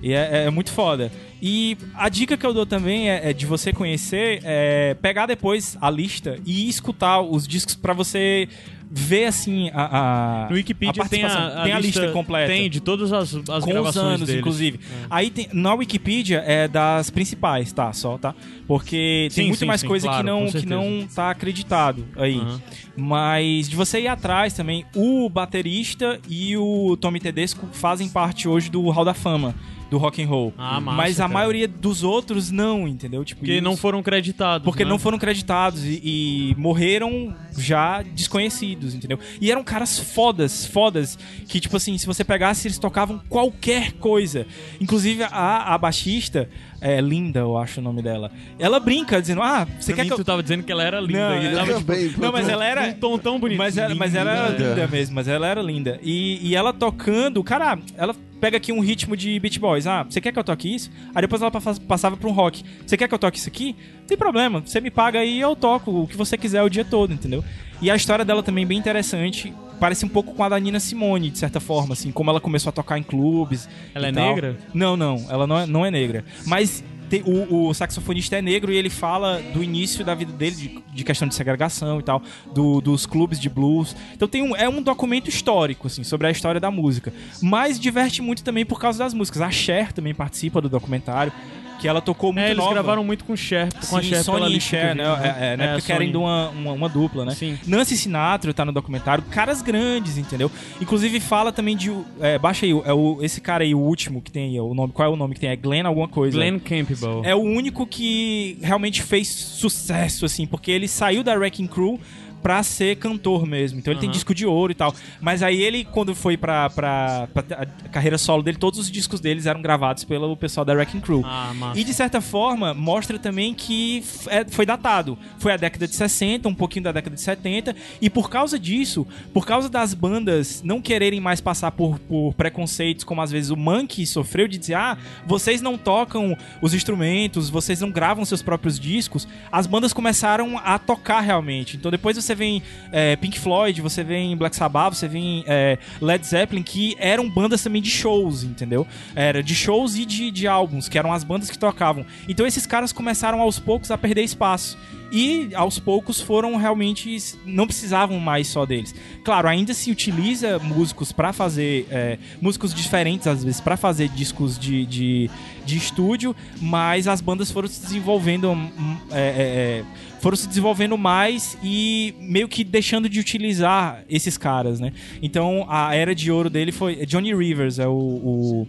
E é, é muito foda. E a dica que eu dou também é, é de você conhecer, é pegar depois a lista e escutar os discos pra você ver assim a, a No Wikipedia a tem a, a tem a lista, completa Tem, de todas as, as com os anos, deles. inclusive. Aí tem, na Wikipedia é das principais, tá? Só, tá? Porque tem Sim, muito sim, mais sim, coisa claro, que, não, que não tá acreditado aí. Aham. Mas de você ir atrás também, o baterista e o Tommy Tedesco fazem parte hoje do Hall da Fama. Do rock and roll. Ah, massa, Mas a cara. maioria dos outros não, entendeu? Tipo, Porque e não foram creditados. porque né? não foram creditados e, e morreram já desconhecidos, entendeu? E eram caras fodas, fodas, que tipo assim, se você pegasse, eles tocavam qualquer coisa. Inclusive a, a baixista, é, Linda, eu acho o nome dela, ela brinca dizendo, ah, você Pra quer mim, que eu... tu tava dizendo que ela era linda. Não, eu tava, tipo, também. Não, mas ela era... um tom tão bonito. Mas ela, mas ela era linda mesmo, mas ela era linda. E, e ela tocando, cara, ela pega aqui um ritmo de Beach Boys. Ah, você quer que eu toque isso? Aí depois ela pa- passava pra um rock. Você quer que eu toque isso aqui? Não tem problema, você me paga aí e eu toco o que você quiser o dia todo, entendeu? E a história dela também é bem interessante. Parece um pouco com a da Nina Simone, de certa forma, assim, como ela começou a tocar em clubes. Ela é tal. negra? Não, não, ela não é, não é negra. Mas o, o saxofonista é negro e ele fala do início da vida dele, de, de questão de segregação e tal, do- dos clubes de blues. Então tem um, é um documento histórico, assim, sobre a história da música. Mas diverte muito também por causa das músicas. A Cher também participa do documentário, que ela tocou muito É, eles nova. gravaram muito com Cher, com a Sim, Cher Sony e Cher, né? É, é, né? Porque Sony. querem uma, uma, uma dupla, né? Sim. Nancy Sinatra tá no documentário, caras grandes, entendeu? Inclusive fala também de. É, baixa aí, é o, esse cara aí, o último que tem aí, o nome. Qual é o nome que tem? É Glenn alguma coisa. Glenn Campbell. É o único que realmente fez sucesso, assim, porque ele saiu da Wrecking Crew pra ser cantor mesmo. Então ele tem Aham. disco de ouro e tal. Mas aí ele, quando foi pra, pra, pra a carreira solo dele, todos os discos deles eram gravados pelo pessoal da Wrecking Crew. Ah. E de certa forma, mostra também que é- foi datado. Foi a década de 60, um pouquinho da década de 70. E por causa disso, por causa das bandas não quererem mais passar por, por preconceitos, como às vezes o Monkey sofreu, de dizer: ah, vocês não tocam os instrumentos, vocês não gravam seus próprios discos, as bandas começaram a tocar realmente. Então depois você vem é, Pink Floyd, você vem Black Sabbath, você vem é, Led Zeppelin, que eram bandas também de shows, entendeu? Era de shows e de, de álbuns, que eram as bandas que tocavam. Então esses caras começaram aos poucos a perder espaço. E aos poucos foram realmente. não precisavam mais só deles. Claro, ainda se utiliza músicos pra fazer. é, músicos diferentes, às vezes, pra fazer discos de, de, de estúdio, mas as bandas foram se desenvolvendo. hum, é, é, é, foram se desenvolvendo mais e meio que deixando de utilizar esses caras, né? Então a era de ouro dele foi. Johnny Rivers é o,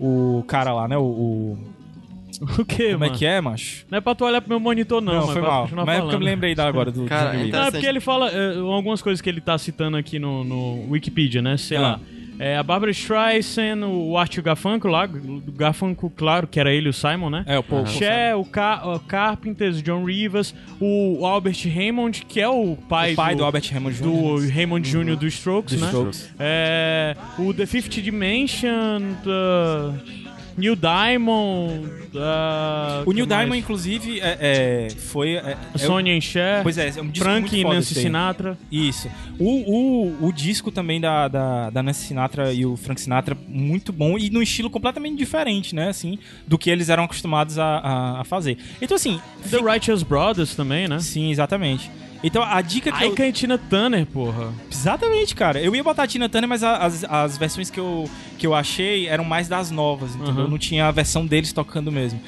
o, o cara lá, né? O, o- O quê, como é mano? que é, macho? Não é pra tu olhar pro meu monitor, não. Não, foi mal. Mas é porque eu me lembrei da agora do Cara, então- Não, é porque ele fala é, algumas coisas que ele tá citando aqui no, no Wikipedia, né? Sei Ah. lá. É, a Barbara Streisand, o Art Garfunkel lá, o Garfunkel, claro, que era ele, o Simon, né? É, o Paul. Cher, o, Ca o Carpenters, John Rivers, o Albert Raymond, que é o pai, O pai do Albert Hammond Jr. do Raymond Jr. do Strokes, Dos né? Strokes. É, o The Fifth Dimension, uh, Neil Diamond, uh, O Neil que mais? Diamond, inclusive, é, é, foi. É, é, Sonny and Cher, Pois é, é um disco Frank e Nancy aí. Sinatra. Isso. O, o, o disco também da, da, da Nancy Sinatra e o Frank Sinatra, muito bom e num estilo completamente diferente, né? Assim, do que eles eram acostumados a, a, a fazer. Então, assim. The Righteous Brothers também, né? Sim, exatamente. Então, a dica que eu... Ika e Tina Turner, porra. Exatamente, cara. Eu ia botar a Tina Turner, mas as, as versões que eu, que eu achei eram mais das novas, entendeu? Uhum. Não tinha a versão deles tocando mesmo.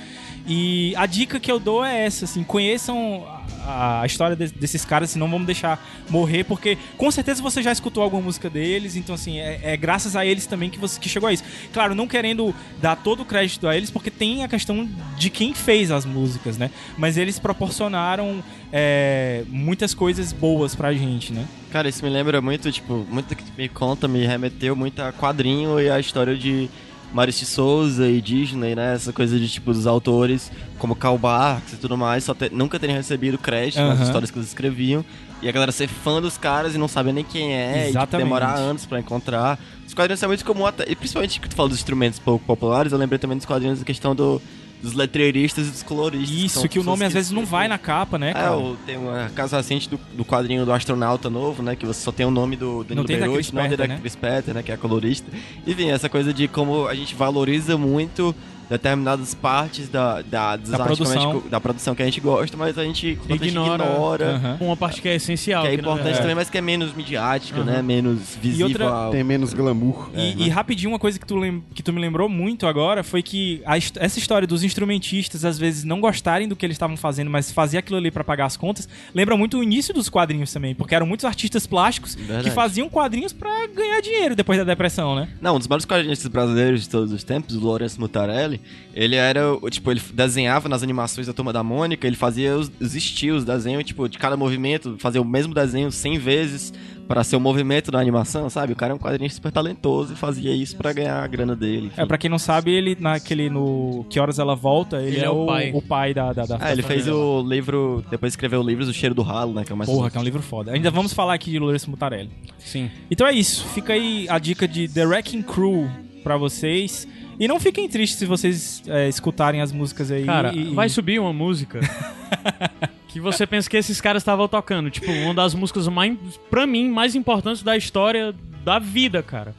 E a dica que eu dou é essa, assim, conheçam a, história de- desses caras, senão vamos deixar morrer, porque com certeza você já escutou alguma música deles, então assim, é, é graças a eles também que você que chegou a isso. Claro, não querendo dar todo o crédito a eles, porque tem a questão de quem fez as músicas, né? Mas eles proporcionaram é, muitas coisas boas pra gente, né? Cara, isso me lembra muito, tipo, muito que me conta, me remeteu muito a quadrinho e a história de Maurício de Souza e Disney, né? Essa coisa de, tipo, dos autores como Karl Barks e tudo mais, só ter- nunca terem recebido crédito nas Aham. histórias que eles escreviam. E a galera ser fã dos caras e não saber nem quem é, e tipo, Exatamente. demorar anos pra encontrar. Os quadrinhos são muito comum, até, e principalmente que tu fala dos instrumentos pouco populares, eu lembrei também dos quadrinhos da questão do, dos letreiristas e dos coloristas. Isso, são que o nome às vezes não vai na capa, né, é, cara? o- tem uma caso recente do, do quadrinho do astronauta novo, né? Que você só tem o nome do Danilo tem da Chris não Petter, da né? Chris Petter, né? Que é a colorista. Enfim, essa coisa de como a gente valoriza muito determinadas partes da, da, Da que a gente produção. da produção que a gente gosta, mas a gente Ignora, ignora. Aham. uma parte que é essencial. Que é que, importante verdade- também, mas que é menos midiática, Aham. né? Menos visível. outra- Tem menos glamour. E, É, e rapidinho, uma coisa que tu, lem- que tu me lembrou muito agora foi que a essa história dos instrumentistas às vezes não gostarem do que eles estavam fazendo, mas fazer aquilo ali pra pagar as contas, lembra muito o início dos quadrinhos também, porque eram muitos artistas plásticos que Verdade. faziam quadrinhos pra ganhar dinheiro depois da depressão, né? Não, um dos maiores quadrinistas brasileiros de todos os tempos, o Lourenço Mutarelli, ele era, o- tipo, ele desenhava nas animações da Turma da Mônica, ele fazia os, os estilos, desenho, tipo, de cada movimento, fazia o mesmo desenho 100 vezes para ser o movimento da animação, sabe? O cara é um quadrinista super talentoso e fazia isso pra ganhar a grana dele. enfim. É, pra quem não sabe, ele naquele no Que Horas Ela Volta, ele, Ele é, é o pai. o pai da, da, da Ah, ele da fez família lá. o livro, depois escreveu o livro O Cheiro do Ralo, né? Que é o mais Porra, que é um livro foda. Ainda vamos falar aqui de Lourenço Mutarelli. Sim. Então é isso. Fica aí a dica de The Wrecking Crew pra vocês. E não fiquem tristes se vocês é, escutarem as músicas aí. Cara, e- vai subir uma música que você pensa que esses caras estavam tocando. Tipo, uma das músicas, mais, pra mim, mais importantes da história da vida, cara.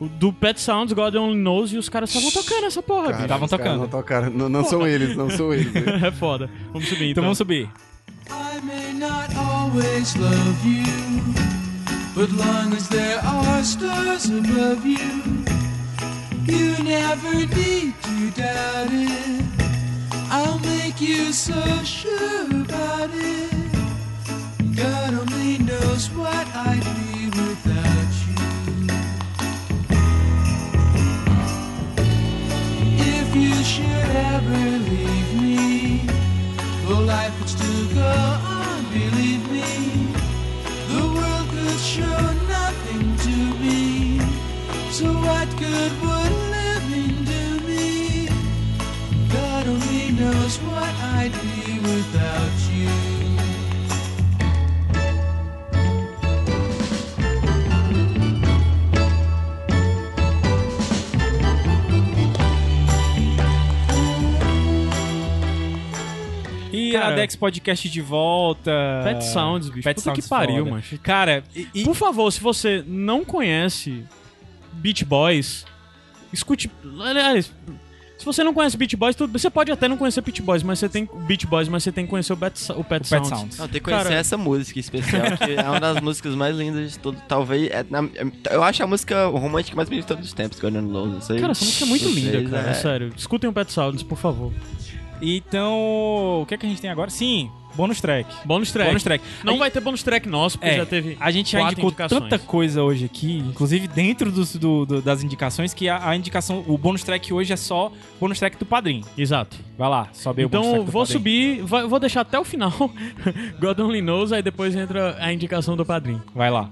O do Pet Sounds, God Only Knows, e os caras estavam tocando essa porra, Cara. Estavam tocando. Não, tocaram. não, não são eles, não são eles. né? É foda. Vamos subir, Então então. vamos subir. I may not always love you, but long as there are stars above you, you never need to doubt it. I'll make you so sure about it. God only knows what I'd be without you. If you should ever leave me, well, life would still go on, believe me. The world could show nothing to me. So what good would knows what I'd be without you. E Cara, a Dex Podcast de volta. Pet Sounds, bicho. Pet Puta Sounds que pariu, mano. Cara, e, e- Por favor, se você não conhece Beach Boys, escute. Aliás, se você não conhece Beach Boys, tudo, você pode até não conhecer Beach Boys, mas você tem Beach Boys, mas você tem que conhecer o, Pet, o Pet, Pet Sounds. Sounds. Não, tem que conhecer Cara- essa música especial, que é uma das músicas mais lindas de todo. Talvez. é na- eu acho a música romântica mais bonita de todos os tempos, Gordon Lowe. Não sei. Cara, essa música é muito Vocês, linda, cara. é. Sério. Escutem o Pet Sounds, por favor. Então, o que é que a gente tem agora? Sim, bônus track. Bônus track. Bônus track. Não A vai ter bônus track nosso, porque É, já teve. A gente já indicou indicações. tanta coisa hoje aqui, inclusive dentro do- do- das indicações, que a, a indicação, o bônus track hoje é só bônus track do padrinho. Exato. Vai lá, sobe aí o bônus Então, track do vou subir, vai- vou deixar até o final. God Only Knows, aí depois entra a indicação do padrinho. Vai lá.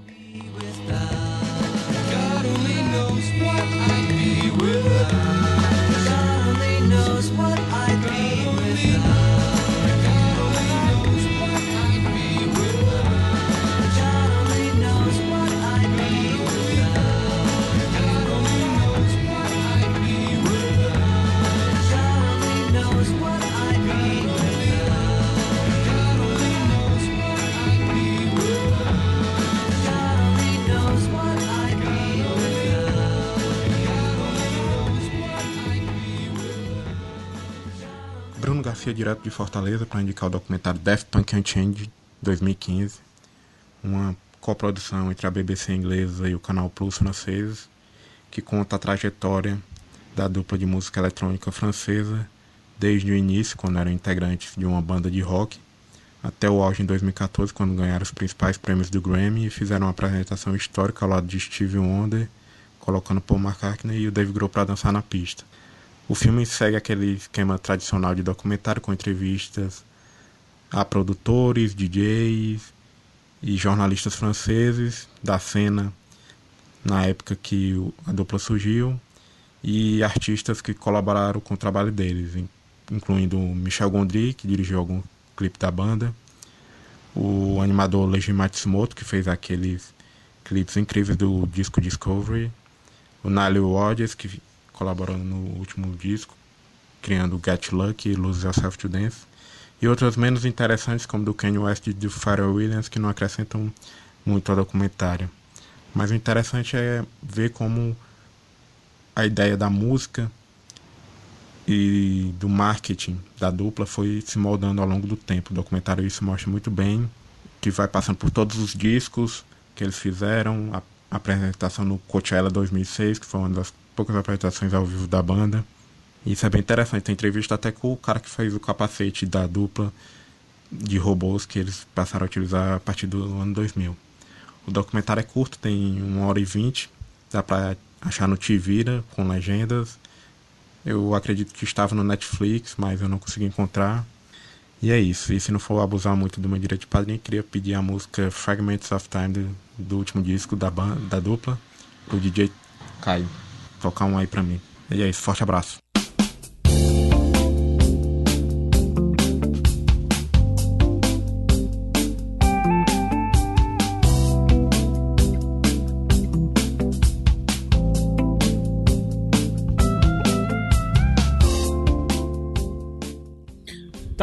Garcia, direto de Fortaleza, para indicar o documentário Death Punk Unchained 2015, uma coprodução entre a BBC inglesa e o Canal Plus francês, que conta a trajetória da dupla de música eletrônica francesa desde o início, quando eram integrantes de uma banda de rock, até o auge em 2014, quando ganharam os principais prêmios do Grammy e fizeram uma apresentação histórica ao lado de Stevie Wonder, colocando Paul McCartney e o Dave Grohl para dançar na pista. O filme segue aquele esquema tradicional de documentário com entrevistas a produtores, DJs e jornalistas franceses da cena na época que a dupla surgiu e artistas que colaboraram com o trabalho deles, in- incluindo Michel Gondry, que dirigiu algum clipe da banda, o animador Leiji Matsumoto, que fez aqueles clipes incríveis do disco Discovery, o Nile Rodgers, que colaborou no último disco, criando Get Lucky Lose Yourself to Dance, e outras menos interessantes, como do Kanye West e do Pharrell Williams, que não acrescentam muito ao documentário. Mas o interessante é ver como a ideia da música e do marketing da dupla foi se moldando ao longo do tempo. O documentário isso mostra muito bem, que vai passando por todos os discos que eles fizeram, a apresentação no Coachella 2006, que foi uma das poucas apresentações ao vivo da banda. Isso é bem interessante. Tem entrevista até com o cara que fez o capacete da dupla de robôs que eles passaram a utilizar a partir do ano 2000. O documentário é curto, tem uma hora e vinte, dá pra achar no Tivira com legendas. Eu acredito que estava no Netflix, mas eu não consegui encontrar. E é isso. E se não for abusar muito do meu direito de padrinho, queria pedir a música Fragments of Time do, do último disco da, banda, da dupla, do DJ Caio. Tocar um aí pra mim. E é isso, forte abraço.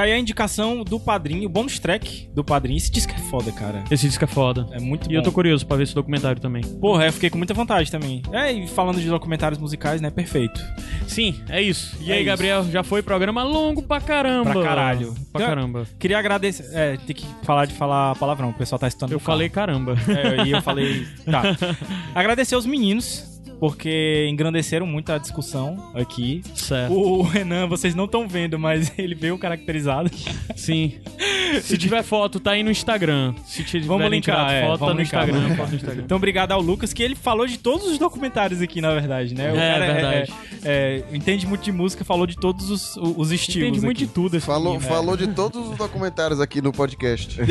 Tá aí a indicação do padrinho, o bônus track do padrinho. Esse disco é foda, cara. Esse disco é foda. É muito E bom. eu tô curioso pra ver esse documentário também. Porra, eu fiquei com muita vontade também. É, e falando de documentários musicais, né? Perfeito. Sim, é isso. E É aí, isso. Gabriel, já foi programa longo pra caramba. Pra caralho. Pra Então, caramba. Queria agradecer. É, tem que falar de falar palavrão. O pessoal tá estando Eu falei caramba. É, e eu falei. Tá. Agradecer aos meninos, porque engrandeceram muito a discussão aqui. Certo. O Renan, vocês não estão vendo, mas ele veio caracterizado. Sim. Se tiver foto, tá aí no Instagram. Se tiver Vamos linkar, é, foto, tá vamos no linkar, Instagram. foto no Instagram. Então, obrigado ao Lucas, que ele falou de todos os documentários aqui, na verdade, né? O É, cara verdade. é- é, entende muito de música, falou de todos os, os estilos. Entende muito aqui. de tudo Falou, falou de todos os documentários aqui no podcast.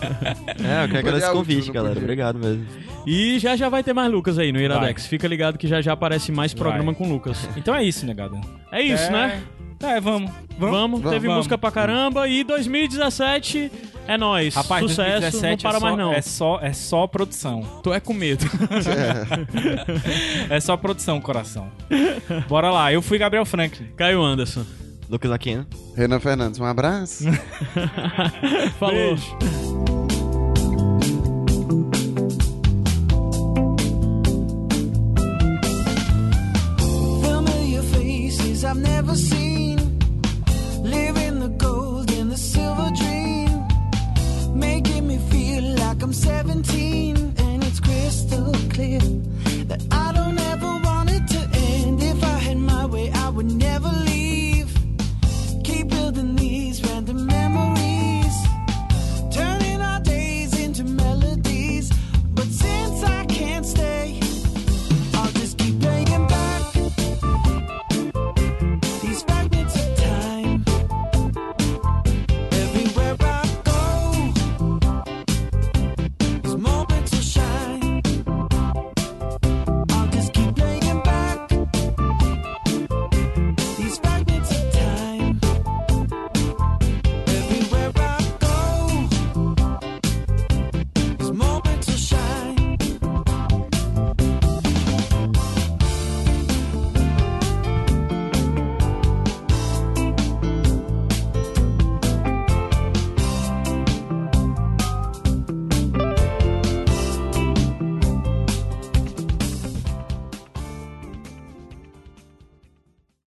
É, eu quero agradecer o convite, galera. podia. Obrigado mesmo. E já já vai ter mais Lucas aí no Iradex. Fica ligado que já já aparece mais programa Vai. com o Lucas. Então é isso, negada. É isso, É. né? É, vamos. Vamos, teve Vamos. música pra caramba e 2017 é nóis. Rapaz, Sucesso, 2017 não para é só, mais não. É só, é só produção. Tô é com medo. É só produção, coração. Bora lá, eu fui Gabriel Franklin. Caio Anderson. Lucas Aquino. Renan Fernandes, um abraço. Falou. Beijo. never seen. Living the gold and the silver dream. Making me feel like I'm 17. And it's crystal clear that I